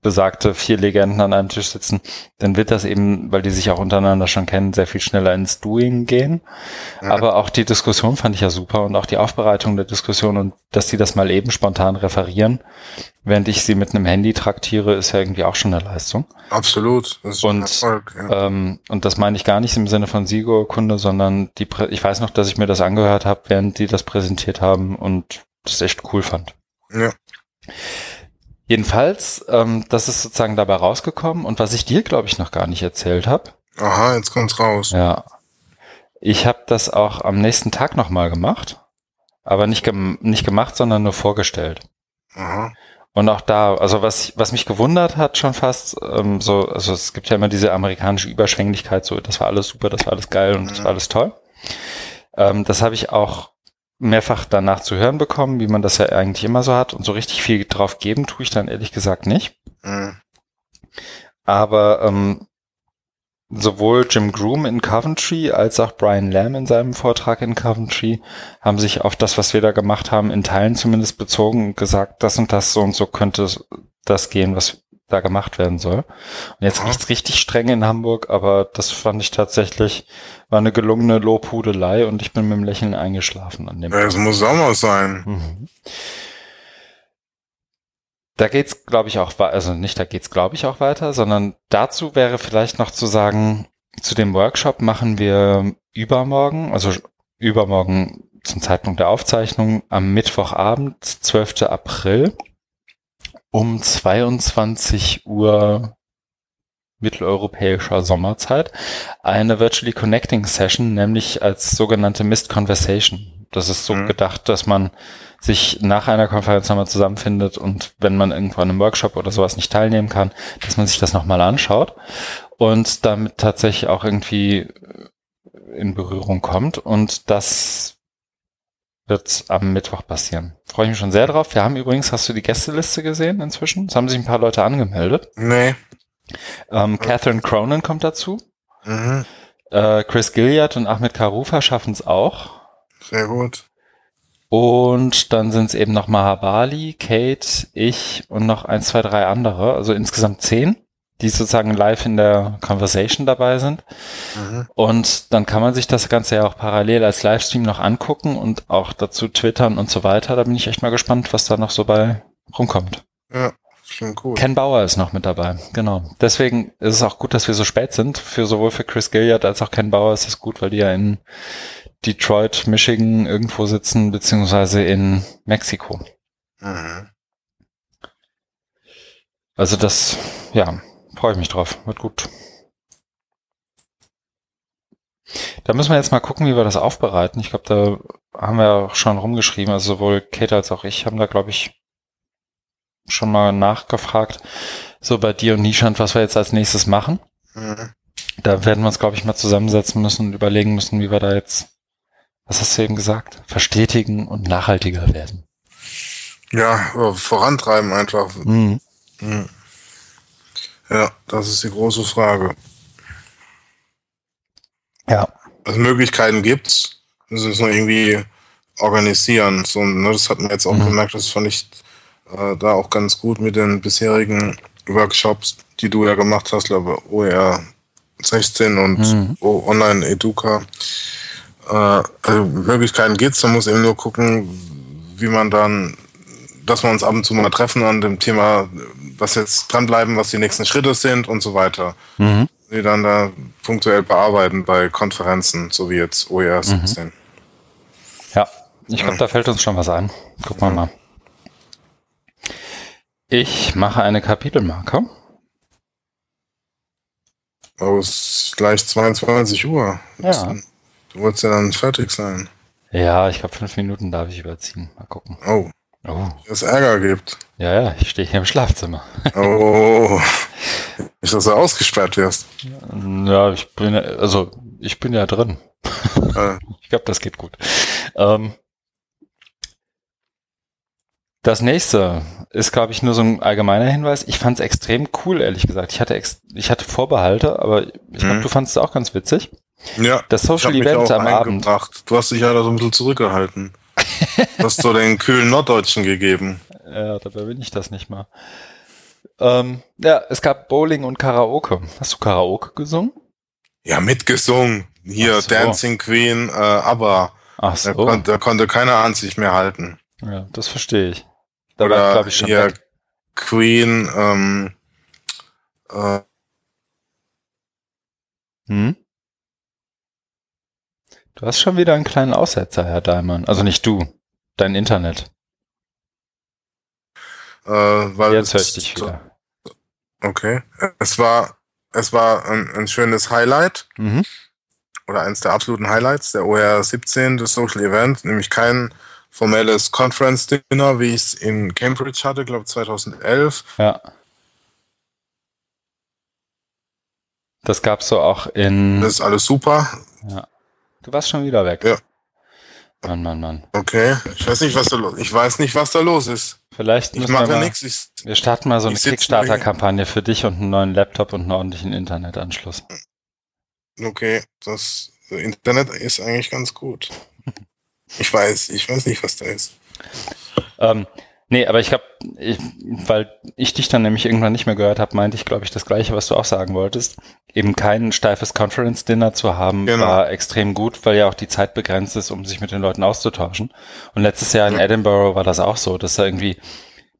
besagte vier Legenden an einem Tisch sitzen, dann wird das eben, weil die sich auch untereinander schon kennen, sehr viel schneller ins Doing gehen. Ja. Aber auch die Diskussion fand ich ja super und auch die Aufbereitung der Diskussion und dass die das mal eben spontan referieren, während ich sie mit einem Handy traktiere, ist ja irgendwie auch schon eine Leistung. Absolut. Das ist und, Erfolg, ja. ähm, und das meine ich gar nicht im Sinne von Sigo-Kunde, sondern die, ich weiß noch, dass ich mir das angehört habe, während die das präsentiert haben und das echt cool fand. Ja. Jedenfalls, ähm, das ist sozusagen dabei rausgekommen und was ich dir, glaube ich, noch gar nicht erzählt habe. Aha, jetzt kommt's raus. Ja. Ich habe das auch am nächsten Tag nochmal gemacht, aber nicht, gem nicht gemacht, sondern nur vorgestellt. Aha. Und auch da, also was, was mich gewundert hat schon fast, ähm, so, also es gibt ja immer diese amerikanische Überschwänglichkeit, so das war alles super, das war alles geil und das war alles toll. Ähm, das habe ich auch mehrfach danach zu hören bekommen, wie man das ja eigentlich immer so hat. Und so richtig viel drauf geben tue ich dann ehrlich gesagt nicht. Mhm. Aber ähm, sowohl Jim Groom in Coventry als auch Brian Lamb in seinem Vortrag in Coventry haben sich auf das, was wir da gemacht haben, in Teilen zumindest bezogen und gesagt, das und das so und so könnte das gehen, was da gemacht werden soll. Und jetzt Aha. riecht's richtig streng in Hamburg, aber das fand ich tatsächlich, war eine gelungene Lobhudelei und ich bin mit dem Lächeln eingeschlafen an dem Ja, es muss mal sein. Mhm. Da geht's, glaube ich, auch weiter, also nicht da geht's, glaube ich, auch weiter, sondern dazu wäre vielleicht noch zu sagen, zu dem Workshop machen wir übermorgen, also übermorgen zum Zeitpunkt der Aufzeichnung am Mittwochabend, 12. April um 22 Uhr mitteleuropäischer Sommerzeit eine Virtually Connecting Session, nämlich als sogenannte Missed Conversation. Das ist so Mhm. gedacht, dass man sich nach einer Konferenz nochmal zusammenfindet und wenn man irgendwo an einem Workshop oder sowas nicht teilnehmen kann, dass man sich das nochmal anschaut und damit tatsächlich auch irgendwie in Berührung kommt und das wird am Mittwoch passieren. Freue ich mich schon sehr drauf. Wir haben übrigens, hast du die Gästeliste gesehen inzwischen? Es haben sich ein paar Leute angemeldet. Nee. Ähm, Catherine Cronin kommt dazu. Mhm. Äh, Chris Gilliard und Ahmed Karufa schaffen es auch. Sehr gut. Und dann sind es eben noch Mahabali, Kate, ich und noch ein, zwei, drei andere. Also insgesamt zehn, die sozusagen live in der Conversation dabei sind. Mhm. Und dann kann man sich das Ganze ja auch parallel als Livestream noch angucken und auch dazu twittern und so weiter. Da bin ich echt mal gespannt, was da noch so bei rumkommt. Ja, klingt gut. Ken Bauer ist noch mit dabei, genau. Deswegen ist es auch gut, dass wir so spät sind. Für sowohl für Chris Gilliard als auch Ken Bauer ist es gut, weil die ja in Detroit, Michigan irgendwo sitzen, beziehungsweise in Mexiko. Mhm. Also das, ja, freue ich mich drauf. Wird gut. Da müssen wir jetzt mal gucken, wie wir das aufbereiten. Ich glaube, da haben wir auch schon rumgeschrieben. Also sowohl Kate als auch ich haben da, glaube ich, schon mal nachgefragt. So bei dir und Nishant, was wir jetzt als nächstes machen. Mhm. Da werden wir uns, glaube ich, mal zusammensetzen müssen und überlegen müssen, wie wir da jetzt, was hast du eben gesagt, verstetigen und nachhaltiger werden. Ja, äh, vorantreiben einfach. Mhm. Mhm. Ja, das ist die große Frage. Ja. Also Möglichkeiten gibt's. Müssen es nur irgendwie organisieren. So, ne, das hat man jetzt auch Mhm. gemerkt, das fand ich äh, da auch ganz gut mit den bisherigen Workshops, die du ja gemacht hast, glaube OER 16 und Mhm. Online Educa. Äh, also Möglichkeiten gibt's, man muss eben nur gucken, wie man dann, dass wir uns ab und zu mal treffen an dem Thema, was jetzt dranbleiben, was die nächsten Schritte sind und so weiter. Mhm. Die dann da punktuell bearbeiten bei Konferenzen, so wie jetzt OER 17. Ja, ich glaube, da fällt uns schon was ein. Gucken wir mal. Ich mache eine Kapitelmarke. Oh, es ist gleich 22 Uhr. Ja. Du wolltest ja dann fertig sein. Ja, ich glaube, fünf Minuten darf ich überziehen. Mal gucken. Oh, Oh, es Ärger gibt. Ja, ja, ich stehe hier im Schlafzimmer. Oh, nicht, dass du ausgesperrt wirst. Ja, ich bin ja, also ich bin ja drin. Äh, Ich glaube, das geht gut. Ähm, das nächste ist, glaube ich, nur so ein allgemeiner Hinweis. Ich fand es extrem cool, ehrlich gesagt. Ich hatte, ich hatte Vorbehalte, aber ich glaube, Mhm. du fandest es auch ganz witzig. ja, Das Social Event am Abend. Du hast dich ja da so ein bisschen zurückgehalten. Du hast so den kühlen Norddeutschen gegeben. Ja, dabei bin ich das nicht mal. Ähm, ja, es gab Bowling und Karaoke. Hast du Karaoke gesungen? Ja, mitgesungen. Hier, so. Dancing Queen, äh, aber Ach da, so. kon da konnte keiner an sich mehr halten. Ja, das verstehe ich. Da war, Oder glaube ich, schon hier weg. Queen, ähm, äh, Hm? Du hast schon wieder einen kleinen Aussetzer, Herr Daimann. Also nicht du, dein Internet. Äh, weil Jetzt höre es- ich dich wieder. Okay. Es war, es war ein, ein schönes Highlight Mhm. oder eines der absoluten Highlights der OR 17 des Social Event, nämlich kein formelles Conference Dinner, wie ich es in Cambridge hatte, glaube 2011. Ja. Das gab's so auch in. Das ist alles super. Du warst schon wieder weg. Ja. Mann, Mann, Mann. Okay, ich weiß nicht, was da los Ich weiß nicht, was da los ist. Vielleicht Ich müssen wir mache mal, nichts. Ich, wir starten mal so eine Kickstarter-Kampagne für dich und einen neuen Laptop und einen ordentlichen Internetanschluss. okay, das Internet ist eigentlich ganz gut. Ich weiß, ich weiß nicht, was da ist. Ähm, nee, aber ich glaube, ich, weil ich dich dann nämlich irgendwann nicht mehr gehört habe, meinte ich, glaube ich, das Gleiche, was du auch sagen wolltest. Eben kein steifes Conference-Dinner zu haben, Genau. war extrem gut, weil ja auch die Zeit begrenzt ist, um sich mit den Leuten auszutauschen. Und letztes Jahr in Ja. Edinburgh war das auch so, dass da irgendwie,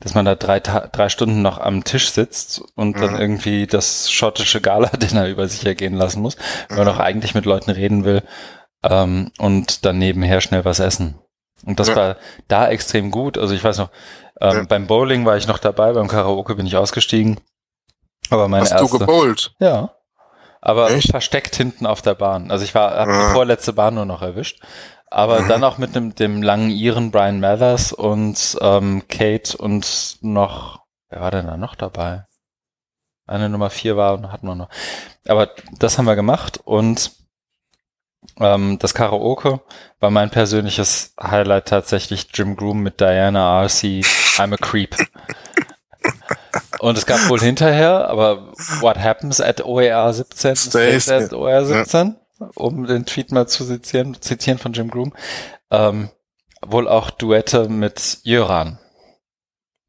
dass man da drei, Ta drei Stunden noch am Tisch sitzt und dann Mhm. irgendwie das schottische Gala-Dinner über sich ergehen lassen muss, wenn man Mhm. doch eigentlich mit Leuten reden will ähm, und dann nebenher schnell was essen. Und das Ja. war da extrem gut. Also ich weiß noch, ähm, Ja. beim Bowling war ich noch dabei, beim Karaoke bin ich ausgestiegen. Aber meine Hast du erste. gebowlt? Ja. Aber Echt? versteckt hinten auf der Bahn. Also ich war, habe Ah. die vorletzte Bahn nur noch erwischt. Aber Mhm. dann auch mit dem, dem langen Iren Brian Mathers und ähm, Kate und noch, wer war denn da noch dabei? Eine Nummer vier war und hatten wir noch. Aber das haben wir gemacht und ähm, das Karaoke war mein persönliches Highlight tatsächlich Jim Groom mit Diana RC I'm a Creep. Und es gab wohl hinterher, aber what happens at OER 17 Stays, at OER 17, um den Tweet mal zu zitieren, zitieren von Jim Groom, ähm, wohl auch Duette mit Jöran.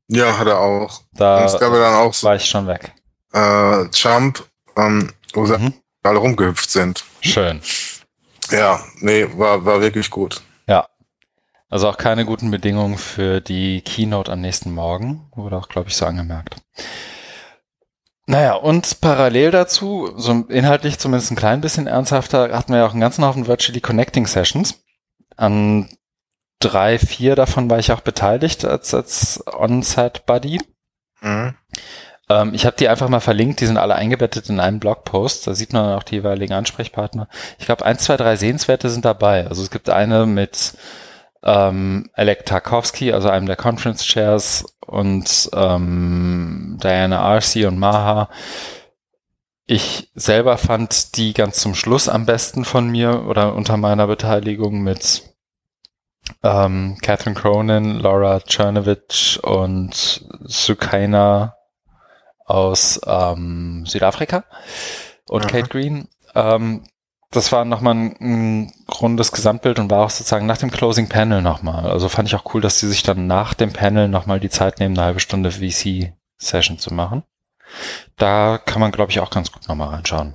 Ja, hat er auch. Da es gab ja dann auch so war ich schon weg. äh, Jump, ähm, wo sie Mhm. alle rumgehüpft sind. Schön. Ja, nee, war, war wirklich gut. Ja. Also auch keine guten Bedingungen für die Keynote am nächsten Morgen. Wurde auch, glaube ich, so angemerkt. Naja, und parallel dazu, so inhaltlich zumindest ein klein bisschen ernsthafter, hatten wir ja auch einen ganzen Haufen Virtually Connecting Sessions. An drei, vier davon war ich auch beteiligt als, als On-Site-Buddy. Mhm. Ähm, ich habe die einfach mal verlinkt, die sind alle eingebettet in einen Blogpost. Da sieht man auch die jeweiligen Ansprechpartner. Ich glaube, eins, zwei, drei Sehenswerte sind dabei. Also es gibt eine mit ähm, Alec Tarkovsky, also einem der Conference Chairs und ähm, Diana Arcee und Maha. Ich selber fand die ganz zum Schluss am besten von mir oder unter meiner Beteiligung mit ähm, Catherine Cronin, Laura Czernovich und Sukaina aus ähm, Südafrika und Aha. Kate Green. Ähm, das war nochmal ein, ein rundes Gesamtbild und war auch sozusagen nach dem Closing Panel nochmal. Also fand ich auch cool, dass die sich dann nach dem Panel nochmal die Zeit nehmen, eine halbe Stunde VC-Session zu machen. Da kann man, glaube ich, auch ganz gut nochmal reinschauen.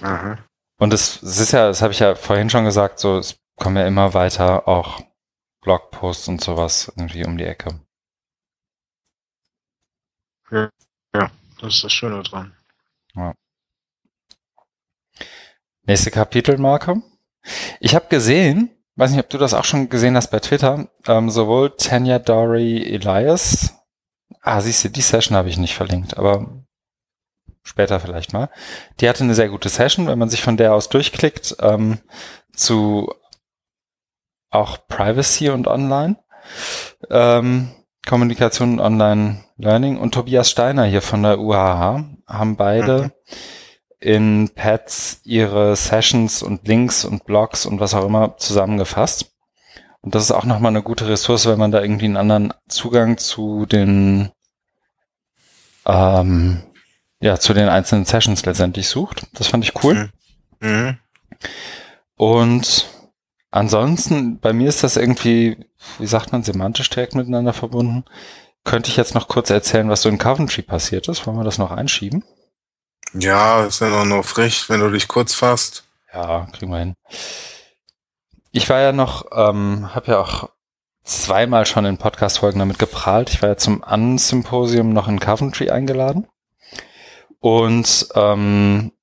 Mhm. Und es, es ist ja, das habe ich ja vorhin schon gesagt, so es kommen ja immer weiter auch Blogposts und sowas irgendwie um die Ecke. Das ist das Schöne dran. Nächste Kapitelmarke. Ich habe gesehen, weiß nicht, ob du das auch schon gesehen hast bei Twitter, ähm, sowohl Tanya Dory Elias, ah, siehst du, die Session habe ich nicht verlinkt, aber später vielleicht mal. Die hatte eine sehr gute Session, wenn man sich von der aus durchklickt, ähm, zu auch Privacy und Online, ähm, Kommunikation und Online Learning und Tobias Steiner hier von der UHH haben beide Mhm. in Pads ihre Sessions und Links und Blogs und was auch immer zusammengefasst. Und das ist auch nochmal eine gute Ressource, wenn man da irgendwie einen anderen Zugang zu den, ähm, ja, zu den einzelnen Sessions letztendlich sucht. Das fand ich cool. Mhm. Und ansonsten, bei mir ist das irgendwie, wie sagt man, semantisch direkt miteinander verbunden. Könnte ich jetzt noch kurz erzählen, was so in Coventry passiert ist? Wollen wir das noch einschieben? Ja, ist ja noch, noch frech, wenn du dich kurz fasst. Ja, kriegen wir hin. Ich war ja noch, ähm, habe ja auch zweimal schon in Podcast-Folgen damit geprahlt. Ich war ja zum An-Symposium noch in Coventry eingeladen. Und, ähm,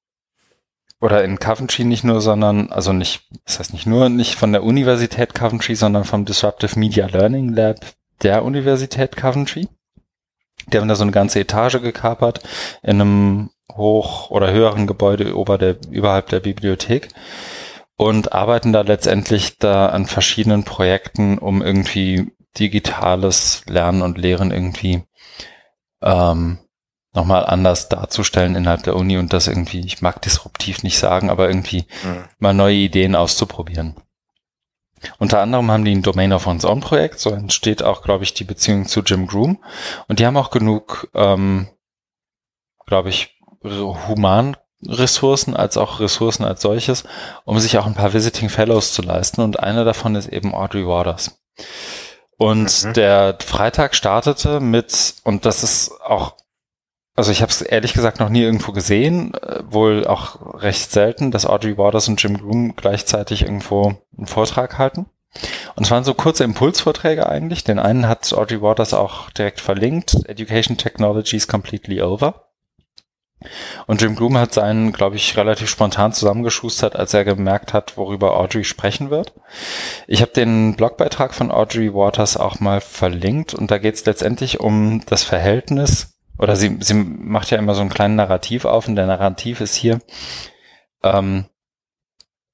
oder in Coventry nicht nur, sondern, also nicht, das heißt nicht nur, nicht von der Universität Coventry, sondern vom Disruptive Media Learning Lab der Universität Coventry. Die haben da so eine ganze Etage gekapert in einem hoch- oder höheren Gebäude ober der, überhalb der Bibliothek und arbeiten da letztendlich da an verschiedenen Projekten, um irgendwie digitales Lernen und Lehren irgendwie ähm, nochmal anders darzustellen innerhalb der Uni und das irgendwie, ich mag disruptiv nicht sagen, aber irgendwie Mhm. mal neue Ideen auszuprobieren. Unter anderem haben die ein Domain of One's Own Projekt, so entsteht auch, glaube ich, die Beziehung zu Jim Groom. Und die haben auch genug, ähm, glaube ich, Humanressourcen als auch Ressourcen als solches, um sich auch ein paar Visiting Fellows zu leisten. Und eine davon ist eben Audrey Waters. Und mhm. der Freitag startete mit, und das ist auch also ich habe es ehrlich gesagt noch nie irgendwo gesehen, äh, wohl auch recht selten, dass Audrey Waters und Jim Groom gleichzeitig irgendwo einen Vortrag halten. Und es waren so kurze Impulsvorträge eigentlich. Den einen hat Audrey Waters auch direkt verlinkt. Education Technology is completely over. Und Jim Groom hat seinen, glaube ich, relativ spontan zusammengeschustert, als er gemerkt hat, worüber Audrey sprechen wird. Ich habe den Blogbeitrag von Audrey Waters auch mal verlinkt und da geht es letztendlich um das Verhältnis oder sie, sie macht ja immer so einen kleinen Narrativ auf und der Narrativ ist hier ähm,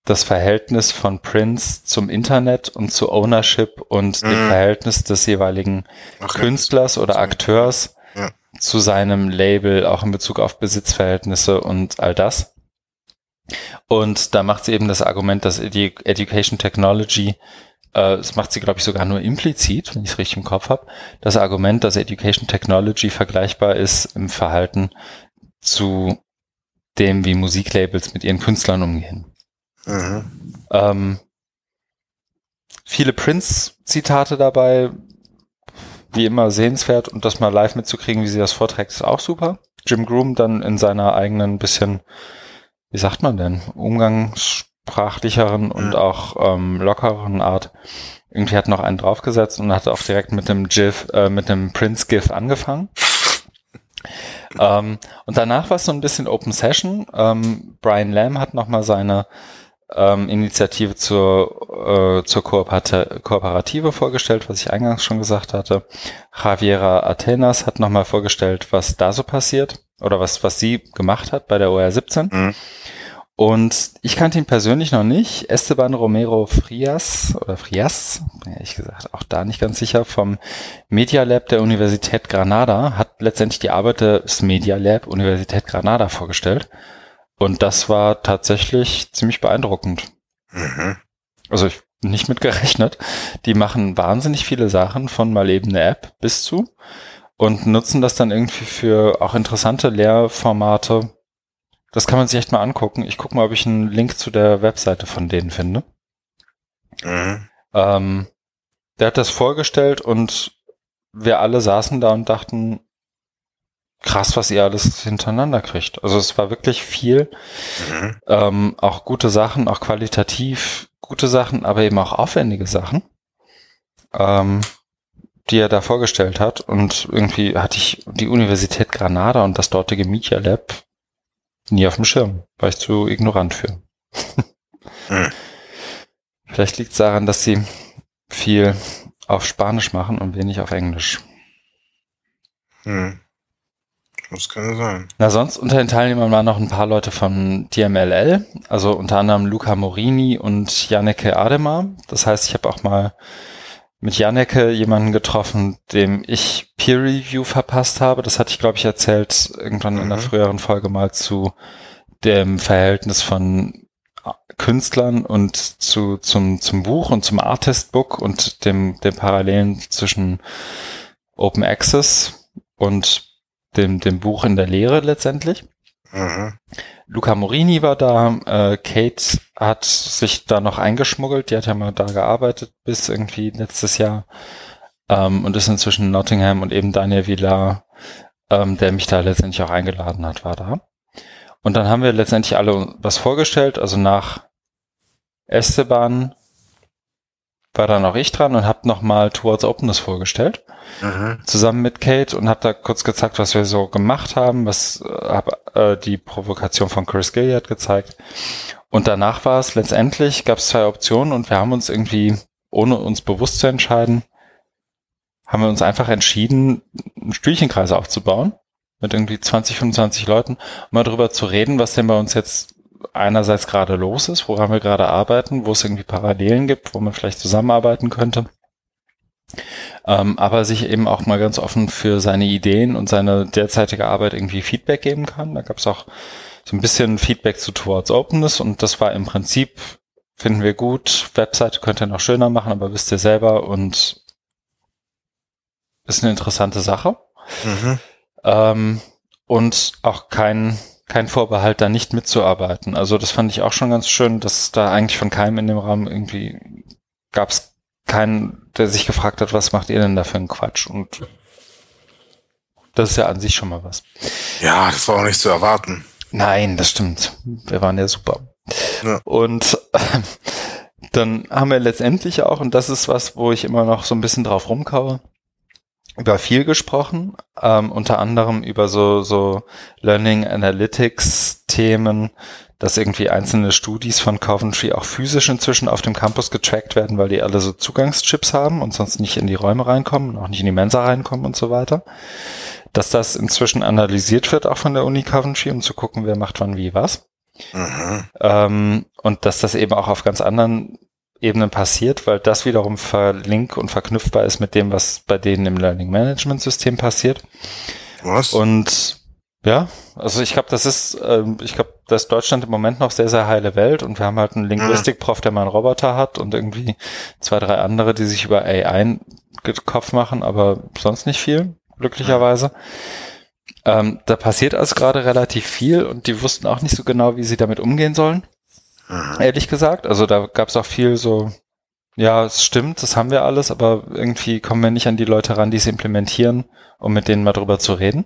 das Verhältnis von Prince zum Internet und zu Ownership und mhm. dem Verhältnis des jeweiligen okay. Künstlers oder Akteurs ja. zu seinem Label, auch in Bezug auf Besitzverhältnisse und all das. Und da macht sie eben das Argument, dass die Education Technology äh, das macht sie, glaube ich, sogar nur implizit, wenn ich es richtig im Kopf habe, das Argument, dass Education Technology vergleichbar ist im Verhalten zu dem, wie Musiklabels mit ihren Künstlern umgehen. Mhm. Ähm, viele Prince-Zitate dabei, wie immer sehenswert und das mal live mitzukriegen, wie sie das vorträgt, ist auch super. Jim Groom dann in seiner eigenen bisschen, wie sagt man denn, Umgangs sprachlicheren und auch ähm, lockeren Art irgendwie hat noch einen draufgesetzt und hat auch direkt mit dem GIF, äh, mit dem Prince-GIF angefangen. ähm, und danach war es so ein bisschen Open Session. Ähm, Brian Lamb hat nochmal seine ähm, Initiative zur, äh, zur Kooperati Kooperative vorgestellt, was ich eingangs schon gesagt hatte. Javiera Atenas hat nochmal vorgestellt, was da so passiert oder was, was sie gemacht hat bei der OR 17. Mhm. Und ich kannte ihn persönlich noch nicht. Esteban Romero Frias oder Frias, ehrlich gesagt auch da nicht ganz sicher, vom Media Lab der Universität Granada hat letztendlich die Arbeit des Media Lab Universität Granada vorgestellt. Und das war tatsächlich ziemlich beeindruckend. Mhm. Also ich nicht mit gerechnet. Die machen wahnsinnig viele Sachen von mal eben eine App bis zu und nutzen das dann irgendwie für auch interessante Lehrformate das kann man sich echt mal angucken. Ich gucke mal, ob ich einen Link zu der Webseite von denen finde. Mhm. Ähm, der hat das vorgestellt und wir alle saßen da und dachten, krass, was ihr alles hintereinander kriegt. Also es war wirklich viel. Mhm. Ähm, auch gute Sachen, auch qualitativ gute Sachen, aber eben auch aufwendige Sachen, ähm, die er da vorgestellt hat. Und irgendwie hatte ich die Universität Granada und das dortige Media Lab nie auf dem Schirm. War ich zu ignorant für. hm. Vielleicht liegt es daran, dass sie viel auf Spanisch machen und wenig auf Englisch. Hm. Das kann sein. Na, sonst unter den Teilnehmern waren noch ein paar Leute von DMLL, also unter anderem Luca Morini und Janneke Ademar. Das heißt, ich habe auch mal mit Janneke jemanden getroffen, dem ich Peer Review verpasst habe. Das hatte ich, glaube ich, erzählt irgendwann mhm. in einer mhm. früheren Folge mal zu dem Verhältnis von Künstlern und zu, zum, zum Buch und zum Artist Book und dem, dem Parallelen zwischen Open Access und dem, dem Buch in der Lehre letztendlich. Mhm. Luca Morini war da, äh, Kate hat sich da noch eingeschmuggelt, die hat ja mal da gearbeitet bis irgendwie letztes Jahr ähm, und ist inzwischen Nottingham und eben Daniel Villar, ähm, der mich da letztendlich auch eingeladen hat, war da. Und dann haben wir letztendlich alle was vorgestellt, also nach Esteban war dann auch ich dran und habe nochmal Towards Openness vorgestellt. Mhm. Zusammen mit Kate und habe da kurz gezeigt, was wir so gemacht haben, was äh, hab, äh, die Provokation von Chris Gilliard gezeigt. Und danach war es letztendlich, gab es zwei Optionen und wir haben uns irgendwie, ohne uns bewusst zu entscheiden, haben wir uns einfach entschieden, einen Stühlchenkreis aufzubauen mit irgendwie 20, 25 Leuten, um mal drüber zu reden, was denn bei uns jetzt einerseits gerade los ist, woran wir gerade arbeiten, wo es irgendwie Parallelen gibt, wo man vielleicht zusammenarbeiten könnte. Ähm, aber sich eben auch mal ganz offen für seine Ideen und seine derzeitige Arbeit irgendwie Feedback geben kann. Da gab es auch so ein bisschen Feedback zu Towards Openness und das war im Prinzip finden wir gut, Webseite könnt ihr noch schöner machen, aber wisst ihr selber und ist eine interessante Sache. Mhm. Ähm, und auch kein, kein Vorbehalt, da nicht mitzuarbeiten. Also das fand ich auch schon ganz schön, dass da eigentlich von keinem in dem Raum irgendwie gab es keinen, der sich gefragt hat, was macht ihr denn da für einen Quatsch? Und das ist ja an sich schon mal was. Ja, das war auch nicht zu erwarten. Nein, das stimmt. Wir waren ja super. Ja. Und äh, dann haben wir letztendlich auch, und das ist was, wo ich immer noch so ein bisschen drauf rumkaue, über viel gesprochen, ähm, unter anderem über so, so Learning Analytics Themen, dass irgendwie einzelne Studis von Coventry auch physisch inzwischen auf dem Campus getrackt werden, weil die alle so Zugangschips haben und sonst nicht in die Räume reinkommen, auch nicht in die Mensa reinkommen und so weiter. Dass das inzwischen analysiert wird, auch von der Uni Coventry, um zu gucken, wer macht wann wie was. Mhm. Ähm, und dass das eben auch auf ganz anderen Ebenen passiert, weil das wiederum verlink und verknüpfbar ist mit dem, was bei denen im Learning Management System passiert. Was? Und ja, also ich glaube, das ist, ähm, ich glaube, dass Deutschland im Moment noch sehr, sehr heile Welt und wir haben halt einen mhm. Linguistikprof, der mal einen Roboter hat und irgendwie zwei, drei andere, die sich über AI einen Kopf machen, aber sonst nicht viel, glücklicherweise. Ähm, da passiert also gerade relativ viel und die wussten auch nicht so genau, wie sie damit umgehen sollen. Mhm. Ehrlich gesagt. Also da gab es auch viel so, ja, es stimmt, das haben wir alles, aber irgendwie kommen wir nicht an die Leute ran, die es implementieren, um mit denen mal drüber zu reden.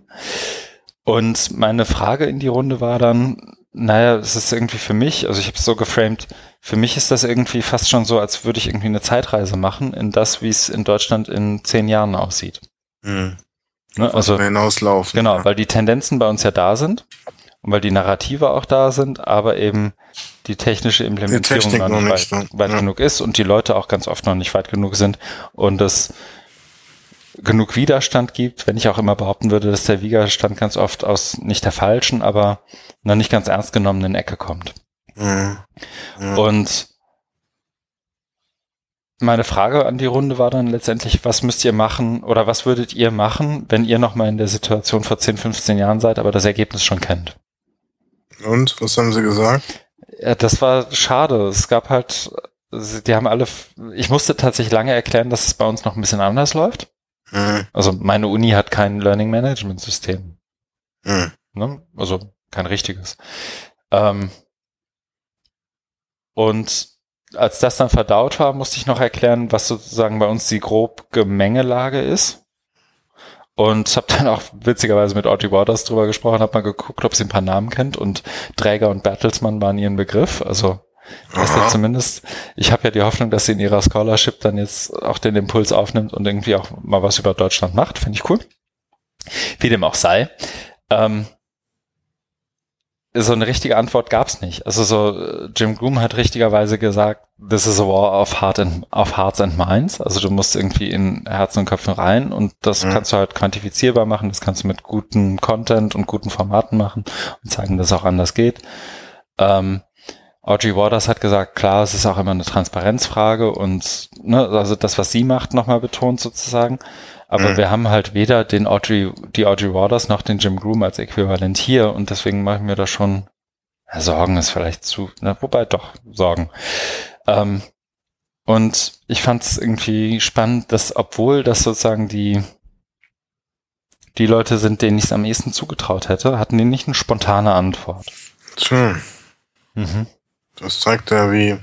Und meine Frage in die Runde war dann, naja, es ist irgendwie für mich, also ich habe es so geframed, für mich ist das irgendwie fast schon so, als würde ich irgendwie eine Zeitreise machen in das, wie es in Deutschland in zehn Jahren aussieht. Mhm. Ne, also hinauslaufen. Genau, ja. weil die Tendenzen bei uns ja da sind und weil die Narrative auch da sind, aber eben die technische Implementierung die noch nicht, nicht weit, weit ja. genug ist und die Leute auch ganz oft noch nicht weit genug sind und es genug Widerstand gibt, wenn ich auch immer behaupten würde, dass der Widerstand ganz oft aus nicht der falschen, aber noch nicht ganz ernst genommenen Ecke kommt. Mhm. Mhm. Und meine Frage an die Runde war dann letztendlich, was müsst ihr machen oder was würdet ihr machen, wenn ihr nochmal in der Situation vor 10, 15 Jahren seid, aber das Ergebnis schon kennt? Und was haben sie gesagt? Ja, das war schade. Es gab halt, die haben alle, ich musste tatsächlich lange erklären, dass es bei uns noch ein bisschen anders läuft. Mhm. Also meine Uni hat kein Learning Management System. Mhm. Ne? Also kein richtiges. Ähm, und als das dann verdaut war, musste ich noch erklären, was sozusagen bei uns die grob Gemengelage ist. Und habe dann auch witzigerweise mit Audrey Waters drüber gesprochen, habe mal geguckt, ob sie ein paar Namen kennt und Träger und Bertelsmann waren ihren Begriff. Also Weißt du, zumindest, ich habe ja die Hoffnung, dass sie in ihrer Scholarship dann jetzt auch den Impuls aufnimmt und irgendwie auch mal was über Deutschland macht. Finde ich cool. Wie dem auch sei. Ähm, so eine richtige Antwort gab's nicht. Also so Jim Groom hat richtigerweise gesagt, this is a war of, heart and, of hearts and minds. Also du musst irgendwie in Herzen und Köpfen rein und das mhm. kannst du halt quantifizierbar machen. Das kannst du mit gutem Content und guten Formaten machen und zeigen, dass es auch anders geht. Ähm, Audrey Waters hat gesagt, klar, es ist auch immer eine Transparenzfrage und ne, also das, was sie macht, nochmal betont sozusagen. Aber mhm. wir haben halt weder den Audrey, die Audrey Waters noch den Jim Groom als Äquivalent hier und deswegen machen wir da schon, Sorgen ist vielleicht zu, ne, wobei doch, Sorgen. Ähm, und ich fand es irgendwie spannend, dass obwohl das sozusagen die die Leute sind, denen ich es am ehesten zugetraut hätte, hatten die nicht eine spontane Antwort. Tja. Mhm. Das zeigt ja, wie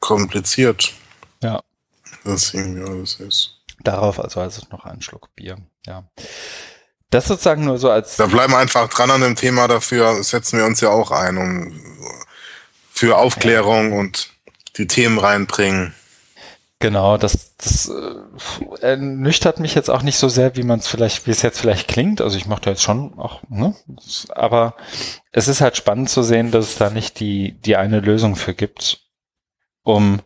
kompliziert ja. das irgendwie alles ist. Darauf also, also noch einen Schluck Bier, ja. Das sozusagen nur so als. Da bleiben wir einfach dran an dem Thema, dafür setzen wir uns ja auch ein, um für Aufklärung ja. und die Themen reinbringen. Genau, das, das äh, ernüchtert mich jetzt auch nicht so sehr, wie man es vielleicht, wie es jetzt vielleicht klingt. Also ich mache da jetzt schon auch, ne? Aber es ist halt spannend zu sehen, dass es da nicht die, die eine Lösung für gibt, um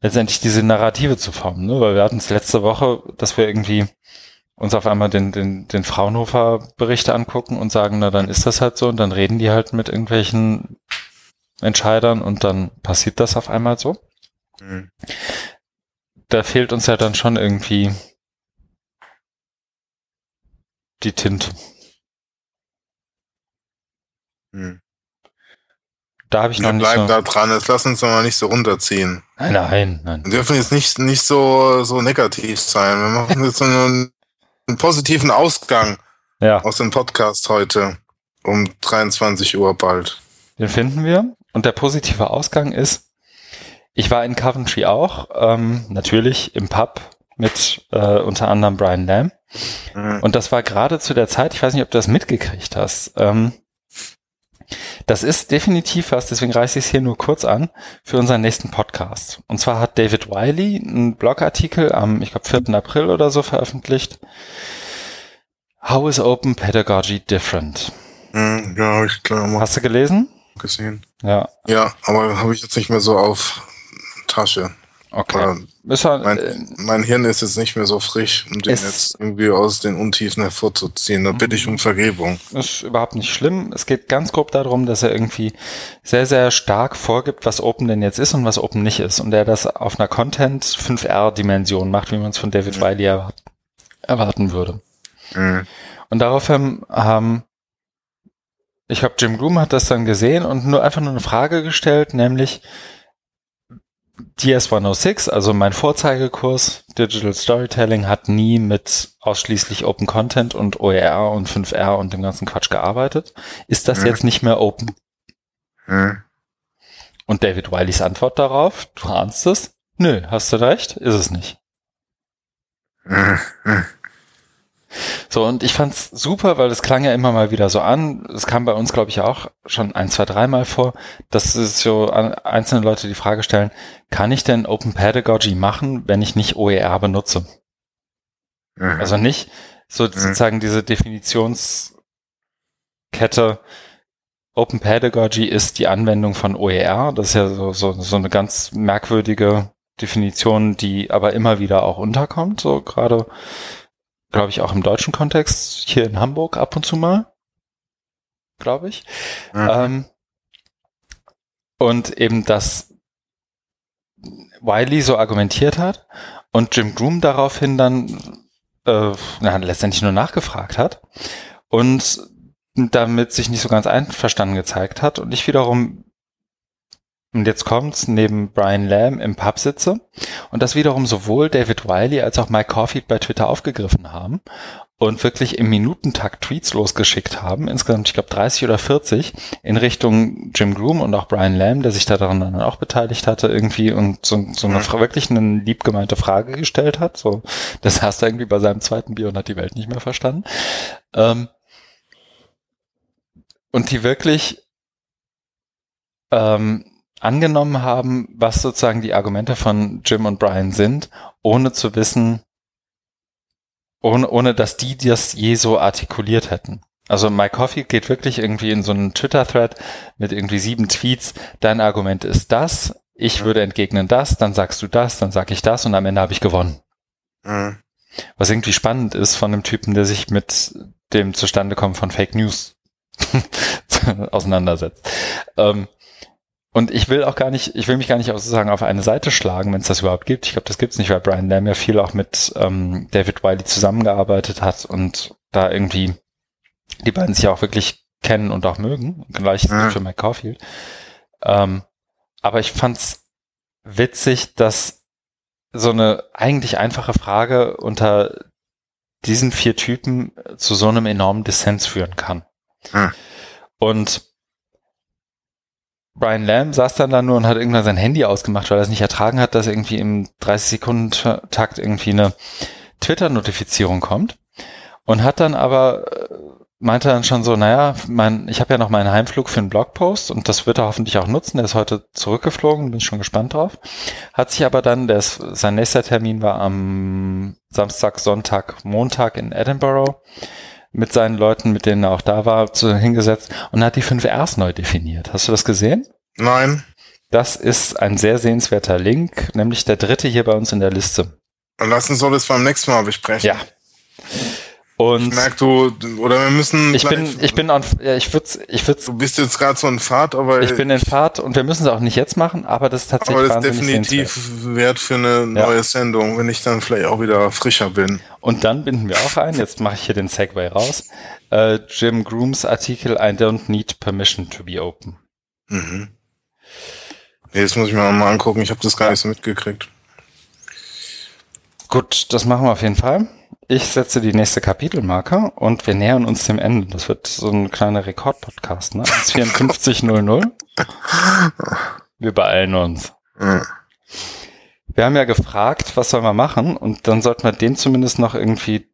letztendlich diese Narrative zu formen, ne? Weil wir hatten es letzte Woche, dass wir irgendwie uns auf einmal den, den, den Fraunhofer-Bericht angucken und sagen, na dann ist das halt so und dann reden die halt mit irgendwelchen Entscheidern und dann passiert das auf einmal so. Mhm. Da fehlt uns ja dann schon irgendwie die Tinte. Mhm. Da habe ich Wir noch nicht bleiben so. da dran, jetzt lass uns doch mal nicht so runterziehen. Nein, nein, nein. Wir dürfen jetzt nicht, nicht so, so negativ sein. Wir machen jetzt einen, einen positiven Ausgang Ja, aus dem Podcast heute um 23 Uhr bald. den finden wir. Und der positive Ausgang ist, ich war in Coventry auch, ähm, natürlich im Pub mit äh, unter anderem Brian Lamb. Mhm. Und das war gerade zu der Zeit, ich weiß nicht, ob du das mitgekriegt hast. Ähm, das ist definitiv was, deswegen reiße ich es hier nur kurz an, für unseren nächsten Podcast. Und zwar hat David Wiley einen Blogartikel am, ich glaube, 4. April oder so veröffentlicht. How is Open Pedagogy different? Mhm, Ja, ich klar mal Hast du gelesen? gesehen. Ja, Ja, aber habe ich jetzt nicht mehr so auf Tasche. Okay. Halt, mein, äh, mein Hirn ist jetzt nicht mehr so frisch, um den jetzt irgendwie aus den Untiefen hervorzuziehen. Da bitte ich um Vergebung. ist überhaupt nicht schlimm. Es geht ganz grob darum, dass er irgendwie sehr, sehr stark vorgibt, was Open denn jetzt ist und was Open nicht ist. Und er das auf einer Content 5R-Dimension macht, wie man es von David Wiley erwart erwarten würde. Mhm. Und daraufhin haben, ich glaube, Jim Groom hat das dann gesehen und nur einfach nur eine Frage gestellt, nämlich DS106, also mein Vorzeigekurs Digital Storytelling, hat nie mit ausschließlich Open Content und OER und 5R und dem ganzen Quatsch gearbeitet. Ist das Mhm. jetzt nicht mehr Open? Mhm. Und David Wileys Antwort darauf, du ahnst es? Nö, hast du recht, ist es nicht. Mhm. Mhm. So, und ich fand's super, weil es klang ja immer mal wieder so an. Es kam bei uns, glaube ich, auch schon ein, zwei, dreimal vor, dass es so einzelne Leute die Frage stellen, kann ich denn Open Pedagogy machen, wenn ich nicht OER benutze? Mhm. Also nicht so sozusagen diese Definitionskette, Open Pedagogy ist die Anwendung von OER. Das ist ja so, so, so eine ganz merkwürdige Definition, die aber immer wieder auch unterkommt, so gerade glaube ich, auch im deutschen Kontext, hier in Hamburg ab und zu mal, glaube ich. Mhm. Ähm, und eben, dass Wiley so argumentiert hat und Jim Groom daraufhin dann äh, na, letztendlich nur nachgefragt hat und damit sich nicht so ganz einverstanden gezeigt hat und ich wiederum und jetzt kommt's, neben Brian Lamb im Pub sitze und das wiederum sowohl David Wiley als auch Mike Caulfield bei Twitter aufgegriffen haben und wirklich im Minutentakt Tweets losgeschickt haben, insgesamt ich glaube 30 oder 40, in Richtung Jim Groom und auch Brian Lamb, der sich da daran dann auch beteiligt hatte irgendwie und so, so eine Mhm. wirklich eine lieb gemeinte Frage gestellt hat. So, das hast du irgendwie bei seinem zweiten Bier und hat die Welt nicht mehr verstanden. Ähm, und die wirklich ähm, angenommen haben, was sozusagen die Argumente von Jim und Brian sind, ohne zu wissen, ohne, ohne dass die das je so artikuliert hätten. Also Mike Coffey geht wirklich irgendwie in so einen Twitter-Thread mit irgendwie sieben Tweets. Dein Argument ist das, ich würde entgegnen das, dann sagst du das, dann sag ich das und am Ende habe ich gewonnen. Mhm. Was irgendwie spannend ist von einem Typen, der sich mit dem Zustandekommen von Fake News auseinandersetzt. Ähm, und ich will auch gar nicht, ich will mich gar nicht auch sozusagen auf eine Seite schlagen, wenn es das überhaupt gibt. Ich glaube, das gibt es nicht, weil Brian Lamb ja viel auch mit ähm, David Wiley zusammengearbeitet hat und da irgendwie die beiden sich auch wirklich kennen und auch mögen. Gleich Mhm. für Mike Caulfield. Ähm, aber ich fand's witzig, dass so eine eigentlich einfache Frage unter diesen vier Typen zu so einem enormen Dissens führen kann. Hm. Und Brian Lamb saß dann da nur und hat irgendwann sein Handy ausgemacht, weil er es nicht ertragen hat, dass irgendwie im 30-Sekunden-Takt irgendwie eine Twitter-Notifizierung kommt. Und hat dann aber, äh, meinte dann schon so, naja, mein, ich habe ja noch meinen Heimflug für einen Blogpost und das wird er hoffentlich auch nutzen. Der ist heute zurückgeflogen, bin schon gespannt drauf. Hat sich aber dann, der ist, sein nächster Termin war am Samstag, Sonntag, Montag in Edinburgh mit seinen Leuten, mit denen er auch da war, zu, hingesetzt und hat die 5 Rs neu definiert. Hast du das gesehen? Nein. Das ist ein sehr sehenswerter Link, nämlich der dritte hier bei uns in der Liste. Dann lass uns doch das beim nächsten Mal besprechen. Ja. Und Ich merk du, oder wir müssen. ich bin, ich bin on, ja, ich würde, ich würde, Du bist jetzt gerade so in Fahrt, aber ich bin in Fahrt und wir müssen es auch nicht jetzt machen, aber das ist tatsächlich aber das ist definitiv sehenswert. wert für eine Ja. neue Sendung, wenn ich dann vielleicht auch wieder frischer bin. Und dann binden wir auch ein, jetzt mache ich hier den Segway raus, äh, Jim Grooms Artikel I don't need permission to be open. Mhm. Nee, das muss ich mir mal angucken. Ich habe das gar nicht so mitgekriegt. Gut, das machen wir auf jeden Fall. Ich setze die nächste Kapitelmarke und wir nähern uns dem Ende. Das wird so ein kleiner Rekordpodcast, ne? 5400. Wir beeilen uns. Ja. Wir haben ja gefragt, was sollen wir machen und dann sollten wir dem zumindest noch irgendwie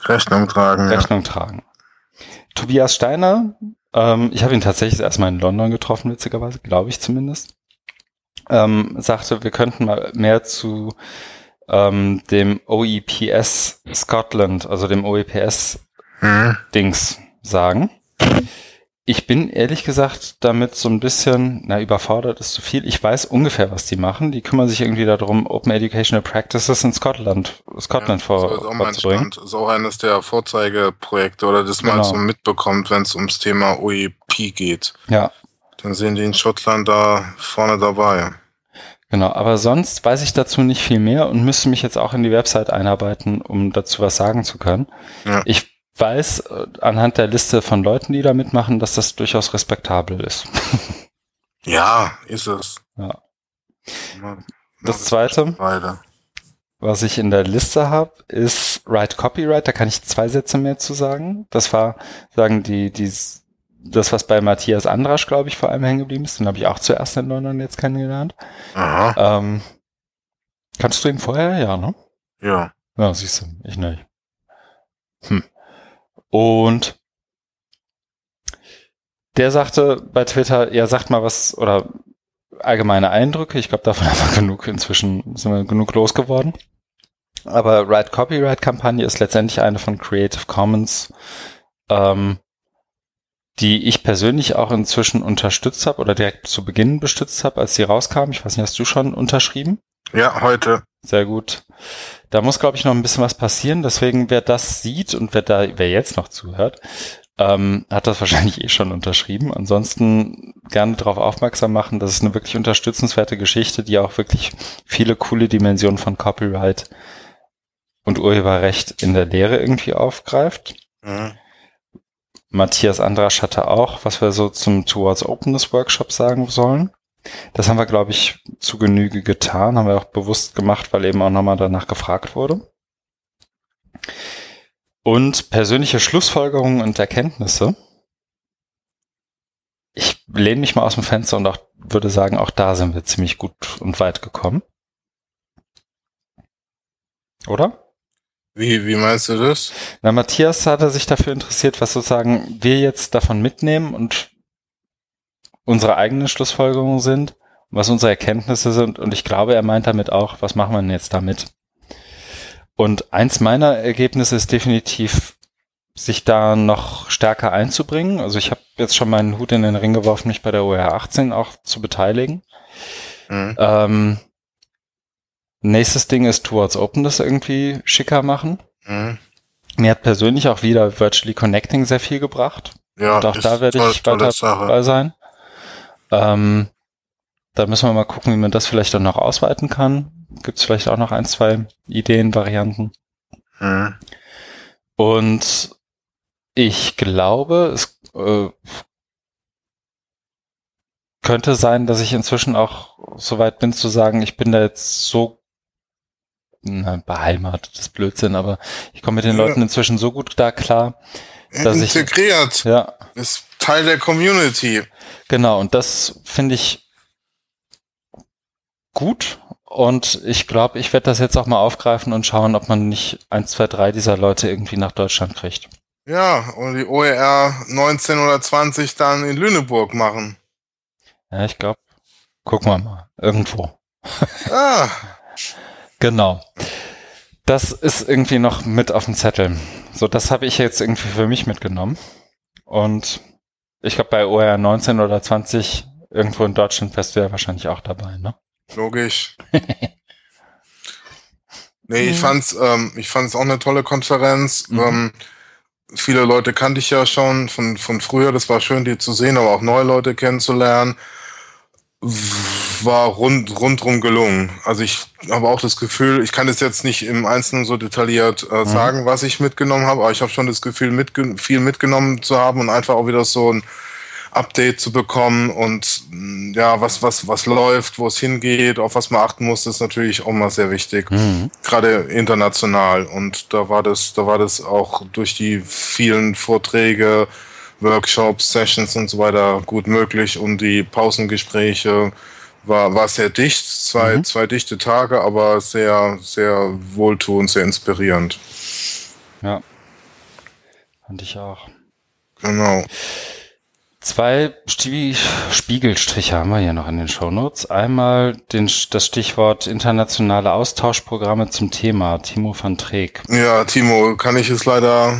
Rechnung tragen. Rechnung tragen. Tobias Steiner, ähm, ich habe ihn tatsächlich erstmal in London getroffen, witzigerweise, glaube ich zumindest, ähm, sagte, wir könnten mal mehr zu ähm, dem OEPS Scotland, also dem OEPS Ja. Hm. Dings sagen. Ich bin ehrlich gesagt damit so ein bisschen, na, überfordert ist zu viel. Ich weiß ungefähr, was die machen. Die kümmern sich irgendwie darum, Open Educational Practices in Scotland, Scotland so ist vor, auch mein vorzubringen. Stand. Ist auch eines der Vorzeigeprojekte oder das man Genau. so mitbekommt, wenn es ums Thema OEP geht. Ja, Dann sehen die in Schottland da vorne dabei. Genau. Aber sonst weiß ich dazu nicht viel mehr und müsste mich jetzt auch in die Website einarbeiten, um dazu was sagen zu können. Ja. Ich weiß äh, anhand der Liste von Leuten, die da mitmachen, dass das durchaus respektabel ist. Ja, ist es. Ja. Das zweite, was ich in der Liste habe, ist Write Copyright. Da kann ich zwei Sätze mehr zu sagen. Das war, sagen die, die, das, was bei Matthias Andrasch, glaube ich, vor allem hängen geblieben ist. Den habe ich auch zuerst in London jetzt kennengelernt. Aha, Ähm, kannst du ihn vorher? Ja, ne? ja. Ja, siehst du, ich nicht. Hm. Und der sagte bei Twitter, ja, sagt mal was oder allgemeine Eindrücke. Ich glaube, davon haben wir genug inzwischen, sind wir genug losgeworden. Aber Right Copyright Kampagne ist letztendlich eine von Creative Commons, ähm, die ich persönlich auch inzwischen unterstützt habe oder direkt zu Beginn bestützt habe, als sie rauskam. Ich weiß nicht, hast du schon unterschrieben? Ja, heute. Sehr gut. Da muss, glaube ich, noch ein bisschen was passieren. Deswegen, wer das sieht und wer da, wer jetzt noch zuhört, ähm, hat das wahrscheinlich eh schon unterschrieben. Ansonsten gerne darauf aufmerksam machen, das ist eine wirklich unterstützenswerte Geschichte, die auch wirklich viele coole Dimensionen von Copyright und Urheberrecht in der Lehre irgendwie aufgreift. Mhm. Matthias Andrasch hatte auch, was wir so zum Towards Openness Workshop sagen sollen. Das haben wir, glaube ich, zu Genüge getan, haben wir auch bewusst gemacht, weil eben auch nochmal danach gefragt wurde. Und persönliche Schlussfolgerungen und Erkenntnisse. Ich lehne mich mal aus dem Fenster und auch würde sagen, auch da sind wir ziemlich gut und weit gekommen. Oder? Wie, wie meinst du das? Na, Matthias hatte sich dafür interessiert, was sozusagen wir jetzt davon mitnehmen und unsere eigenen Schlussfolgerungen sind, was unsere Erkenntnisse sind. Und ich glaube, er meint damit auch, was machen wir denn jetzt damit? Und eins meiner Ergebnisse ist definitiv, sich da noch stärker einzubringen. Also ich habe jetzt schon meinen Hut in den Ring geworfen, mich bei der OR 18 auch zu beteiligen. Mhm. Ähm, nächstes Ding ist Towards Openness irgendwie schicker machen. Mhm. Mir hat persönlich auch wieder Virtually Connecting sehr viel gebracht. Ja, und auch da werde toll- ich weiter dabei sein. Ähm, da müssen wir mal gucken, wie man das vielleicht dann noch ausweiten kann. Gibt es vielleicht auch noch ein, zwei Ideen, Varianten. Mhm. Und ich glaube, es äh, könnte sein, dass ich inzwischen auch so weit bin zu sagen, ich bin da jetzt so na, ist Blödsinn, aber ich komme mit den Ja. Leuten inzwischen so gut da klar. Dass ich- Integriert. Ja, Ist Teil der Community. Genau, und das finde ich gut. Und ich glaube, ich werde das jetzt auch mal aufgreifen und schauen, ob man nicht eins, zwei, drei dieser Leute irgendwie nach Deutschland kriegt. Ja, und die OER 19 oder 20 dann in Lüneburg machen. Ja, ich glaube, gucken wir mal. Irgendwo. Ah, Genau. Das ist irgendwie noch mit auf dem Zettel. So, das habe ich jetzt irgendwie für mich mitgenommen. Und ich glaube, bei OR 19 oder 20 irgendwo in Deutschland wärst du ja wahrscheinlich auch dabei, ne? logisch. Nee, ich fand's, ähm, ich fand's auch eine tolle Konferenz. Mhm. Ähm, viele Leute kannte ich ja schon von, von früher. Das war schön, die zu sehen, aber auch neue Leute kennenzulernen. War rund, rundrum gelungen. Also ich habe auch das Gefühl, ich kann es jetzt nicht im Einzelnen so detailliert äh, sagen, was ich mitgenommen habe, aber ich habe schon das Gefühl, mitge viel mitgenommen zu haben und einfach auch wieder so ein Update zu bekommen und mm, ja, was, was, was läuft, wo es hingeht, auf was man achten muss, ist natürlich auch mal sehr wichtig. Mhm. Gerade international. Und da war das, da war das auch durch die vielen Vorträge, Workshops, Sessions und so weiter gut möglich und die Pausengespräche war, war sehr dicht, zwei, Mhm. zwei dichte Tage, aber sehr, sehr wohltuend, sehr inspirierend. Ja. Fand ich auch. Genau. Zwei Spiegelstriche haben wir hier noch in den Shownotes. Einmal den, das Stichwort internationale Austauschprogramme zum Thema. Timo van Treek. Ja, Timo, kann ich es leider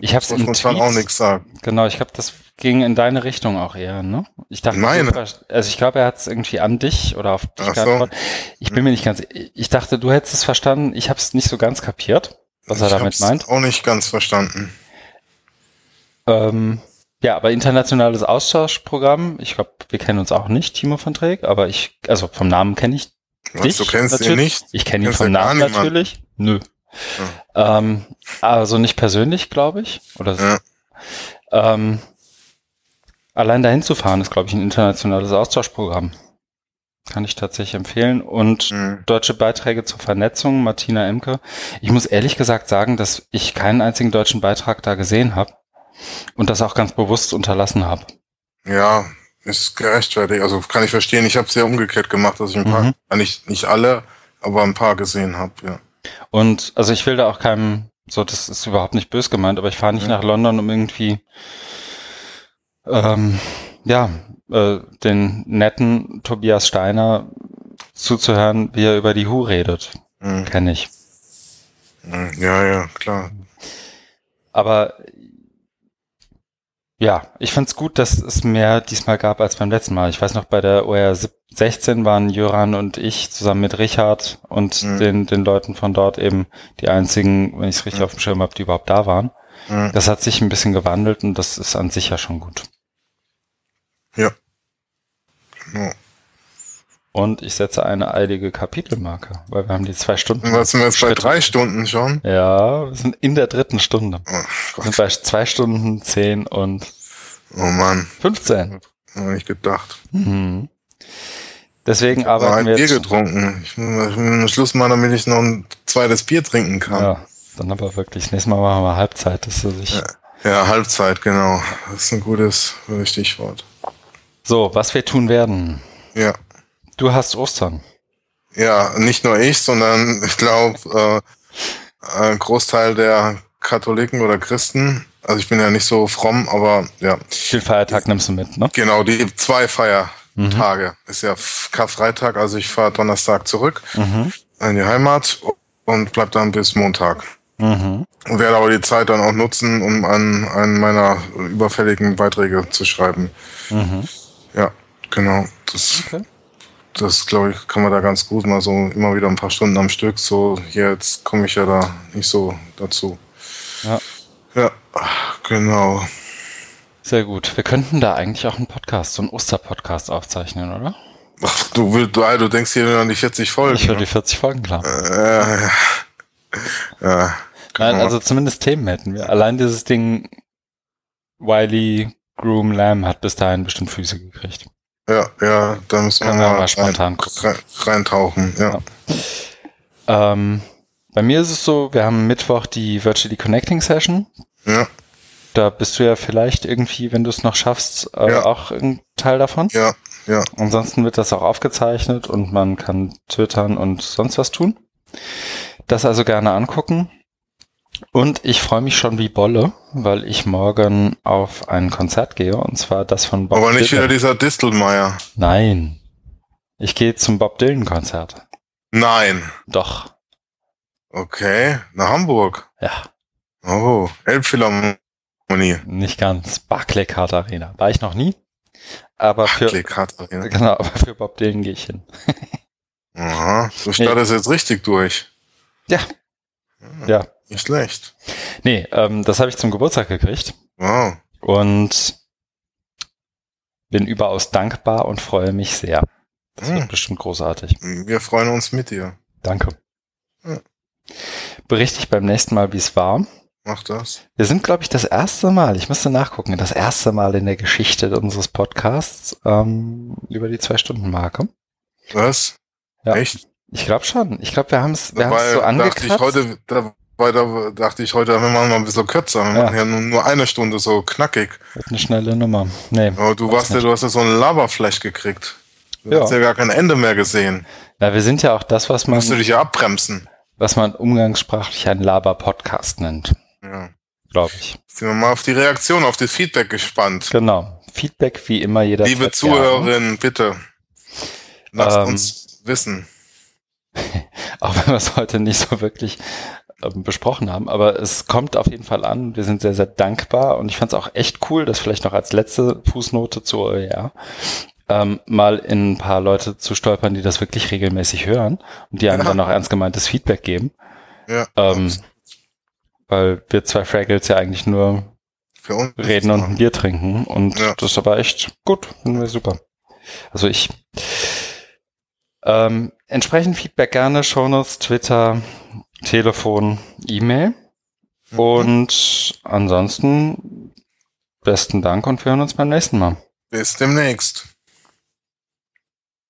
Ich habe es in spontan auch nichts sagen. genau, ich glaube, das ging in deine Richtung auch eher, ne? Ich dachte, ver- also ich glaube, er hat es irgendwie an dich oder auf dich Ach so. geantwortet. Ich bin mir nicht ganz, ich dachte, du hättest es verstanden. Ich habe es nicht so ganz kapiert, was er ich damit hab's meint. auch nicht ganz verstanden. Ähm, ja, aber internationales Austauschprogramm, ich glaube, wir kennen uns auch nicht, Timo van Treek, aber ich, also vom Namen kenne ich Was, dich. du kennst ihn natürlich. nicht? Ich kenne ihn vom Namen natürlich. Nö. Ähm, also nicht persönlich, glaube ich. Oder. Ja. Ähm, allein dahin zu fahren ist, glaube ich, ein internationales Austauschprogramm. Kann ich tatsächlich empfehlen. Und Hm. deutsche Beiträge zur Vernetzung, Martina Emke. Ich muss ehrlich gesagt sagen, dass ich keinen einzigen deutschen Beitrag da gesehen habe und das auch ganz bewusst unterlassen habe. Ja, ist gerechtfertigt. Also kann ich verstehen. Ich habe es ja umgekehrt gemacht, dass ich ein paar, Mhm. äh, nicht, nicht alle, aber ein paar gesehen habe. Ja. Und also ich will da auch keinem, so das ist überhaupt nicht bös gemeint, aber ich fahre nicht Ja. nach London, um irgendwie ähm, ja, äh, den netten Tobias Steiner zuzuhören, wie er über die Hu redet. Hm. Kenne ich. Ja, ja, klar. Aber ja, ich find's gut, dass es mehr diesmal gab als beim letzten Mal. Ich weiß noch, bei der OR 16 waren Jöran und ich zusammen mit Richard und Mhm. den, den Leuten von dort eben die einzigen, wenn ich es richtig Mhm. auf dem Schirm habe, die überhaupt da waren. Hm. Das hat sich ein bisschen gewandelt und das ist an sich ja schon gut. Ja. Genau. Und ich setze eine eilige Kapitelmarke, weil wir haben die zwei Stunden. Und was sind wir jetzt bei Schritte. drei Stunden schon? Ja, wir sind in der dritten Stunde. Oh Wir sind bei zwei Stunden, zehn und Oh Mann, 15. hab ich gedacht. Mhm. Deswegen Aber arbeiten ein wir Bier jetzt. getrunken. Ich muss Schluss machen, damit ich noch ein zweites Bier trinken kann. Ja, Ja, dann aber wirklich. Das nächste Mal machen wir Halbzeit. Das ist ich. Halbzeit, genau. Das ist ein gutes gutes Stichwort. So, was wir tun werden. Ja. Du hast Ostern. Ja, nicht nur ich, sondern ich glaube, äh, ein Großteil der Katholiken oder Christen, also ich bin ja nicht so fromm, aber ja, Den Feiertag nimmst du mit, ne? genau, die zwei Feiertage. Ist ja Karfreitag, also ich fahre Donnerstag zurück Mhm. in die Heimat und bleib dann bis Montag. Mhm. Und werde aber die Zeit dann auch nutzen, um an einen meiner überfälligen Beiträge zu schreiben. Mhm. Ja, genau. Das, Okay. Das glaube ich, kann man da ganz gut mal so immer wieder ein paar Stunden am Stück. So, jetzt komme ich ja da nicht so dazu. Ja. Ja, genau. Sehr gut. Wir könnten da eigentlich auch einen Podcast, so einen Osterpodcast aufzeichnen, oder? Ach, du, willst, du, du denkst hier an die 40 Folgen. Ich höre die 40 Folgen klar. Äh, ja. ja. Nein, genau. also zumindest Themen hätten wir. Allein dieses Ding Wiley Groom Lamb hat bis dahin bestimmt Füße gekriegt. Ja, ja, da müssen wir mal mal spontan rein, reintauchen. Ja. Ähm, bei mir ist es so, wir haben Mittwoch die Virtually Connecting Session. ja, Da bist du ja vielleicht irgendwie, wenn du es noch schaffst, äh, Ja. auch ein Teil davon. ja, ja. Ansonsten wird das auch aufgezeichnet und man kann twittern und sonst was tun. Das also gerne angucken. Und ich freue mich schon wie Bolle, weil ich morgen auf ein Konzert gehe und zwar das von Bob Aber nicht wieder Dylan. dieser Distelmeier. Nein. Ich gehe zum Bob Dylan Konzert. Nein. Doch. Okay, nach Hamburg. Ja, Oh, Elbphilharmonie. nicht ganz. Barclaycard Arena. War ich noch nie. Aber für, Klickhartarena. genau, aber für Bob Dylan gehe ich hin. Aha, du startest jetzt richtig durch. Ja. Ja. Nicht schlecht. Nee, ähm, das habe ich zum Geburtstag gekriegt. Wow. und bin überaus dankbar und freue mich sehr. Das Hm. wird bestimmt großartig. Wir freuen uns mit dir. Danke. Ja. Berichte ich beim nächsten Mal, wie es war. Mach das. Wir sind, glaube ich, das erste Mal, ich müsste nachgucken, das erste Mal in der Geschichte unseres Podcasts ähm, über die Zwei-Stunden-Marke. Was? Ja. Echt? Ich glaube schon. Ich glaube, wir haben es wir haben's so dachte ich angekratzt. heute, dabei da dachte ich heute, wir machen mal ein bisschen kürzer. Wir Ja. machen ja nur, nur eine Stunde so knackig. Eine schnelle Nummer. Nee. Aber du warst ja, du hast ja so einen Laberflash gekriegt. Du Ja. hast ja gar kein Ende mehr gesehen. Na, wir sind ja auch das, was man, Musst du dich ja abbremsen. was man umgangssprachlich einen Laber-Podcast nennt, Ja. glaube ich. Sind wir mal auf die Reaktion, auf das Feedback gespannt. Genau. Feedback wie immer jeder. Liebe Zuhörerinnen, bitte. Lasst Ähm, uns wissen. Auch wenn wir es heute nicht so wirklich besprochen haben, aber es kommt auf jeden Fall an. Wir sind sehr, sehr dankbar und ich fand es auch echt cool, das vielleicht noch als letzte Fußnote zu OER, ähm, mal in ein paar Leute zu stolpern, die das wirklich regelmäßig hören und die einem Ja. dann auch ernst gemeintes Feedback geben, Ja. ähm, weil wir zwei Fraggles ja eigentlich nur Für uns. reden und ein Bier trinken und Ja. das ist aber echt gut, finden wir super. Also ich ähm, entsprechend Feedback gerne, Shownotes, Twitter, Telefon, E-Mail Mhm. und ansonsten besten Dank und wir hören uns beim nächsten Mal. Bis demnächst.